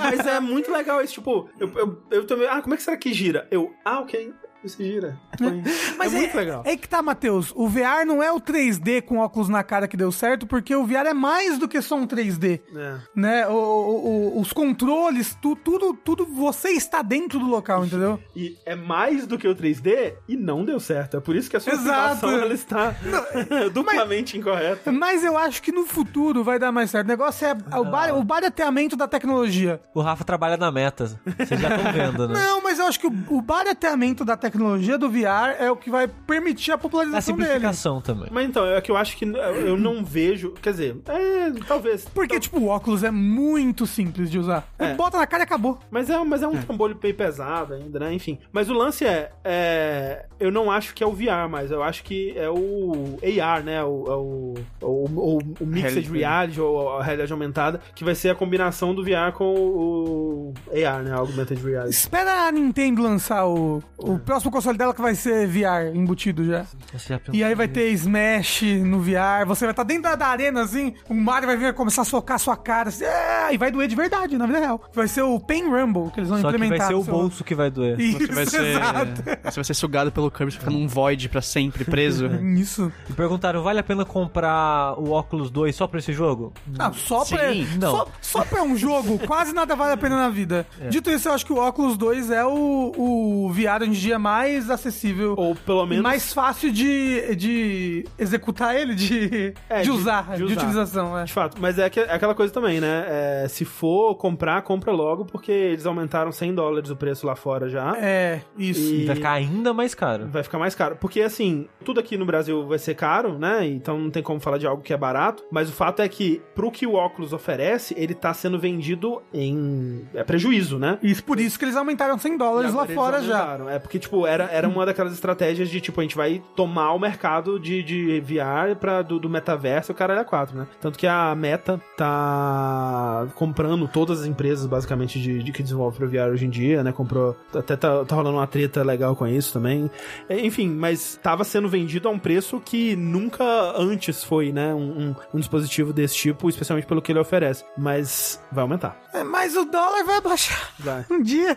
Mas é muito legal isso, tipo, eu, eu, eu também. Ah, como é que será que gira? Eu, ah, ok. Isso gira. Põe. Mas é muito legal. É que tá, Matheus. O VR não é o 3D com óculos na cara que deu certo, porque o VR é mais do que só um 3D. É. Né? O, o- o- os controles, tu- tudo, tudo, você está dentro do local, entendeu? E é mais do que o 3D e não deu certo. É por isso que a sua Exato. ela está duplamente incorreta. Mas eu acho que no futuro vai dar mais certo. O negócio é o, bar, o barateamento da tecnologia. O Rafa trabalha na meta. Vocês já estão vendo, né? Não, mas eu acho que o, o barateamento da tecnologia do VR é o que vai permitir a A popularização dele. simplificação também. Mas então, é que eu acho que eu não vejo. Quer dizer, é, talvez. Porque, tipo, o óculos é muito simples de usar. É. Bota na cara e acabou. Mas é, mas é um trambolho bem pesado ainda, né? Enfim. Mas o lance é, é, Eu não acho que é o VR, mas eu acho que é o AR, né? O, é o, o, o, o Mixed Reality. Reality, ou a realidade aumentada, que vai ser a combinação do VR com o AR, né? Augmented Reality. Espera a Nintendo lançar o, o próximo console dela que vai ser VR embutido já. Já E aí vai ter Smash no VR, você vai estar dentro da, da arena assim, o Mario vai vir começar a socar a sua cara, assim, é, e vai doer de verdade, na vida real. Vai ser o Pain Rumble que eles vão Só que implementar. vai ser o seu- bolso que vai doer. Isso, Você vai ser, exato. você vai ser sugado pelo Kirby, fica num void pra sempre, preso. Isso. E perguntaram, vale a pena comprar o Oculus 2 só pra esse jogo? Ah, só pra, Sim, não. Só, só pra um jogo, quase nada vale a pena na vida. Dito isso, eu acho que o Oculus 2 é o, o VR em dia mais acessível. Ou pelo menos. mais fácil de, de executar ele, de, É, de, de- usar, de de, usar. utilização. É. De fato, mas é, que- é aquela coisa também, né? É, se for comprar, compra logo, porque eles aumentaram 100 dólares o preço lá fora já. É, isso. E- Vai ficar ainda mais caro. Vai ficar mais caro. Porque, assim, tudo aqui no Brasil vai ser caro, né? Então não tem como falar de algo que é barato. Mas o fato é que, pro que o óculos oferece, ele tá sendo vendido em é, prejuízo, né? Isso, por isso que eles aumentaram 100 dólares lá fora já. É porque, tipo, era, era uma daquelas estratégias de, tipo, a gente vai tomar o mercado de, de VR pra, do, do metaverso e o caralho é 4, né? Tanto que a Meta tá comprando todas as empresas, basicamente, de, de que desenvolvem pro VR hoje em dia, né? Comprou... Até tá, tá rolando uma treta legal com isso também. É, Enfim, mas tava sendo vendido a um preço que nunca antes foi, né? Um, um, um dispositivo desse tipo, especialmente pelo que ele oferece. Mas vai aumentar. É, mas o dólar vai baixar Vai. um dia.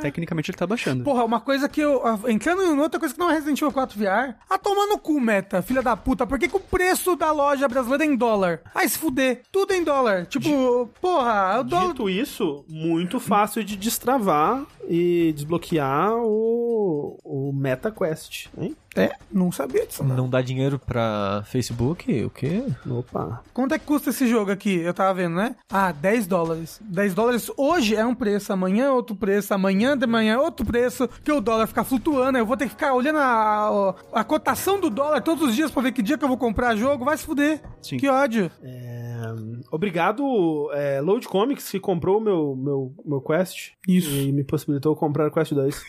Tecnicamente ele tá baixando. Porra, uma coisa que eu. Entrando em outra coisa que não é Resident Evil 4 VR. Ah, toma no cu, meta, filha da puta. Por que, que o preço da loja brasileira é em dólar? Ai, se fuder. Tudo em dólar. Tipo, porra, o dólar. Dito isso, muito fácil de destravar e desbloquear o, o MetaQuest, hein? É, não sabia disso. Não. Não dá dinheiro pra Facebook? O quê? Opa. Quanto é que custa esse jogo aqui? Eu tava vendo, né? Ah, 10 dólares. 10 dólares hoje é um preço, amanhã é outro preço, amanhã de manhã é outro preço, que o dólar fica flutuando, eu vou ter que ficar olhando a, a, a cotação do dólar todos os dias pra ver que dia que eu vou comprar jogo, vai se fuder. Sim. Que ódio. É, obrigado, é, Load Comics, que comprou o meu, meu, meu Quest. Isso. E me possibilitou comprar o Quest 2.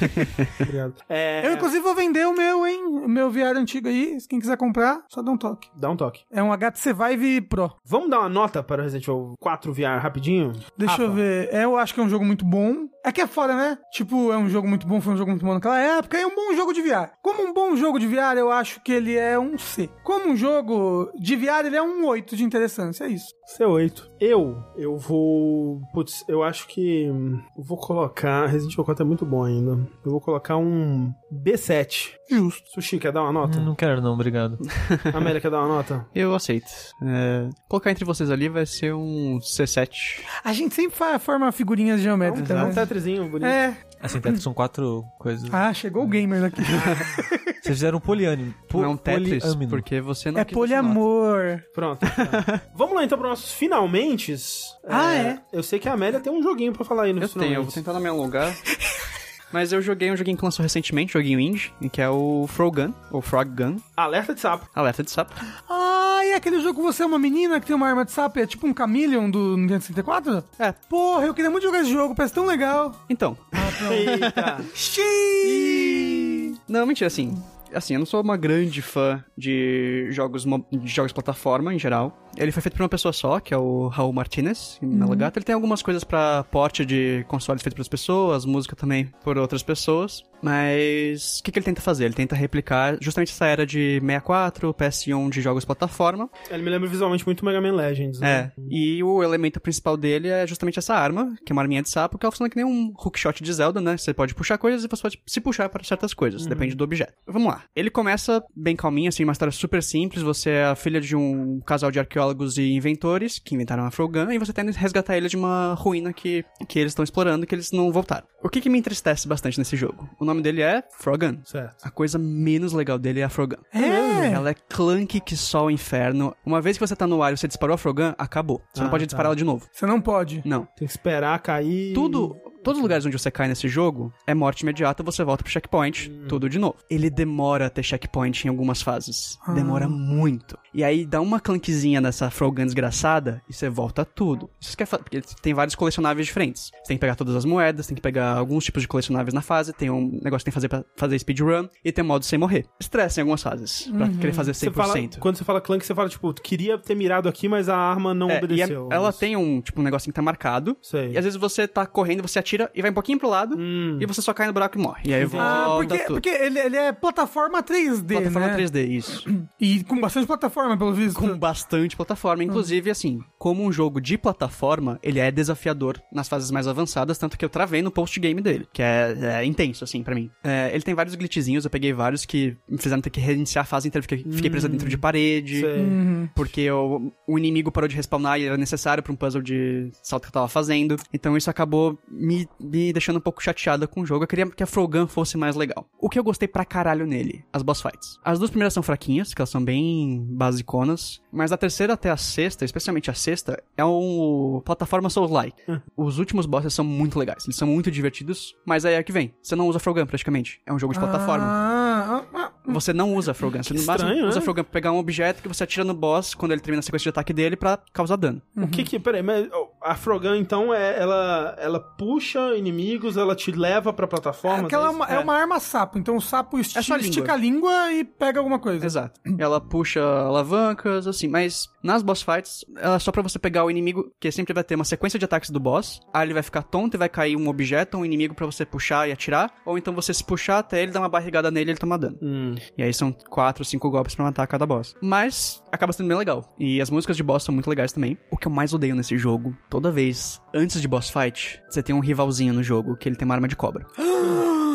Obrigado. É, Eu, inclusive, vou vender o meu, hein? O meu VR antigo aí. Se quem quiser comprar, só dá um toque. Dá um toque. É um HTC Vive Pro. Vamos dar uma nota para o Resident Evil 4 VR rapidinho? Deixa Rafa. eu ver. É, eu acho que é um jogo muito bom. É que é foda, né? Tipo, é um jogo muito bom, foi um jogo muito bom naquela época. E é um bom jogo de VR. Como um bom jogo de VR, eu acho que ele é um C. Como um jogo de VR, ele é um 8 de interessância. É isso. C8. Eu, eu vou. Putz, eu acho que. hum, Eu vou colocar. Resident Evil 4 é muito bom ainda. Eu vou colocar um B7. Justo. Sushi, quer dar uma nota? Não quero não, obrigado. Amélia, quer dar uma nota? Eu aceito. É, colocar entre vocês ali vai ser um C7. A gente sempre fa- forma figurinhas geométricas. É um né? tetrizinho bonito. É. Assim, Tetris são quatro coisas. Ah, chegou o gamer aqui. Vocês fizeram um poliânime. Po Não é um Tetris, poliâmino. porque você não é quis poliamor. Pronto. tá. Vamos lá então para nossos finalmente. Ah, é? Eu sei que a Amélia tem um joguinho pra falar aí no Eu tenho, eu vou tentar não me alongar. Mas eu joguei um joguinho que lançou recentemente, joguinho indie, que é o Frogun, ou Frog Gun, Alerta de sapo. alerta de sapo. Ah, e aquele jogo que você é uma menina que tem uma arma de sapo? É tipo um Chameleon do Nintendo 64? É. Porra, eu queria muito jogar esse jogo, parece tão legal. Então, Eita. Xiii! não, mentira, assim, assim, eu não sou uma grande fã de jogos, de jogos plataforma em geral. Ele foi feito por uma pessoa só, que é o Raul Martinez, em Melagato. Ele tem algumas coisas pra porte de consoles feitos pelas pessoas, música também por outras pessoas. Mas o que, que ele tenta fazer? Ele tenta replicar justamente essa era de 64, PS1 de jogos plataforma. Ele me lembra visualmente muito Mega Man Legends, né? É. E o elemento principal dele é justamente essa arma, que é uma arminha de sapo, que ela funciona que nem um hookshot de Zelda, né? Você pode puxar coisas e você pode se puxar para certas coisas, depende do objeto. Vamos lá. Ele começa bem calminho, assim, uma história super simples. Você é a filha de um casal de arqueólogos e inventores que inventaram a Frogun, e você tenta resgatar eles de uma ruína que, que eles estão explorando, que eles não voltaram. O que, que me entristece bastante nesse jogo? O nome dele é Frogun. Certo. A coisa menos legal dele é a Frogun. É. Ela é clunky que só o inferno. Uma vez que você tá no ar e você disparou a Frogun, acabou. Você não Ah, pode tá. disparar ela de novo. Você não pode. Não. Tem que esperar cair. Tudo. Todos os lugares onde você cai nesse jogo é morte imediata, você volta pro checkpoint, tudo de novo. Ele demora a ter checkpoint em algumas fases. Demora muito. E aí dá uma clunkzinha nessa Frogun desgraçada e você volta tudo. Isso quer porque ele tem vários colecionáveis diferentes. Você tem que pegar todas as moedas, tem que pegar alguns tipos de colecionáveis na fase, tem um negócio que tem que fazer pra fazer speedrun e tem modo sem morrer. Estresse em algumas fases, pra querer fazer 100%. Você fala, quando você fala clunk, você fala, tipo, queria ter mirado aqui, mas a arma não É, e obedeceu. é- ela tem um, tipo, um negocinho que tá marcado. Sei. E às vezes você tá correndo, você atira e vai um pouquinho pro lado, Hum. e você só cai no buraco e morre. E aí volta Ah, porque, tudo. porque ele, ele é plataforma 3D, Plataforma né? 3D, isso. E com bastante plataforma, pelo visto. Com bastante plataforma. Inclusive, assim, como um jogo de plataforma, ele é desafiador nas fases mais avançadas, tanto que eu travei no post-game dele, que é, é intenso, assim, pra mim. É, ele tem vários glitchzinhos, eu peguei vários que me fizeram ter que reiniciar a fase inteira, fiquei, fiquei preso dentro de parede. Sei. Uhum. Porque o, o inimigo parou de respawnar e era necessário pra um puzzle de salto que eu tava fazendo. Então isso acabou me, me deixando um pouco chateada com o jogo. Eu queria que a Frogun fosse mais legal. O que eu gostei pra caralho nele? As boss fights. As duas primeiras são fraquinhas, que elas são bem basiconas. Mas da terceira até a sexta, especialmente a sexta, é um plataforma Souls-like. Os últimos bosses são muito legais. Eles são muito divertidos. Mas aí é que vem. Você não usa Frogun praticamente. É um jogo de plataforma. Ah, ah, ah. Você não usa Frogun. Você no máximo estranho, usa né? Frogun pra pegar um objeto que você atira no boss quando ele termina a sequência de ataque dele pra causar dano. O que que. Peraí, mas ó, a Frogun, então, é, ela, ela puxa inimigos, ela te leva pra plataforma? Aquela é isso? uma, é uma arma sapo, então o sapo esti É só a língua. estica a língua e pega alguma coisa. Exato. Ela puxa alavancas, assim, mas nas boss fights, ela é só pra você pegar o inimigo, que sempre vai ter uma sequência de ataques do boss, aí ele vai ficar tonto e vai cair um objeto, um inimigo pra você puxar e atirar, ou então você se puxar até ele dar uma barrigada nele e ele toma dano. Hum. E aí são quatro, cinco golpes pra matar cada boss. Mas acaba sendo bem legal. E as músicas de boss são muito legais também. O que eu mais odeio nesse jogo, toda vez, antes de boss fight, você tem um rivalzinho no jogo, que ele tem uma arma de cobra.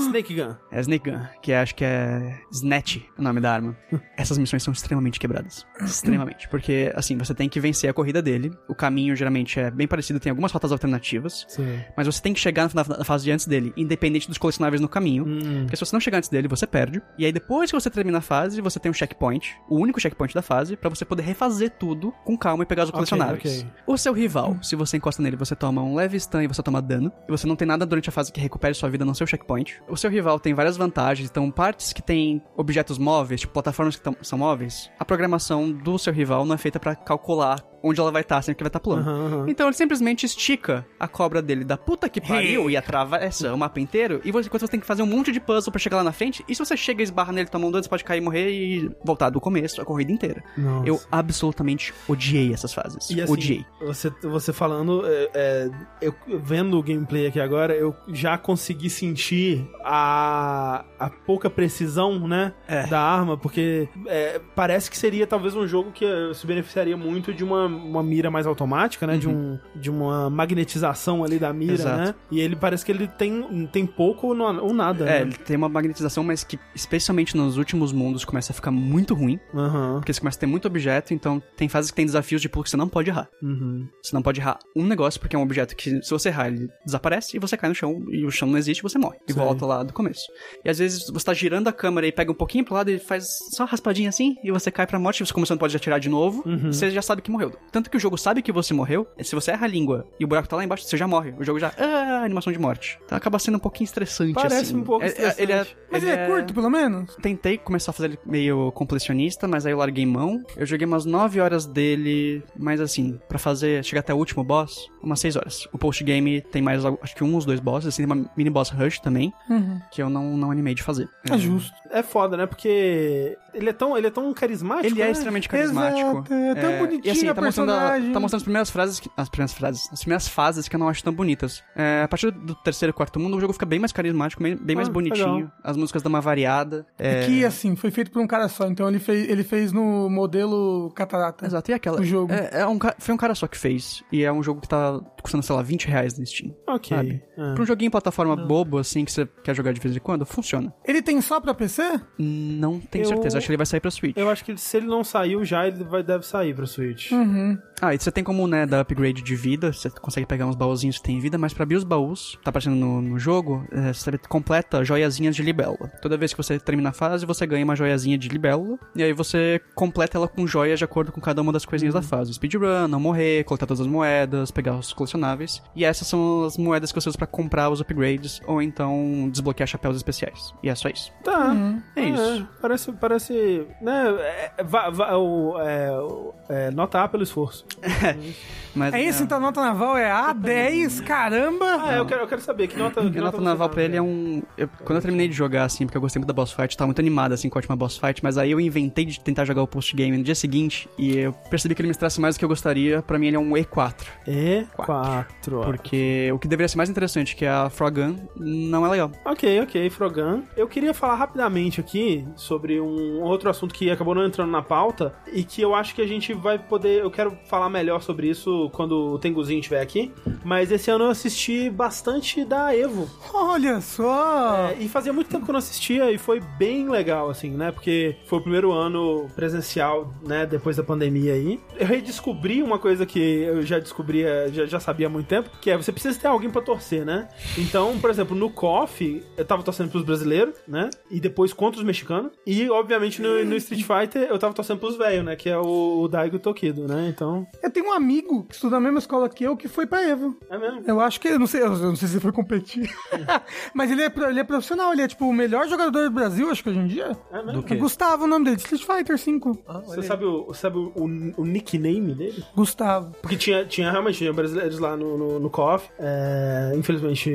Snake Gun. É Snake Gun, que acho que é Snatch o nome da arma. Essas missões são extremamente quebradas. Extremamente. Porque, assim, você tem que vencer a corrida dele. O caminho geralmente é bem parecido, tem algumas rotas alternativas. Sim. Mas você tem que chegar na, fase de antes dele, independente dos colecionáveis no caminho. Hum. Porque se você não chegar antes dele, você perde. E aí depois que você termina a fase, você tem um checkpoint, o único checkpoint da fase, pra você poder refazer tudo com calma e pegar os colecionáveis. ok. O seu rival, se você encosta nele, você toma um leve stun e você toma dano. E você não tem nada durante a fase que recupere sua vida no seu checkpoint. O seu rival tem várias vantagens, então partes que tem objetos móveis, tipo plataformas que são móveis, a programação do seu rival não é feita pra calcular onde ela vai estar sempre que vai estar pulando. Aham, aham. Então ele simplesmente estica a cobra dele da puta que pariu e atravessa o mapa inteiro. E você, você tem que fazer um monte de puzzle pra chegar lá na frente. E se você chega e esbarra nele, toma um dano, você pode cair e morrer e voltar do começo, a corrida inteira. Nossa. Eu absolutamente odiei essas fases. E assim, odiei. Você, você falando, é, é, eu vendo o gameplay aqui agora, eu já consegui sentir a, a pouca precisão, né, É. da arma, porque é, parece que seria talvez um jogo que eh, se beneficiaria muito de uma, uma mira mais automática, né, de, um, de uma magnetização ali da mira, Uhum. Exato. né, e ele parece que ele tem, tem pouco ou, não- ou nada, É, né? ele tem uma magnetização, mas que, especialmente nos últimos mundos, começa a ficar muito ruim. Aham, Porque você começa a ter muito objeto, então tem fases que tem desafios de pulo que você não pode errar. uhum. Você não pode errar um negócio, porque é um objeto que, se você errar, ele desaparece e você cai no chão e o chão não existe você morre. E Sei. volta lá do começo. E às vezes você tá girando a câmera e pega um pouquinho pro lado e faz só uma raspadinha assim, e você cai pra morte, você não pode atirar de novo, Uhum. você já sabe que morreu. Tanto que o jogo sabe que você morreu, se você erra a língua e o buraco tá lá embaixo, você já morre. O jogo já. Ah, animação de morte. Então acaba sendo um pouquinho estressante, Parece assim. um pouco É- é- Ele é, estressante. Mas ele ele é curto, pelo menos? Tentei começar a fazer ele meio completionista, mas aí eu larguei mão. Eu joguei umas 9 horas dele, mas assim, pra fazer, chegar até o último boss, umas 6 horas. O post-game tem mais, acho que um ou dois bosses, assim, tem uma mini boss rush também, Uhum. que eu não, não animei de fazer. É justo. É foda, né, porque ele é tão, ele é tão carismático, Ele é né? extremamente carismático. Exato, é tão bonitinho e assim, mostrando, a- tá mostrando as primeiras frases, que- as primeiras frases, as primeiras fases que eu não acho tão bonitas. É, a partir do terceiro e quarto mundo, o jogo fica bem mais carismático, bem, bem mais Ah, bonitinho. legal. As músicas dão uma variada. É, É que, assim, foi feito por um cara só, então ele fez, ele fez no modelo catarata. Exato, e aquela. O jogo. É, é um, foi um cara só que fez. E é um jogo que tá custando, sei lá, 20 reais no Steam. Ok. Sabe? É. Pra um joguinho em plataforma bobo, assim, que você quer jogar de vez em quando, funciona. Ele tem só pra PC? Não tenho Eu- certeza, acho que ele vai sair pra Switch. Eu acho que se ele não saiu já, ele vai, deve sair pra Switch. Uhum. Mm-hmm. Ah, e você tem como, né, dar upgrade de vida, você consegue pegar uns baúzinhos que tem vida, mas pra abrir os baús, tá aparecendo no, no jogo, é, você completa joiazinhas de libélula. Toda vez que você termina a fase, você ganha uma joiazinha de libélula, e aí você completa ela com joias de acordo com cada uma das coisinhas da fase. Speedrun, não morrer, coletar todas as moedas, pegar os colecionáveis. E essas são as moedas que você usa pra comprar os upgrades, ou então desbloquear chapéus especiais. E é só isso. Tá. É isso. parece, parece, né, é, va- va- o- é, o- é, nota A pelo esforço. Mas, É isso, então a nota naval é A10, caramba! Ah, eu quero, eu quero saber, que nota... que Minha nota você naval pra ele é um. eu- quando eu terminei de jogar, assim, porque eu gostei muito da boss fight, eu tava muito animado, assim, com a última boss fight, mas aí eu inventei de tentar jogar o post-game no dia seguinte e eu percebi que ele me estressa mais do que eu gostaria. Pra mim, ele é um E4. E4. Porque o que deveria ser mais interessante, que é a Frogun, não é legal. Ok, ok, Frogan. Eu queria falar rapidamente aqui sobre um outro assunto que acabou não entrando na pauta e que eu acho que a gente vai poder. Eu quero falar melhor sobre isso quando o Tenguzinho estiver aqui. Mas esse ano eu assisti bastante da Evo. Olha só! É, e fazia muito tempo que eu não assistia e foi bem legal, assim, né? Porque foi o primeiro ano presencial, né? Depois da pandemia aí. Eu redescobri uma coisa que eu já descobria, já, já sabia há muito tempo, que é você precisa ter alguém pra torcer, né? Então, por exemplo, no KOF, eu tava torcendo pros brasileiros, né? E depois contra os mexicanos. E, obviamente, no, no Street Fighter, eu tava torcendo pros velhos, né? Que é o, o Daigo Tokido, né? Então, Eu tenho um amigo que estuda na mesma escola que eu que foi pra Evo. É mesmo. Eu acho que, eu não sei, eu não sei se ele foi competir. Mas ele é, ele é profissional, ele é tipo o melhor jogador do Brasil, acho que hoje em dia. É mesmo. Do quê? Gustavo, o nome dele, Street Fighter 5. Ah, Você sabe, o, sabe o, o, o nickname dele? Gustavo. Porque tinha, tinha realmente tinha brasileiros lá no, no, no KOF. É, infelizmente,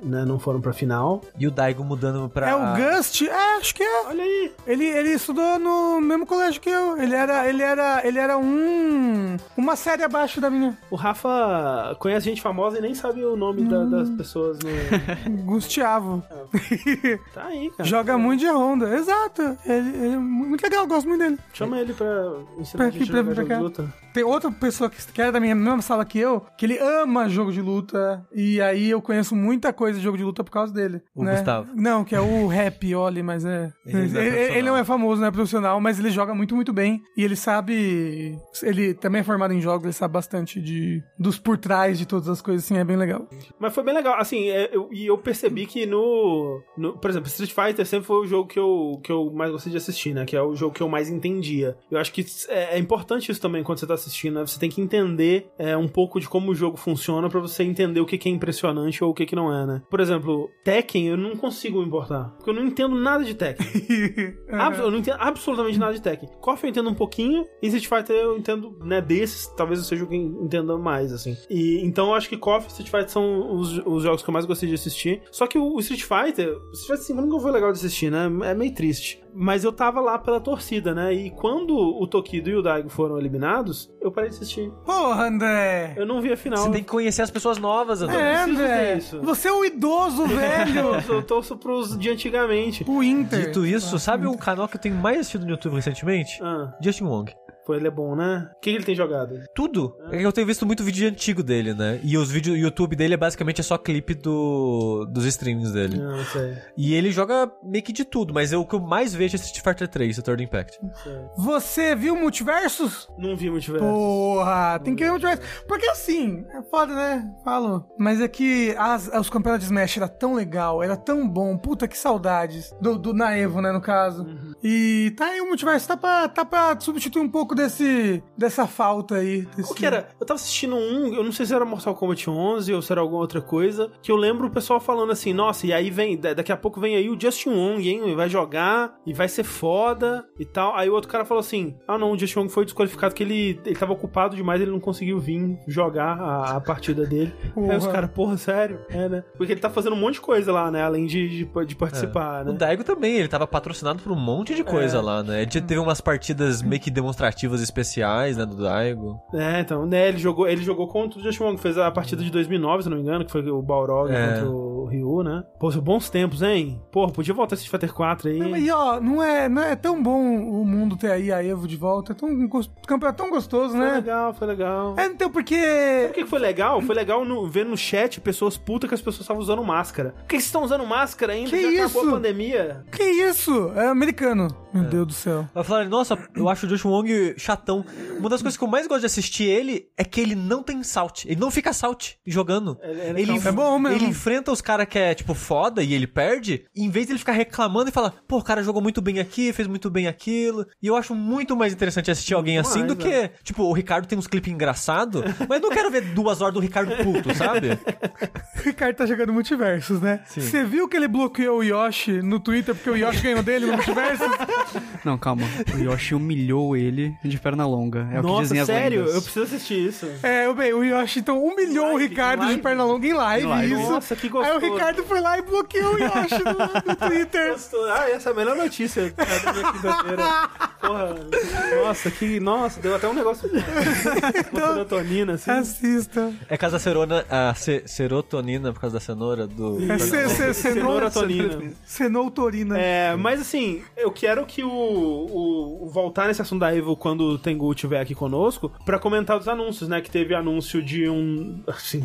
né, não foram pra final. E o Daigo mudando pra. É o Gust? É, acho que é. Olha aí. Ele, ele estudou no mesmo colégio que eu. Ele era, ele era, ele era um uma série abaixo da minha. O Rafa conhece gente famosa e nem sabe o nome da- das pessoas no. Gustiavo. Tá aí, cara. Joga muito de Honda. Exato. Ele, ele é muito legal, eu gosto muito dele. Chama ele pra ensinar Pra a gente pra- jogar pra jogo cá. de luta. Tem outra pessoa que, era da minha mesma sala que eu, que ele ama jogo de luta. E aí eu conheço muita coisa de jogo de luta por causa dele. O né? Gustavo. Não, que é o Rap, Oli, mas é. Ele Ele, não é ele- profissional. ele não é famoso, não é profissional, mas ele joga muito, muito bem. E ele sabe. Ele também é formado em jogos, ele sabe bastante de dos por trás de todas as coisas, assim, é bem legal. Mas foi bem legal, assim, é, eu- e eu percebi que no, no- Por exemplo, Street Fighter sempre foi o jogo que eu, que eu mais gostei de assistir, né? Que é o jogo que eu mais entendia. Eu acho que é, é importante isso também quando você tá assistindo, né? Você tem que entender é, um pouco de como o jogo funciona pra você entender o que, que é impressionante ou o que, que não é, né? Por exemplo, Tekken eu não consigo me importar. Porque eu não entendo nada de Tekken. Abs- eu não entendo absolutamente nada de Tekken. KOF eu entendo um pouquinho, e Street Fighter eu entendo, né, desses, talvez eu seja o que entenda mais, assim. E então eu acho que KOF e Street Fighter são os, os jogos que eu mais gostei de assistir. Só que o, o Street Fighter, o Street Fighter 5 nunca foi legal de assistir, né? É meio triste. Mas eu tava lá pela torcida, né? E quando o Tokido e o Daigo foram eliminados, eu parei de assistir. Porra, André! Eu não vi a final. Você tem que conhecer as pessoas novas, André. É, preciso André! Você é o idoso, velho! Eu torço, pros de antigamente. o Inter. Dito isso, sabe um canal que eu tenho mais assistido no YouTube recentemente? Ah, Justin Wong. Pô, ele é bom, né? O que, ele tem jogado? Tudo. É que eu tenho visto muito vídeo antigo dele, né? E os vídeos YouTube dele é basicamente só clipe do, dos streamings dele. Não, não sei. E ele joga meio que de tudo, mas eu, o que eu mais vejo é Street Fighter 3, o Third Impact. Não sei. Você viu Multiversos? Não vi multiverso. Porra, tem que ver Multiversos. Porque assim, é foda, né? Falo. Mas é que as- os campeonatos de Smash era tão legal, era tão bom. Puta, que saudades. Do, do na Evo, né, no caso. E tá aí o Multiverso, tá pra, tá pra substituir um pouco desse, dessa falta aí. Desse... Qual que era? Eu tava assistindo um, eu não sei se era Mortal Kombat 11 ou se era alguma outra coisa, que eu lembro o pessoal falando assim, nossa, e aí vem, da- daqui a pouco vem aí o Justin Wong, hein, e vai jogar, e vai ser foda, e tal. Aí o outro cara falou assim, ah não, o Justin Wong foi desqualificado, que ele, ele tava ocupado demais, ele não conseguiu vir jogar a, a partida dele. Aí os Porra. caras, porra, sério? É, né? Porque ele tá fazendo um monte de coisa lá, né, além de, de, de participar, O né? Daigo também, ele tava patrocinado por um monte de coisa É. lá, né? Ele teve umas partidas meio que demonstrativas narrativas especiais, né, do Daigo. É, então, né, ele jogou, ele jogou contra o Josh Wong, fez a partida de 2009, se não me engano, que foi o Balrog É. contra o Ryu, né? Pô, são bons tempos, hein? Pô, podia voltar esse Fighter 4 aí. E ó, não é, não é tão bom o mundo ter aí a Evo de volta. É tão, o campeonato é tão gostoso, Foi né? legal, foi legal. É, então, porque. Sabe o que que foi legal? Foi legal no- ver no chat pessoas putas que as pessoas estavam usando máscara. Por que vocês estão usando máscara ainda? Que Já isso? acabou a pandemia. Que isso? É americano. Meu Deus do céu. Vai falar, nossa, eu acho o Josh Wong chatão. Uma das coisas que eu mais gosto de assistir ele é que ele não tem salt. Ele não fica salt jogando. Ele- ele é Ele, calmo. É bom mesmo. ele enfrenta os caras que é, tipo, foda e ele perde. E em vez de ele ficar reclamando e falar, pô, o cara jogou muito bem aqui, fez muito bem aquilo. E eu acho muito mais interessante assistir alguém assim Demais, do que, tipo, o Ricardo tem uns clipes engraçados, mas não quero ver duas horas do Ricardo puto, sabe? O Ricardo tá jogando multiversos, né? Você viu que ele bloqueou o Yoshi no Twitter porque o Yoshi ganhou dele no multiverso? Não, calma. O Yoshi humilhou ele de perna longa. É o que Nossa, dizem as sério? lendas. Eu preciso assistir isso. É, bem, o Yoshi então humilhou o live, Ricardo em de live? perna longa em live, Em live. isso. Nossa, que Aí gostoso. o Ricardo foi lá e bloqueou o Yoshi no, no Twitter. Ah, essa é a melhor notícia da minha quinta-feira. Porra, nossa, que. Nossa, deu até um negócio. Uma serotonina, assim. Assista. É da serona, a ce- serotonina, por causa da cenoura do. É ce- ce- Cenoura tonina. Cenoutorina. É, mas assim, eu quero que o, o, o voltar nesse assunto da Evo quando o Tengu estiver aqui conosco pra comentar dos anúncios, né? Que teve anúncio de um. Assim,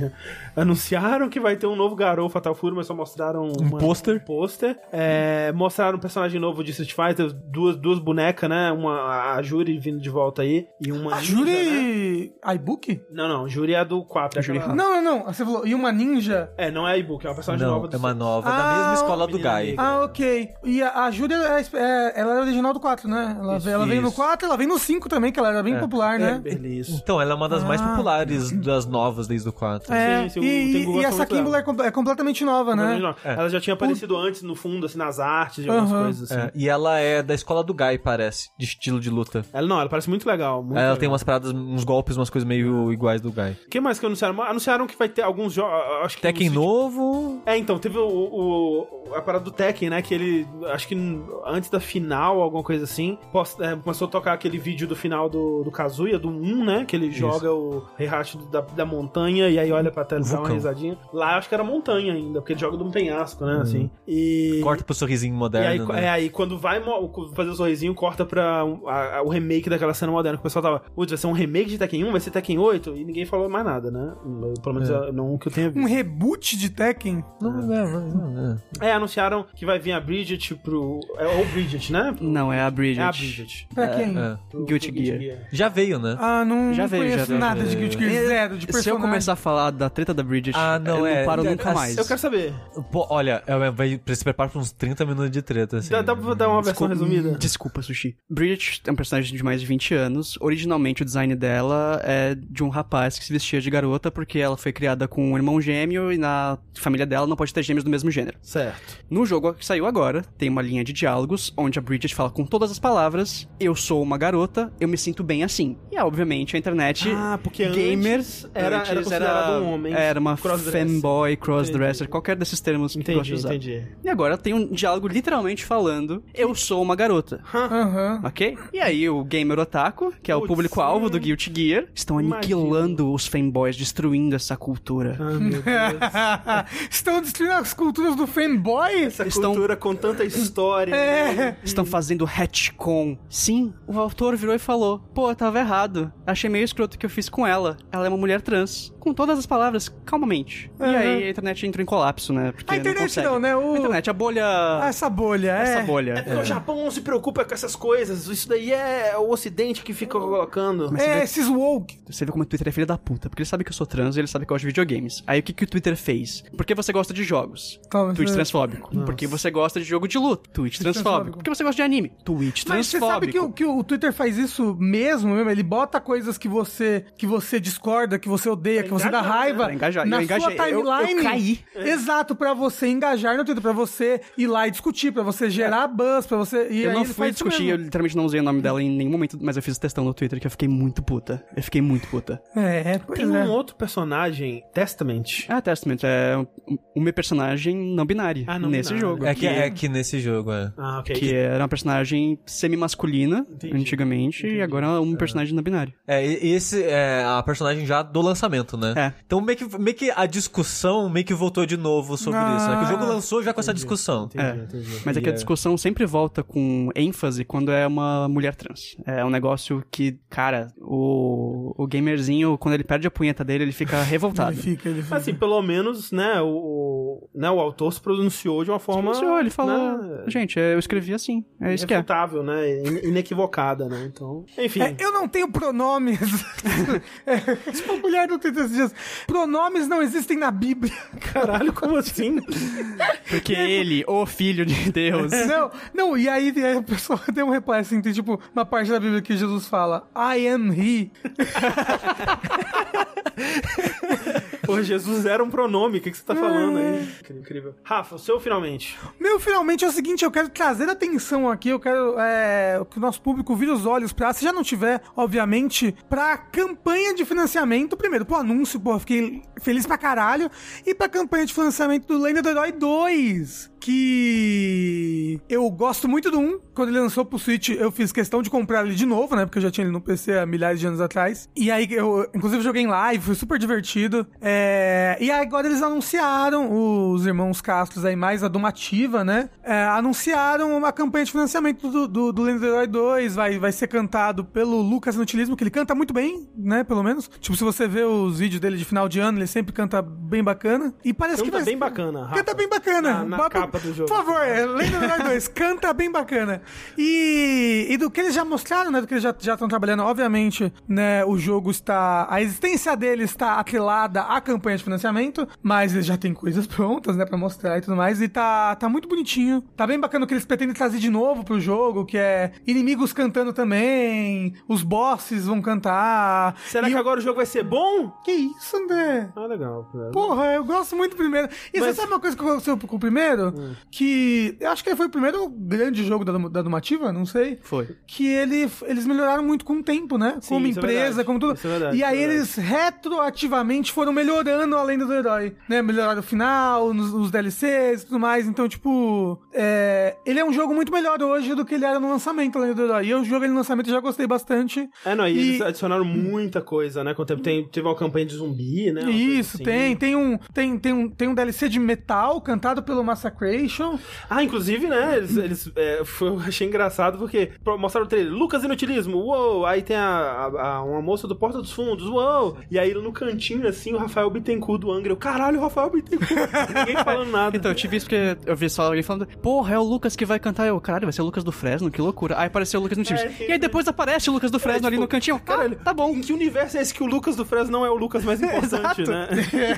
anunciaram que vai ter um novo Garou Fatal Fury, mas só mostraram uma- pôster. Um pôster. É, mostraram um personagem novo de Street Fighter, duas, duas bonecas, né? Uma, a Juri vindo de volta aí. E uma. A ninja, né? Juri. iBook? Não, não, Juri é a do 4. É, Juri aquela- Não, não, não. Você falou. E uma ninja? é, não é a iBook, é uma personagem Não, nova do é uma nova, da Ah, mesma escola do Guy. Ah, ok. E a, a Júlia, é, é- ela é original do 4, né? Ela, Isso, ela veio no isso. 4, ela vem no 5 também, que ela era bem É. popular, né? Beleza. Então, ela é uma das mais Ah. populares das novas desde o 4. É, Sim, sim, o e, e gosta essa dela. é, é completamente nova, né? É. Ela já tinha aparecido antes no fundo, assim, nas artes e algumas Aham. coisas assim. É, e ela é da escola do Guy, parece, de estilo de luta. Ela não, ela parece muito legal. Muito ela legal. tem umas paradas, uns golpes, umas coisas meio iguais do Guy. O que mais que anunciaram? Anunciaram que vai ter alguns jogos. Acho que Tekken no- novo. É, então, teve o, o- a parada do Tekken, né? Que ele, acho que antes da final, alguma coisa assim, post- é, começou a tocar aquele vídeo do final do, do Kazuya, do 1, né? Que ele joga o Heihachi da, da montanha e aí olha pra tela e dá uma risadinha. Lá eu acho que era montanha ainda, porque ele joga de um penhasco, né? Assim. E. Corta pro sorrisinho E aí, moderno, né? é, aí quando vai mo- fazer o sorrisinho, corta pra um- a- a- o remake daquela cena moderna. Que o pessoal tava, putz, vai ser um remake de Tekken 1, vai ser Tekken 8, e ninguém falou mais nada, né? Pelo menos É. eu- não que eu tenha Um visto. reboot de Tekken. Não, não, não, não, não. É, anunciaram que vai vir a Bridget pro. É o Bridget, né? Pro- Não, é a Bridget. É a Bridget. Pra quem? É. Pro- Guilty pro Gear. Já veio, né? Ah, não, Já veio, já veio. nada de Guilty Gear Zero, de Se eu personagem. começar a falar da treta da Bridget, Ah, não, eu é. não paro É, nunca é, mais. Eu quero saber. Pô, olha, é, vai, se prepara pra uns 30 minutos de treta, assim. Dá, dá pra dar uma versão Desculpa- resumida? Desculpa, Sushi. Bridget é um personagem de mais de 20 anos. Originalmente, o design dela é de um rapaz que se vestia de garota porque ela foi criada com um irmão gêmeo e na família dela não pode ter gêmeos do mesmo gênero. Certo. No jogo que saiu agora, tem uma linha de diálogos onde a Bridget fala com todas as palavras: Eu sou uma garota, eu me sinto bem assim. E obviamente a internet. Ah, porque gamer antes era, antes era considerado um homem. Era uma crossdresser. fanboy, crossdresser, Entendi. qualquer desses termos que gosta de Entendi, usar. entendi. E agora tem um diálogo literalmente falando: Eu sou uma garota. Ok? E aí o Gamer Otaku, que é o Putz, público-alvo hum. do Guilty Gear, estão aniquilando os fanboys, destruindo essa cultura. Ah, meu Deus. Estão destruindo as culturas do fanboy? Essa Estão- cultura com tanta história. É. né? Estão fazendo retcon. Sim, o autor virou e falou: Pô, eu tava errado. Achei meio escroto o que eu fiz com ela. Ela é uma mulher trans. Com todas as palavras, calmamente. E Aham. aí a internet entrou em colapso, né? Porque A internet consegue. não, né? O- A internet, a bolha. Ah, Essa bolha, é. essa bolha. É porque o Japão não se preocupa com essas coisas. Isso daí é o Ocidente que fica colocando. É, esses woke. Você vê como o Twitter é filho da puta, porque ele sabe que eu sou trans e ele sabe que eu gosto de videogames. Aí o que, que o Twitter fez? Porque você gosta de jogos? Calma, Twitch você- transfóbico. Porque você gosta de jogo de luta? Twitch transfóbico. transfóbico. Porque você gosta de anime? Twitch Mas você transfóbico. sabe que, o- que o Twitter faz isso mesmo, mesmo? Ele bota coisas que você que você discorda, que você odeia, que você dá raiva Pra engajar. na Eu engajei. sua Eu- eu timeline. caí. Exato, pra você engajar no Twitter, pra você ir lá e discutir, pra você gerar buzz, pra você... E Eu aí não fui discutir, eu literalmente não usei o nome dela em nenhum momento, mas eu fiz testão no Twitter que eu fiquei muito puta. Eu fiquei muito puta. É, pois Tem é. um outro personagem, Testament. Ah, Testament é um, uma personagem não binária Ah, não nesse binária. jogo. É que, é que nesse jogo, é. Ah, ok. Que era uma personagem semi-masculina Entendi. e agora é um personagem não binário. É, e- esse é a personagem já do lançamento, né? É. Então meio que, meio que a discussão meio que voltou de novo sobre Ah. isso, né? Que o jogo lançou já com essa discussão. Entendi, É. entendi. Mas é que a discussão sempre volta com ênfase quando é uma mulher trans. É um negócio que, cara, o, o gamerzinho, quando ele perde a punheta dele, ele fica revoltado. Ele fica, ele fica. Assim, pelo menos, né, o, né, o autor se pronunciou de uma forma. Pronunciou, ele falou, né, gente, eu escrevi assim, é isso que é. né? in- Inequivocada, né? Então. Enfim. É, eu não tenho pronomes. é, tipo, mulher não tem esses dias. Pronomes não existem na Bíblia. Caralho, como assim? Porque ele, o filho de Deus. Não, não, e aí, e aí a pessoa tem um reply assim, tem tipo uma parte da Bíblia que Jesus fala, I am he. Pô, Jesus era um pronome, o que, que você tá falando aí? Incrível. Rafa, o seu finalmente. Meu, finalmente é o seguinte, eu quero trazer atenção aqui, eu quero é, que o nosso público vire os olhos pra, se já não tiver, obviamente, pra campanha de financiamento, primeiro, pro anúncio, pô, fiquei feliz pra caralho, e pra campanha de financiamento do Lenda do Herói 2, que eu gosto muito do 1, quando ele lançou pro Switch, eu fiz questão de comprar ele de novo, né, porque eu já tinha ele no PC há milhares de anos atrás, e aí eu, inclusive, joguei em live, foi super divertido, é, e agora eles anunciaram, os irmãos Castros aí, mais a Domativa, né, é, anunciaram uma campanha de financiamento do, do, do Lenda do Herói 2, vai, vai ser cantado pelo Lucas Inutilismo, que ele canta muito bem, né, pelo menos, tipo, se você vê os vídeos dele de final de ano, ele sempre canta bem bacana, e parece que Canta bem bacana, Rafa. Canta bem bacana. Na- na Ba- capa do jogo. Por favor, é, Lenda do Herói 2, canta bem bacana. E, e do que eles já mostraram, né, do que eles já estão trabalhando, obviamente, né, o jogo está, a existência dele está atrelada à campanha de financiamento, mas eles já têm coisas prontas, né, pra mostrar e tudo mais, e tá, tá muito bonitinho. Tá bem bacana o que eles pretendem trazer de novo pro jogo, que é inimigos cantando também, os bosses vão cantar. Será E que eu- agora o jogo vai ser bom? Que isso, André? Ah, legal. Porra, eu gosto muito do primeiro. E você Mas- sabe uma coisa que aconteceu com o primeiro? Que eu acho que ele foi o primeiro grande jogo da, da Domativa, não sei. Foi. Que ele, eles melhoraram muito com o tempo, né? Sim, como é empresa, verdade. como tudo. Isso é verdade, e aí é eles retroativamente foram melhorando a lenda do herói, né? Melhoraram o final, nos, os DLCs e tudo mais. Então, tipo, é, ele é um jogo muito melhor hoje do que ele era no lançamento, a lenda do herói. E eu joguei no lançamento e já gostei bastante. É, não, e, E- eles adicionaram muita coisa, né? Com o tempo. Tem, teve uma campanha de zumbi, né? uma Isso, assim. tem. Tem um, tem, tem, um, tem um DLC de metal cantado pelo Massacration. Ah, inclusive, né? Eles, eles é, foi, eu achei engraçado porque mostraram o trailer. Lucas Inutilismo, uou! Aí tem a, a- a- uma moça do Porta dos Fundos, uou! E aí no cantinho, assim, o Rafael Bittencourt do Angra. Eu, caralho, Rafael Bittencourt. Ninguém falando nada. Então, eu tive isso porque eu vi só alguém falando, porra, é o Lucas que vai cantar. Eu, caralho, vai ser o Lucas do Fresno, que loucura. Aí apareceu o Lucas no time. É, e aí depois aparece o Lucas do Fresno ali tipo, no cantinho. Caralho, tá bom. Em que universo é esse que o Lucas do Fresno não é o Lucas mais importante, né?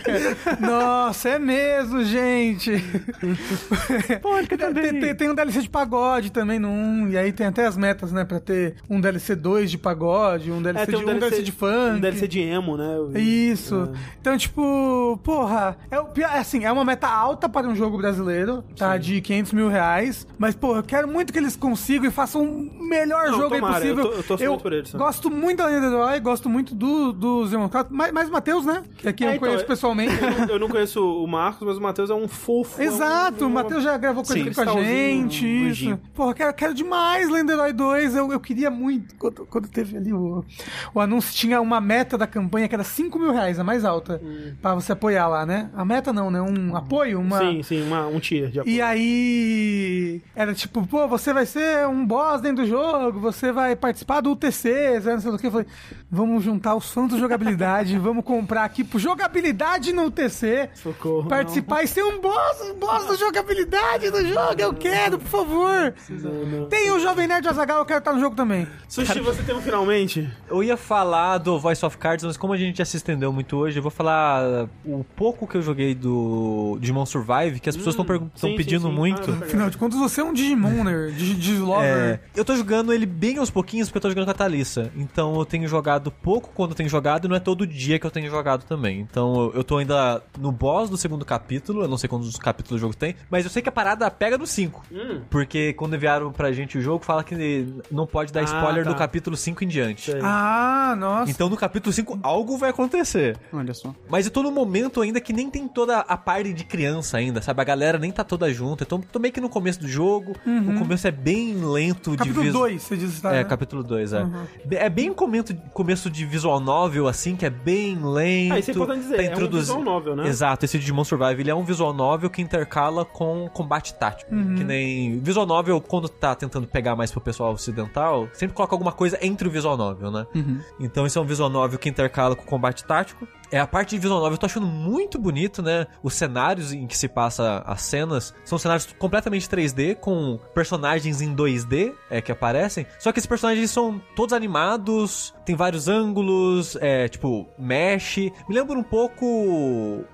Nossa, é mesmo, gente. Pô, tem, tem, tem um DLC de pagode também no 1, e aí tem até as metas, né, pra ter um DLC 2 de pagode, um DLC, É, de, um DLC de funk. Um DLC de emo, né? Isso. Então, tipo, porra, é, o pior- é assim, é uma meta alta para um jogo brasileiro, tá? De 500 mil reais. Mas, porra, eu quero muito que eles consigam e façam o melhor Não, jogo aí tomara, possível. eu tô- eu muito por eles, né? gosto muito da Lenda do Herói, gosto muito do, dos Irmãos Quatro, mais, mais o Matheus, né? Que aqui É, eu então, conheço pessoalmente. Eu não, eu não conheço o Marcos, mas o Matheus é um fofo. é um- Exato, é o Matheus já gravou coisa Sim, aqui com a gente, um isso. Porra, quero, quero demais Lenda Herói 2, eu, eu queria muito, quando, quando teve ali o, o anúncio, tinha uma meta da campanha que era 5 mil reais, a mais alta, pra você apoiar lá, né? A meta não, né? Um apoio, uma... Sim, sim, uma, um tier de apoio. E aí, era tipo, pô, você vai ser um boss dentro do jogo, você vai participar do UTC, não sei o que. Eu falei, vamos juntar os fãs do jogabilidade, vamos comprar aqui pro jogabilidade no UTC. Socorro, Participar e ser um boss, um boss da jogabilidade do jogo, eu quero, por favor. Tem o Jovem Nerd Azagal, eu quero estar no jogo também. Sushi, você tem um finalmente? Eu ia falar do Voice of Cards, mas como a gente já se estendeu muito hoje, eu vou falar o pouco que eu joguei do Digimon Survive, que as pessoas estão Hum, sim, pedindo sim, sim. muito. Ah, Afinal de contas, você é um Digimoner, Digi- É, Digilover. eu tô jogando ele bem aos pouquinhos porque eu tô jogando com a Thalissa. Então eu tenho jogado pouco quando eu tenho jogado e não é todo dia que eu tenho jogado também. Então eu- eu tô ainda no boss do segundo capítulo, eu não sei quantos capítulos o jogo tem, mas eu sei que a parada pega no 5. Hum. Porque quando enviaram pra gente o jogo, fala que não pode dar Ah, spoiler tá. do capítulo 5 em diante. Sei. Ah, nossa. Então no capítulo 5 algo vai acontecer. Olha só. Mas eu tô num momento ainda que nem tem toda a parte de criança ainda, sabe? A galera nem tá toda junta. Então tô meio que no começo do jogo. O começo é bem lento de Capítulo visu- 2, você diz, tá? É, né? capítulo 2, é. É bem começo, começo de visual novel, assim, que é bem lento. Ah, isso é importante dizer, tá é um visual novel, né? Exato, esse Digimon Survive, ele é um visual novel que intercala com combate tático. Uhum. Que nem... Visual novel, quando tá tentando pegar mais pro pessoal ocidental, sempre coloca alguma coisa entre o visual novel, né? Então esse é um visual novel que intercala com combate tático. É a parte de visual novel, eu tô achando muito bonito, né? Os cenários em que se passa as cenas são cenários completamente 3D, com personagens em 2D é, que aparecem. Só que esses personagens são todos animados, tem vários ângulos, é, tipo, mesh. Me lembra um pouco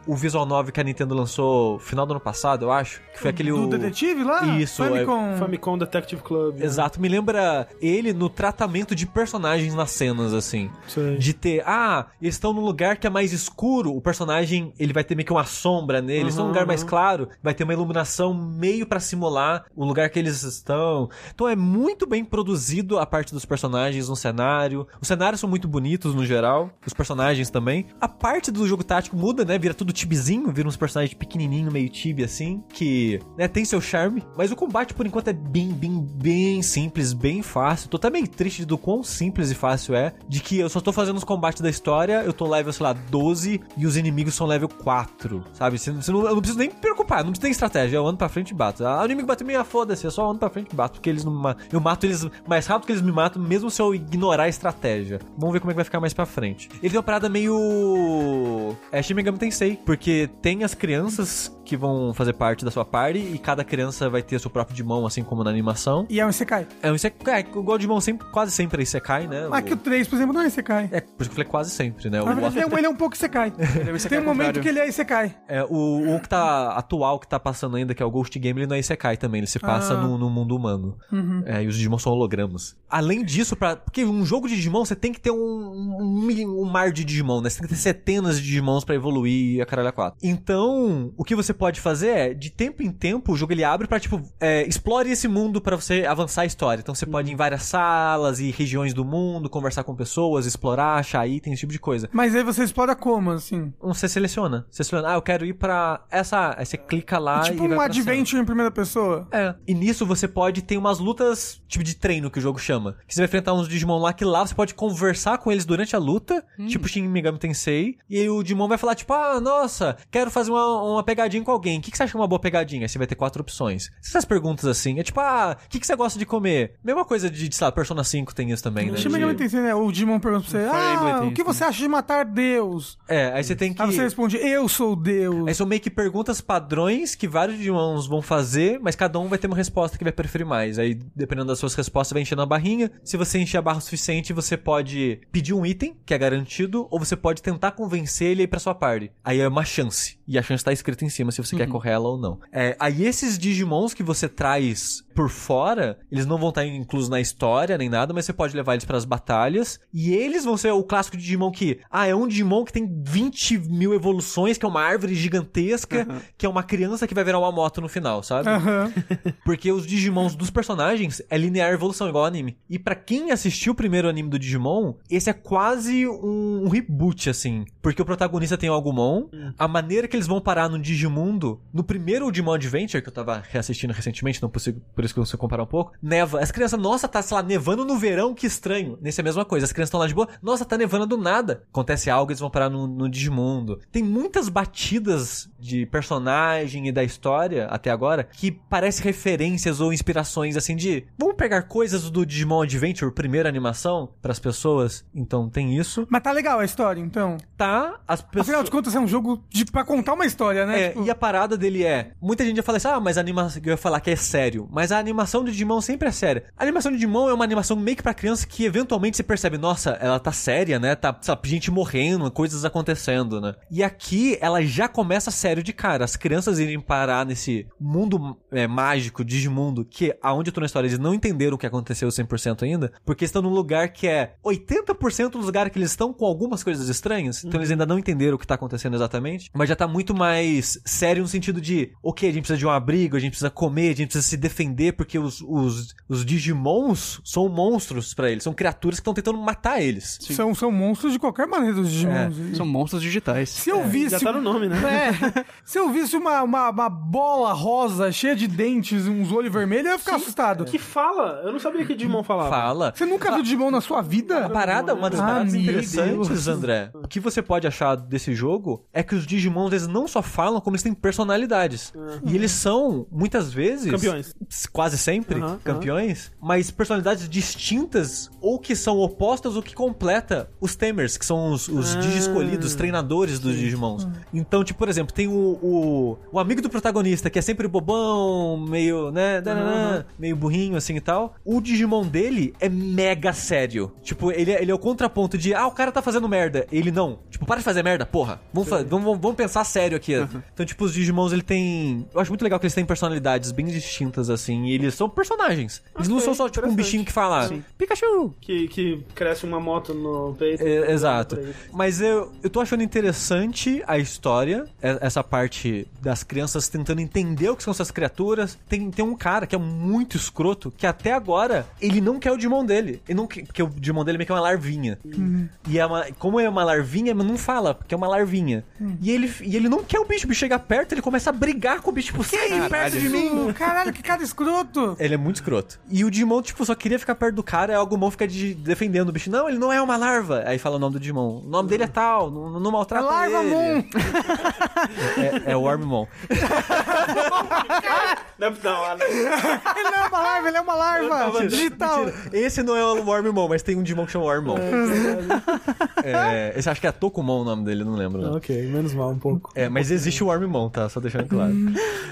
o visual novel que a Nintendo lançou no final do ano passado, eu acho. Que foi aquele... Do o- detetive lá? Isso, é- Famicom. Famicom Detective Club. né? Exato, me lembra ele no tratamento de personagens nas cenas, assim. Sei. De ter, ah, eles estão num lugar que é mais escuro, o personagem, ele vai ter meio que uma sombra nele. Eles estão num Uhum, lugar mais uhum. claro, vai ter uma iluminação meio pra simular o lugar que eles estão. Então é muito bem produzido a parte dos personagens no cenário. Os cenários são muito bonitos no geral, os personagens também. A parte do jogo tático muda, né? Vira tudo tibizinho, vira uns personagens pequenininho, meio tibi assim, que, né, tem seu charme, mas o combate por enquanto é bem, bem, bem simples, bem fácil. Tô até meio triste do quão simples e fácil é, de que eu só tô fazendo os combates da história, eu tô level, sei lá, 12 e os inimigos são level 4, sabe? Você, você não, eu não preciso nem me preocupar, não preciso ter estratégia, eu ando pra frente e bato. Ah, o inimigo bateu meio foda-se, eu só ando pra frente e bato, porque eles não. Eu mato eles mais rápido que eles me matam, mesmo se eu ignorar a estratégia. Vamos ver como é que vai ficar mais pra frente. Ele tem uma parada meio. É Shin Megami Tensei, porque tem as crianças que vão fazer parte da sua party e cada criança vai ter seu próprio Digimon, assim como na animação. E é um Isekai. É um Isekai, é, o Goldimon sempre, quase sempre é Isekai, né? Mas que o O- 3, por exemplo, não é Isekai. É, por isso que eu falei quase sempre, né? O Na verdade, ele é, um- ele é um pouco Isekai. Tem um momento que ele é Isekai. É, o, o que tá atual, que tá passando ainda, que é o Ghost Game, ele não é Isekai também, ele se passa Ah. no, no mundo humano. É, e os Digimon são hologramas. Além disso, pra, porque um jogo de Digimon, você tem que ter um, um, um mar de Digimon, né? Você tem que ter centenas de Digimons pra evoluir e a caralho a quatro. Então, o que você pode fazer é, de tempo em tempo, o jogo ele abre pra, tipo, é, explore esse mundo pra você avançar a história. Então você pode ir em várias salas e regiões do mundo, conversar com pessoas, explorar, achar itens, esse tipo de coisa. Mas aí você explora como, assim? Você seleciona. Você seleciona, ah, eu quero ir pra essa. Aí você clica lá tipo e vai um adventure em primeira pessoa. É. E nisso você pode ter umas lutas, tipo de treino que o jogo chama. Que você vai enfrentar uns Digimon lá que lá você pode conversar com eles durante a luta, tipo Shin Megami Tensei. E aí o Digimon vai falar, tipo, ah, nossa, quero fazer uma, uma pegadinha com alguém. O que, que você acha uma boa pegadinha? Aí você vai ter quatro opções. Essas perguntas assim, é tipo, ah, o que, que você gosta de comer? Mesma coisa de, sei lá, Persona 5 tem isso também, né? Shin De- né? O Digimon pergunta pra você, ah, o que você acha de matar Deus? É, aí você tem que. Aí você responde, eu sou Deus. Aí são meio que perguntas padrões que vários Digimons vão fazer, mas cada um vai ter uma resposta que vai preferir mais. Aí, dependendo das suas respostas, vai enchendo a barrinha. Se você encher a barra o suficiente, você pode pedir um item, que é garantido, ou você pode tentar convencer ele a ir pra sua party. Aí é uma chance. E a chance tá escrita em cima se você quer correr ela ou não. É, aí esses Digimons que você traz por fora, eles não vão estar inclusos na história nem nada, mas você pode levar eles pras batalhas. E eles vão ser o clássico Digimon que, ah, é um Digimon que tem 20 mil evoluções, que é uma árvore gigantesca, que é uma criança que vai virar uma moto no final, sabe? Aham. Porque os Digimons dos personagens é linear evolução, igual anime. E pra quem assistiu o primeiro anime do Digimon, esse é quase um, um reboot, assim. Porque o protagonista tem o Agumon, a maneira que eles vão parar no Digimundo, no primeiro Digimon Adventure, que eu tava reassistindo recentemente, não consigo, por isso que eu consigo comparar um pouco, neva. As crianças, nossa, tá, sei lá, nevando no verão, que estranho. Nesse é a mesma coisa. As crianças estão lá de boa, nossa, tá nevando do nada. Acontece algo, eles vão parar no, no Digimundo. Tem muitas batidas de personagem e da história até agora que parece referências ou inspirações assim de vamos pegar coisas do Digimon Adventure, primeira animação, pras pessoas. Então tem isso. Mas tá legal a história, então. Tá, as pessoas Afinal de contas, é um jogo de, pra contar uma história, né? é, Tipo, e a parada dele é. Muita gente ia falar assim, ah, mas a animação. Eu ia falar que é sério. Mas a animação do Digimon sempre é séria. A animação do Digimon é uma animação meio que pra criança que eventualmente você percebe, nossa, ela tá séria, né? Tá, sabe, gente morrendo, coisas acontecendo, né? E aqui ela já começa sério de cara. As crianças irem parar nesse mundo é, mágico, Digimundo, que aonde eu tô na história eles não entenderam o que aconteceu 100% ainda, porque estão num lugar que é 80% do lugar que eles estão com algumas coisas estranhas, então eles ainda não entenderam o que tá acontecendo exatamente, mas já tá muito mais sério no sentido de, ok, a gente precisa de um abrigo, a gente precisa comer, a gente precisa se defender, porque os, os, os Digimons são monstros pra eles, são criaturas que estão tentando matar eles. São, são monstros de qualquer maneira, os Digimons. São monstros digitais. Se eu visse. Já tá no nome, né? É, se eu visse uma, uma, uma bola rosa cheia de dentes e uns olhos vermelhos, eu ia ficar assustado. Que fala? Eu não sabia que Digimon falava. Fala. Você nunca viu Digimon na sua vida? A parada, uma das Ah, paradas interessantes, Deus. André, o que você pode achar desse jogo é que os Digimons, eles não só falam, como eles têm personalidades. E eles são, muitas vezes... Campeões. Quase sempre, Aham, campeões, mas personalidades distintas, ou que são opostas, ou que completa os Tamers, que são os, os Ah. Escolhidos, os treinadores dos Digimons. Então, tipo, por exemplo, tem o, o, o amigo do protagonista, que é sempre bobão, meio, né, dananã, meio burrinho, assim e tal. O Digimon dele é mega sério. Tipo, ele, é- ele é o contraponto de, ah, o cara tá fazendo merda. Ele não. Tipo, para de fazer merda, porra. Vamos, vamos, vamos pensar sério aqui. Então, tipo, os Digimons, ele tem... Eu acho muito legal que eles têm personalidades bem distintas, assim, e eles são personagens. Eles não Ok, são só, tipo, um bichinho que fala, Pikachu! Que, que cresce uma moto no peito. É, exato. Mas eu, eu tô achando interessante a história, e- essa parte das crianças tentando entender o que são essas criaturas. Tem, tem um cara que é muito escroto, que até agora ele não quer o Digimon dele. Ele não, quer- porque o Digimon dele meio que é uma larvinha. E é uma, como é uma larvinha, mas não fala, porque é uma larvinha. E, ele, e ele não quer o bicho, o bicho chega perto, ele começa a brigar com o bicho, tipo, sai perto de mim. Caralho, que cara escroto. Ele é muito escroto. E o Digimon, tipo, só queria ficar perto do cara, e o Agumon fica de- defendendo o bicho. Não, ele não é uma larva. Aí fala o nome do Digimon. O nome dele é tal, não, não maltrata Larva ele. Moon. É, é o Wormmon. Não, não, não. Ele não é uma larva, ele é uma larva. Digital. Esse não é o Wormmon, mas tem um Digimon que chama Wormmon. É, esse acho que é Tokumon o nome dele, não lembro. não. Ok, menos mal um pouco. É, mas existe o Wormmon, tá? Só deixando claro.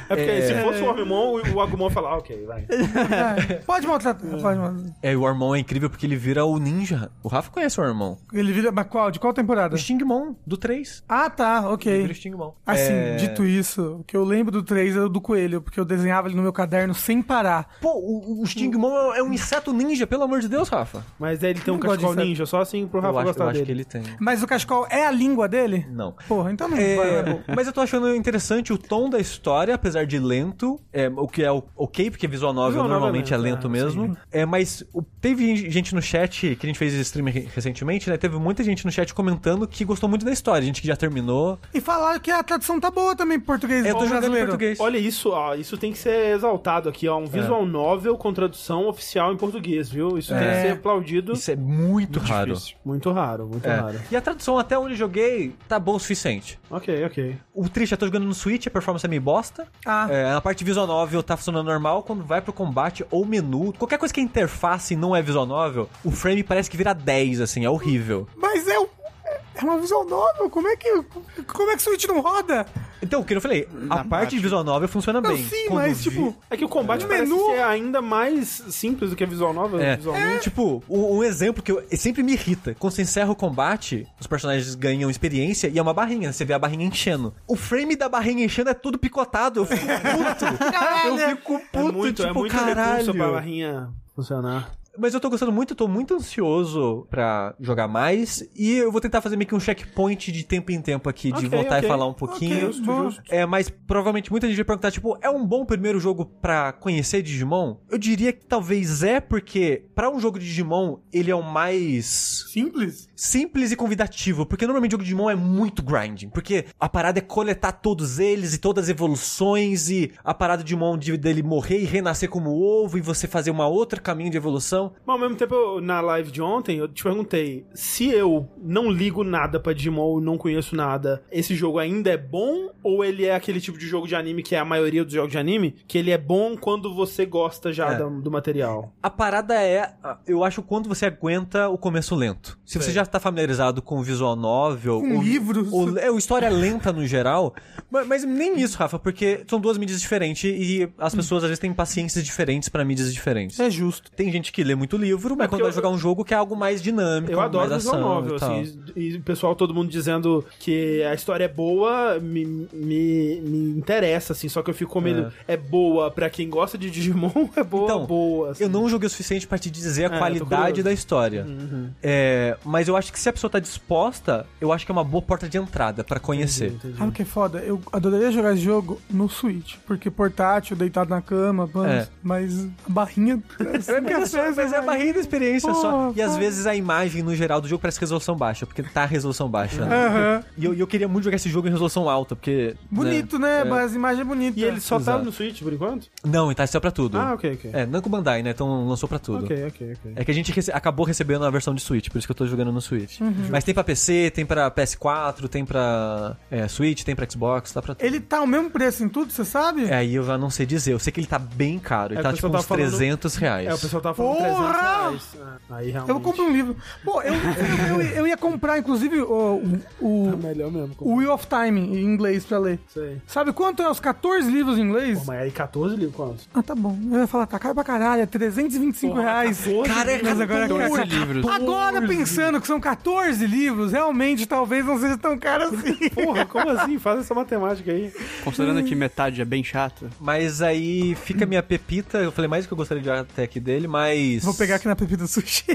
É porque É. se fosse o Ormimon, o Agumon ah, ok, vai. É, Pode maltratar. Pode maltratar. É, o Wormmon é incrível porque ele vira o ninja. O Rafa conhece o Wormmon. Ele vira. Mas qual? De qual temporada? O Stingmon, do 3. Ah, tá, Ele ok. vira o Stingmon. Assim, É, dito isso, o que eu lembro do 3 é o do coelho, porque eu desenhava ele no meu caderno sem parar. Pô, o, o Stingmon é um inseto ninja, pelo amor de Deus, Rafa. Mas ele tem um cachecol ninja, só assim pro Eu Rafa acho, gostar eu acho dele. que ele tem. Mas o cachecol é a língua dele? Não. Porra, então não É, vai. vai, bom. mas eu tô achando interessante o tom da história, apesar de lento, é, o que é o- ok, porque visual novel Visual novel normalmente é é lento lento, mesmo. É, mas o- teve gente no chat, que a gente fez stream re- recentemente, né? Teve muita gente no chat comentando que gostou muito da história, gente que já terminou. E falaram que a tradução tá boa também em português. Eu tô jogando em português. Olha isso, ó, isso tem que ser exaltado aqui, ó, um visual novel com tradução oficial em português, viu? Isso tem É. que ser aplaudido. Isso é muito raro. Difícil. Muito raro, muito É. raro. E a tradução até onde eu joguei tá bom o suficiente. Ok, ok. O triste, eu tô jogando no Switch, a performance é meio bosta. Ah. É, na parte visual novel tá funcionando normal. Quando vai pro combate ou menu, qualquer coisa que é interface não é visual novel, o frame parece que vira 10, assim, é horrível. Mas é, um- é uma visual novel, como é que. Como é que o Switch não roda? Então, o que eu falei, a parte de visual novel funciona Não, bem. sim, Quando mas vi- tipo. É que o combate No parece menu- ser ainda mais simples do que a visual novel, É, visualmente. tipo, um, um exemplo que eu- sempre me irrita. Quando você encerra o combate, os personagens ganham experiência e é uma barrinha, você vê a barrinha enchendo. O frame da barrinha enchendo é todo picotado, eu fico puto. eu fico puto, É muito, tipo, é muito caralho. pra barrinha funcionar. Mas eu tô gostando muito, eu tô muito ansioso pra jogar mais. E eu vou tentar fazer meio que um checkpoint de tempo em tempo aqui, de Ok, voltar ok. e falar um pouquinho. Ok, Justo. É, mas provavelmente muita gente vai perguntar, tipo, é um bom primeiro jogo pra conhecer Digimon? Eu diria que talvez é, porque pra um jogo de Digimon, ele é o mais Simples? simples e convidativo, porque normalmente o jogo de Digimon é muito grinding, porque a parada é coletar todos eles e todas as evoluções e a parada de Digimon de, dele morrer e renascer como ovo e você fazer uma outra caminho de evolução. Mas ao mesmo tempo, eu- na live de ontem, eu te perguntei: se eu não ligo nada pra Digimon, não conheço nada, esse jogo ainda é bom? Ou ele é aquele tipo de jogo de anime que é a maioria dos jogos de anime? Que ele é bom quando você gosta já É. do, do material? A parada é, eu acho, quando você aguenta o começo lento. Se você Sei. já tá familiarizado com o visual novel, Com ou, livros. ou é, ou história lenta no geral, mas, mas nem isso, Rafa, porque são duas mídias diferentes e as pessoas às vezes têm paciências diferentes pra mídias diferentes. É justo. Tem gente que lê ler muito livro, mas É quando vai eu- jogar um jogo que é algo mais dinâmico, Eu adoro mais visual ação novel, e assim, e o pessoal, todo mundo dizendo que a história é boa, me, me, me interessa, assim, só que eu fico com medo, é. boa pra quem gosta de Digimon, é boa, Então, boa. assim. Eu não joguei o suficiente pra te dizer a É, qualidade da história. Uhum. É, mas eu acho que se a pessoa tá disposta, eu acho que é uma boa porta de entrada pra conhecer. Entendi. Sabe o que é foda? Eu adoraria jogar esse jogo no Switch, porque portátil, deitado na cama, mano, É. mas a barrinha. Mas é, mas é a barriga da experiência só. Pô, E às vezes a imagem, no geral, do jogo parece resolução baixa, porque tá resolução baixa. né? Aham. E eu, eu queria muito jogar esse jogo em resolução alta, porque. Bonito, né? É. As imagens bonitas. E ele só tá Exato. no Switch por enquanto? Não, e tá só pra tudo. Ah, ok, ok. É, Namco Bandai, né? Então lançou pra tudo. Ok, ok, ok. É que a gente rece- acabou recebendo a versão de Switch, por isso que eu tô jogando no Switch. Uhum. Mas tem pra PC, tem pra PS4, tem pra é, Switch, tem pra Xbox, tá pra tudo. Ele tá o mesmo preço em tudo, você sabe? É, aí eu já não sei dizer. Eu sei que ele tá bem caro. Ele É, tá tipo pessoal uns tá falando- 300 reais. É, o pessoal tava falando Porra! 300 reais. Ah, Aí realmente... Eu compro um livro. Pô, eu, eu, eu, eu ia comprar, inclusive, o, o, É melhor mesmo. o Wheel of Time em inglês pra ler. Sei. Sabe quanto é os 14 livros em inglês? Pô, mas aí 14 livros quantos? Ah, tá bom. Eu ia falar, tá caro pra caralho, é 325 Porra, reais. 14 Cara, é Mas agora, 14 cara, livros. agora pensando que são 14 livros, realmente talvez não seja tão caro assim. Porra, como assim? Faz essa matemática aí. Considerando que metade é bem chato. Mas aí fica a minha pepita. Eu falei mais do que eu gostaria de até aqui dele, mas. Vou pegar aqui na Pepita Sushi.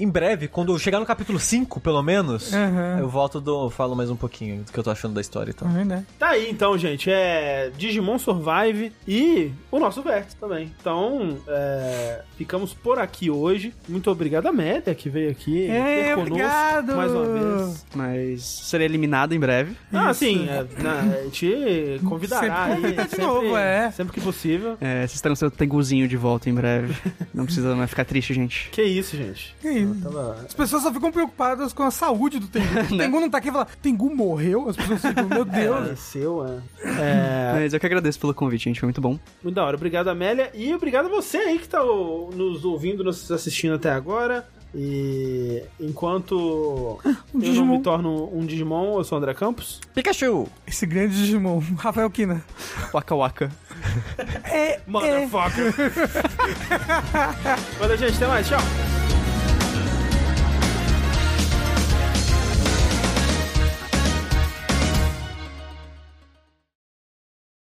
Em breve, quando eu chegar no capítulo 5, pelo menos, Aham. eu volto do. falo mais um pouquinho do que eu tô achando da história e tal. Tá vendo, né? Tá aí então, gente. É Digimon Survive e o nosso Vértice também. Então, é, ficamos por aqui hoje. Muito obrigado a Média que veio aqui É, ter conosco obrigado. mais uma vez. Mas serei eliminado em breve. Ah, sim. É, na- a gente convidará Sempre aí. de sempre, novo, é. sempre que possível. É, vocês terão seu tenguzinho de volta em breve. Não precisa mais ficar triste, gente. Que isso, gente. Que isso? Tava... As pessoas só ficam preocupadas com a saúde do Tengu. O Tengu não tá aqui e fala, Tengu morreu? As pessoas ficam, meu Deus. Faleceu, é. É, Mas eu que agradeço pelo convite, gente. Foi muito bom. Muito da hora. Obrigado, Amélia. E obrigado a você aí que tá nos ouvindo, nos assistindo até agora. E enquanto eu não Digimon. me torno um Digimon, eu sou o André Campos. Pikachu! Esse grande Digimon, Rafael Kina. Waka Waka. É, é. Motherfucker. Valeu, gente. Até mais. Tchau.